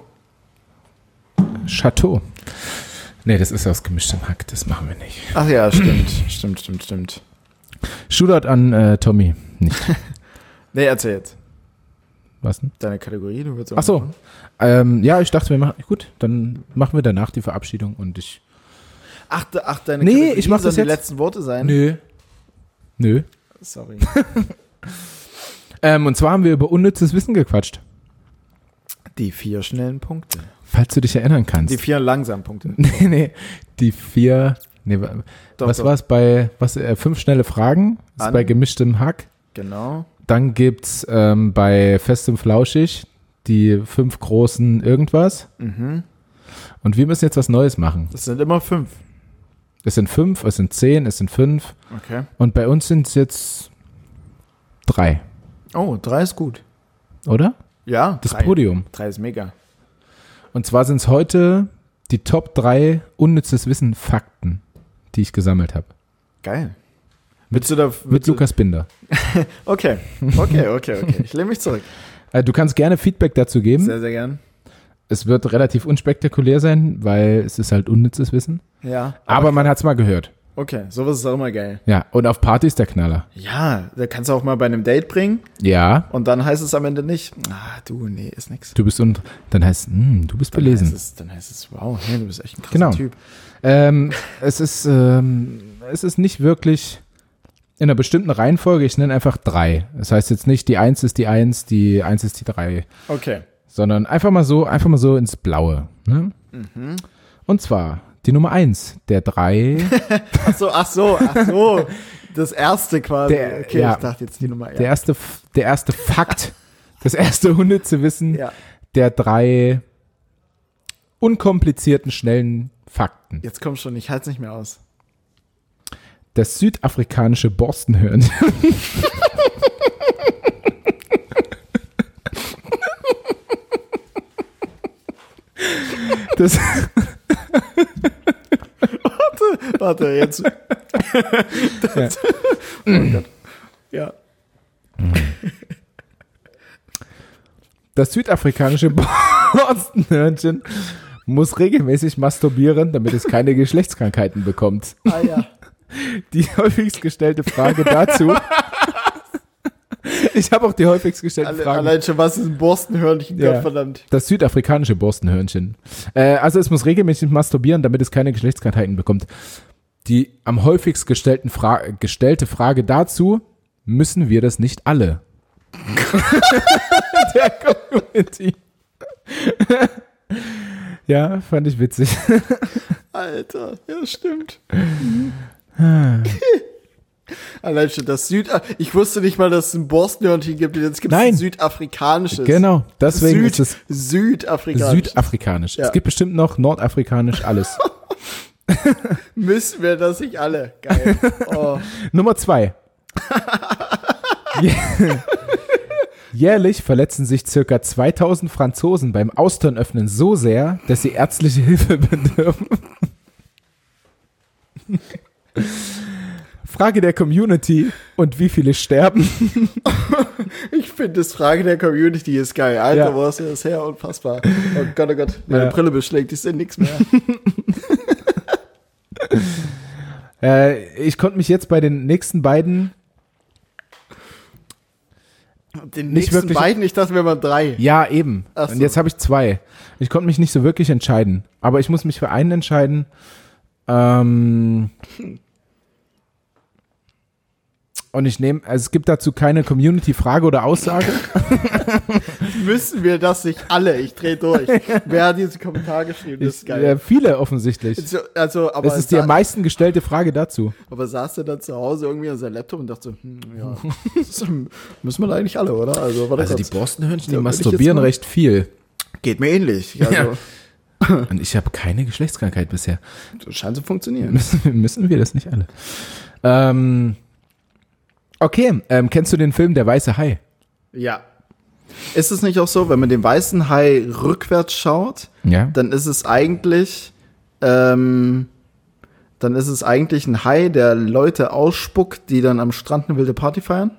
[SPEAKER 2] Chateau. Nee, das ist aus gemischtem Hack, das machen wir nicht.
[SPEAKER 1] Ach ja, stimmt, stimmt, stimmt, stimmt.
[SPEAKER 2] Shootout an äh, Tommy. Nicht.
[SPEAKER 1] Nee, erzähl jetzt.
[SPEAKER 2] Was denn?
[SPEAKER 1] Deine Kategorie, du willst
[SPEAKER 2] Ach so. Ähm, ja, ich dachte, wir machen. Gut, dann machen wir danach die Verabschiedung und ich.
[SPEAKER 1] Ach, ach deine
[SPEAKER 2] Nee,
[SPEAKER 1] Kategorie
[SPEAKER 2] ich mach das
[SPEAKER 1] sollen die
[SPEAKER 2] jetzt.
[SPEAKER 1] letzten Worte sein?
[SPEAKER 2] Nö. Nö.
[SPEAKER 1] Sorry.
[SPEAKER 2] Ähm, und zwar haben wir über unnützes Wissen gequatscht.
[SPEAKER 1] Die vier schnellen Punkte.
[SPEAKER 2] Falls du dich erinnern kannst.
[SPEAKER 1] Die vier langsamen Punkte.
[SPEAKER 2] nee, nee. Die vier. Nee,
[SPEAKER 1] Doch,
[SPEAKER 2] was war es bei was, äh, fünf schnelle Fragen? Das ist bei gemischtem Hack.
[SPEAKER 1] Genau.
[SPEAKER 2] Dann gibt's ähm, bei Fest und Flauschig die fünf großen irgendwas.
[SPEAKER 1] Mhm.
[SPEAKER 2] Und wir müssen jetzt was Neues machen.
[SPEAKER 1] Das sind immer fünf.
[SPEAKER 2] Es sind fünf, es sind zehn, es sind fünf.
[SPEAKER 1] Okay.
[SPEAKER 2] Und bei uns sind es jetzt drei,
[SPEAKER 1] Oh, drei ist gut.
[SPEAKER 2] oder?
[SPEAKER 1] Ja.
[SPEAKER 2] Das
[SPEAKER 1] drei.
[SPEAKER 2] Podium.
[SPEAKER 1] Drei ist mega.
[SPEAKER 2] Und zwar sind es heute die Top 3 unnützes Wissen Fakten, die ich gesammelt habe.
[SPEAKER 1] Geil. Du da.
[SPEAKER 2] Mit Lukas Binder.
[SPEAKER 1] Okay. Okay, okay, okay. Ich lehne mich zurück.
[SPEAKER 2] Äh, du kannst gerne Feedback dazu geben.
[SPEAKER 1] Sehr, sehr gern.
[SPEAKER 2] Es wird relativ unspektakulär sein, weil es ist halt unnützes Wissen.
[SPEAKER 1] Ja.
[SPEAKER 2] Aber man hat es mal gehört.
[SPEAKER 1] Okay, sowas ist auch immer geil.
[SPEAKER 2] Ja, und auf Partys der Knaller.
[SPEAKER 1] Ja, da kannst du auch mal bei einem Date bringen
[SPEAKER 2] Ja,
[SPEAKER 1] und dann heißt es am Ende nicht, ah, du, nee, ist nix.
[SPEAKER 2] du bist und dann heißt, hm, du bist
[SPEAKER 1] Dann
[SPEAKER 2] belesen.
[SPEAKER 1] heißt es, dann heißt es, wow, hey, du bist echt ein krasser
[SPEAKER 2] Genau.
[SPEAKER 1] Typ.
[SPEAKER 2] Ähm, es ist, ähm, es ist nicht wirklich in einer bestimmten Reihenfolge. Ich nenne einfach drei. Das heißt jetzt nicht, die Eins ist die Eins, die Eins ist die drei,
[SPEAKER 1] Okay.
[SPEAKER 2] sondern einfach mal so, einfach mal so ins Blaue. Ne?
[SPEAKER 1] Mhm.
[SPEAKER 2] Und zwar die Nummer eins der drei.
[SPEAKER 1] Ach so, ach so, ach so. Das erste quasi.
[SPEAKER 2] Der-
[SPEAKER 1] okay,
[SPEAKER 2] ja.
[SPEAKER 1] ich dachte jetzt die Nummer. Ja.
[SPEAKER 2] Der erste, der erste Fakt, das erste Hunde zu wissen,
[SPEAKER 1] ja.
[SPEAKER 2] der drei unkomplizierten, schnellen Fakten.
[SPEAKER 1] Jetzt komm schon, ich halte es nicht mehr aus.
[SPEAKER 2] Das südafrikanische Borstenhörnchen. Das,
[SPEAKER 1] Warte, jetzt. das, oh Gott. Ja.
[SPEAKER 2] das südafrikanische Borstenhörnchen muss regelmäßig masturbieren, damit es keine Geschlechtskrankheiten bekommt.
[SPEAKER 1] Ah ja.
[SPEAKER 2] Die häufigst gestellte Frage dazu. Ich habe auch die häufigst gestellte
[SPEAKER 1] Alle,
[SPEAKER 2] Frage.
[SPEAKER 1] allein schon, was ist ein Borstenhörnchen?
[SPEAKER 2] Ja.
[SPEAKER 1] Gottverdammt.
[SPEAKER 2] Das südafrikanische Borstenhörnchen. Äh, also es muss regelmäßig masturbieren, damit es keine Geschlechtskrankheiten bekommt. Die am häufigst gestellten Fra gestellte Frage dazu, müssen wir das nicht alle? Der Community. ja, fand ich witzig.
[SPEAKER 1] Alter, ja, stimmt. Allein schon das Süd. Ich wusste nicht mal, dass es ein Borstenhörnchen gibt. Jetzt gibt es
[SPEAKER 2] Nein.
[SPEAKER 1] ein südafrikanisches.
[SPEAKER 2] Genau, deswegen
[SPEAKER 1] Süd,
[SPEAKER 2] ist es
[SPEAKER 1] Südafrikanisch.
[SPEAKER 2] südafrikanisch.
[SPEAKER 1] Ja.
[SPEAKER 2] Es gibt bestimmt noch nordafrikanisch alles.
[SPEAKER 1] Müssen wir das nicht alle? Geil. Oh.
[SPEAKER 2] Nummer zwei. Jä- Jährlich verletzen sich circa 2000 Franzosen beim Austernöffnen so sehr, dass sie ärztliche Hilfe bedürfen. Frage der Community und wie viele sterben?
[SPEAKER 1] Ich finde das Frage der Community ist geil. Alter,
[SPEAKER 2] Ja.
[SPEAKER 1] wo ist das her? Unfassbar. Oh Gott, oh Gott. Meine
[SPEAKER 2] Ja.
[SPEAKER 1] Brille beschlägt. Ich sehe nichts mehr.
[SPEAKER 2] Äh, ich konnte mich jetzt bei den nächsten beiden,
[SPEAKER 1] Den
[SPEAKER 2] Nicht
[SPEAKER 1] nächsten
[SPEAKER 2] wirklich-
[SPEAKER 1] beiden, ich dachte, wir waren drei.
[SPEAKER 2] ja eben,
[SPEAKER 1] Ach so.
[SPEAKER 2] und jetzt habe ich zwei. Ich konnte mich nicht so wirklich entscheiden, aber ich muss mich für einen entscheiden. Ähm, und ich nehme, also es gibt dazu keine Community-Frage oder Aussage.
[SPEAKER 1] Müssen wir das nicht alle? Ich drehe durch. Wer hat diesen Kommentar geschrieben? Das ist
[SPEAKER 2] Ich,
[SPEAKER 1] geil.
[SPEAKER 2] äh, viele offensichtlich.
[SPEAKER 1] Also, also, aber,
[SPEAKER 2] Das ist die am meisten gestellte Frage dazu.
[SPEAKER 1] aber saß er dann zu Hause irgendwie an seinem Laptop und dachte so, hm, ja, das ist, müssen wir da eigentlich alle, oder? Also, warte kurz.
[SPEAKER 2] Borstenhörnchen,
[SPEAKER 1] jetzt mal-
[SPEAKER 2] recht viel.
[SPEAKER 1] geht mir ähnlich. Also,
[SPEAKER 2] Und ich habe keine Geschlechtskrankheit bisher.
[SPEAKER 1] das scheint zu funktionieren.
[SPEAKER 2] Müssen, müssen wir das nicht alle? Ähm, okay, ähm, kennst du den Film Der Weiße Hai?
[SPEAKER 1] Ja. Ist es nicht auch so, wenn man den weißen Hai rückwärts schaut,
[SPEAKER 2] Ja.
[SPEAKER 1] dann ist es eigentlich, ähm, dann ist es eigentlich ein Hai, der Leute ausspuckt, die dann am Strand eine wilde Party feiern?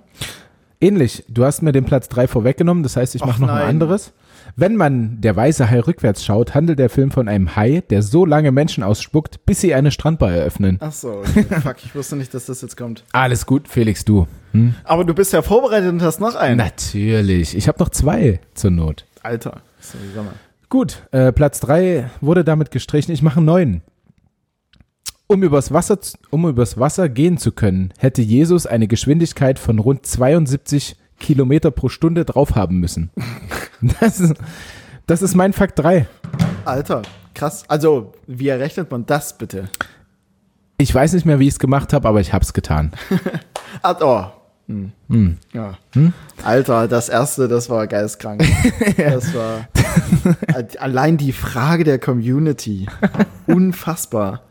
[SPEAKER 2] Ähnlich. Du hast mir den Platz 3 vorweggenommen, das heißt, ich mache noch ein
[SPEAKER 1] nein.
[SPEAKER 2] anderes. Wenn man Der Weiße Hai rückwärts schaut, handelt der Film von einem Hai, der so lange Menschen ausspuckt, bis sie eine Strandbar eröffnen.
[SPEAKER 1] Ach so, okay. fuck, ich wusste nicht, dass das jetzt kommt.
[SPEAKER 2] Alles gut, Felix, du. Hm?
[SPEAKER 1] Aber du bist ja vorbereitet und hast noch einen.
[SPEAKER 2] Natürlich. Ich habe noch zwei zur Not.
[SPEAKER 1] Alter. So, sag mal.
[SPEAKER 2] Gut, äh, Platz 3 wurde damit gestrichen. Ich mache einen neuen. Um übers, Wasser, um übers Wasser gehen zu können, hätte Jesus eine Geschwindigkeit von rund 72 Kilometer pro Stunde drauf haben müssen. Das ist, das ist mein Fakt 3.
[SPEAKER 1] Alter, krass. Also, wie errechnet man das bitte?
[SPEAKER 2] Ich weiß nicht mehr, wie ich es gemacht habe, aber ich habe es getan.
[SPEAKER 1] Ah, oh. Hm. Ja. Alter, das erste, das war geistkrank. Das war allein die Frage der Community. Unfassbar.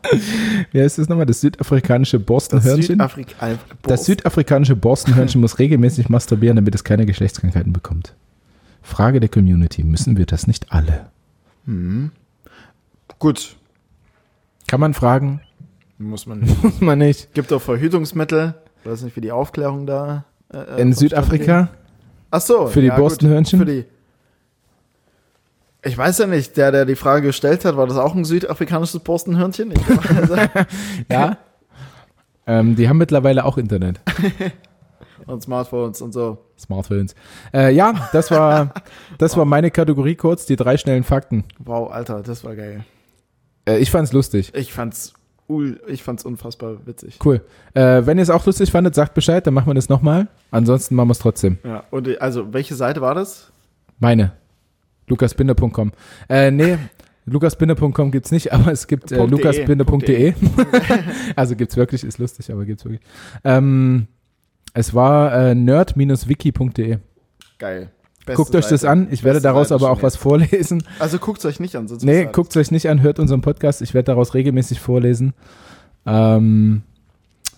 [SPEAKER 2] Wie heißt das nochmal? Das südafrikanische
[SPEAKER 1] Das,
[SPEAKER 2] Borstenhörnchen?
[SPEAKER 1] Südafrik Al-
[SPEAKER 2] Das südafrikanische Borstenhörnchen muss regelmäßig masturbieren, damit es keine Geschlechtskrankheiten bekommt. Frage der Community. Müssen wir das nicht alle?
[SPEAKER 1] Gut.
[SPEAKER 2] Kann man fragen?
[SPEAKER 1] Muss man nicht.
[SPEAKER 2] Muss man nicht.
[SPEAKER 1] Gibt auch Verhütungsmittel. Ich weiß nicht, wie die Aufklärung da. äh, äh,
[SPEAKER 2] In Südafrika?
[SPEAKER 1] Ach so.
[SPEAKER 2] Für die
[SPEAKER 1] gut.
[SPEAKER 2] Borstenhörnchen?
[SPEAKER 1] Für die. Ich weiß ja nicht, der, der die Frage gestellt hat, war das auch ein südafrikanisches Borstenhörnchen?
[SPEAKER 2] Ja. ähm, die haben mittlerweile auch Internet.
[SPEAKER 1] und Smartphones und so.
[SPEAKER 2] Smartphones. Äh, ja, das war, das war meine Kategorie kurz, die drei schnellen Fakten.
[SPEAKER 1] Wow, Alter, das war geil.
[SPEAKER 2] Äh, ich fand's lustig.
[SPEAKER 1] Ich fand's ul- ich fand's unfassbar witzig.
[SPEAKER 2] Cool. Äh, wenn ihr es auch lustig fandet, sagt Bescheid, dann machen wir das nochmal. Ansonsten machen wir es trotzdem.
[SPEAKER 1] Ja, und also, welche Seite war das?
[SPEAKER 2] Meine. lukasbinder.com. Äh, nee, lukasbinder.com gibt's nicht, aber es gibt äh,
[SPEAKER 1] de,
[SPEAKER 2] lukasbinder.de. also gibt's wirklich, ist lustig, aber gibt's wirklich. Ähm, es war äh, nerd-wiki.de.
[SPEAKER 1] Geil. Beste
[SPEAKER 2] Guckt euch das
[SPEAKER 1] Seite.
[SPEAKER 2] an. Ich werde
[SPEAKER 1] Beste
[SPEAKER 2] daraus
[SPEAKER 1] Seite
[SPEAKER 2] aber auch was vorlesen.
[SPEAKER 1] Also guckt's euch nicht an, sonst
[SPEAKER 2] Nee, guckt euch nicht an, hört unseren Podcast. Ich werde daraus regelmäßig vorlesen. Ähm,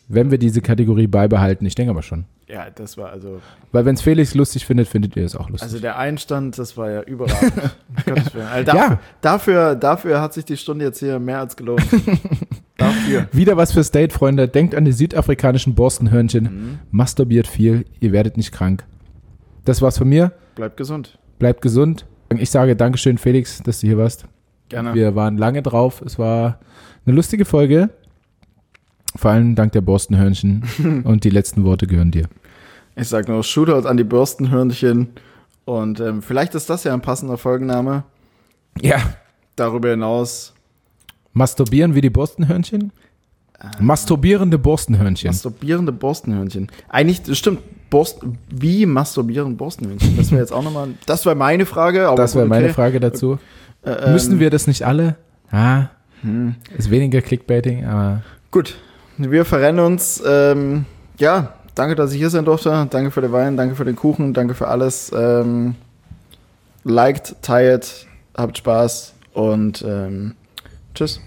[SPEAKER 2] wenn wir diese Kategorie beibehalten. Ich denke aber schon.
[SPEAKER 1] Ja, das war also.
[SPEAKER 2] Weil wenn es Felix lustig findet, findet ihr es auch lustig.
[SPEAKER 1] Also der Einstand, das war ja überragend. Also dafür,
[SPEAKER 2] Ja.
[SPEAKER 1] dafür, dafür hat sich die Stunde jetzt hier mehr als gelohnt. dafür.
[SPEAKER 2] Wieder was für State, Freunde. Denkt an die südafrikanischen Borstenhörnchen.
[SPEAKER 1] Mhm.
[SPEAKER 2] Masturbiert viel, ihr werdet nicht krank. Das war's von mir.
[SPEAKER 1] Bleibt gesund.
[SPEAKER 2] Bleibt gesund. Ich sage Dankeschön, Felix, dass du hier warst.
[SPEAKER 1] Gerne.
[SPEAKER 2] Wir waren lange drauf. Es war eine lustige Folge. Vor allem dank der Borstenhörnchen. Und die letzten Worte gehören dir.
[SPEAKER 1] Ich sag nur Shootout an die Bürstenhörnchen. Und ähm, vielleicht ist das ja ein passender Folgenname.
[SPEAKER 2] Ja.
[SPEAKER 1] Darüber hinaus
[SPEAKER 2] Masturbieren wie die Borstenhörnchen? Masturbierende Borstenhörnchen.
[SPEAKER 1] masturbierende Borstenhörnchen. Eigentlich, das stimmt, Borst, wie masturbieren Borstenhörnchen? Das wäre jetzt auch nochmal, das wäre meine Frage. Aber
[SPEAKER 2] das wäre
[SPEAKER 1] gut,
[SPEAKER 2] meine
[SPEAKER 1] okay.
[SPEAKER 2] Frage dazu.
[SPEAKER 1] Äh, ähm,
[SPEAKER 2] Müssen wir das nicht alle? Ah,
[SPEAKER 1] Hm.
[SPEAKER 2] ist weniger Clickbaiting, aber
[SPEAKER 1] Gut, wir verrennen uns. Ähm, ja, danke, dass ich hier sein durfte. Danke für den Wein, danke für den Kuchen, danke für alles. Ähm, liked, teilt, habt Spaß und ähm, tschüss.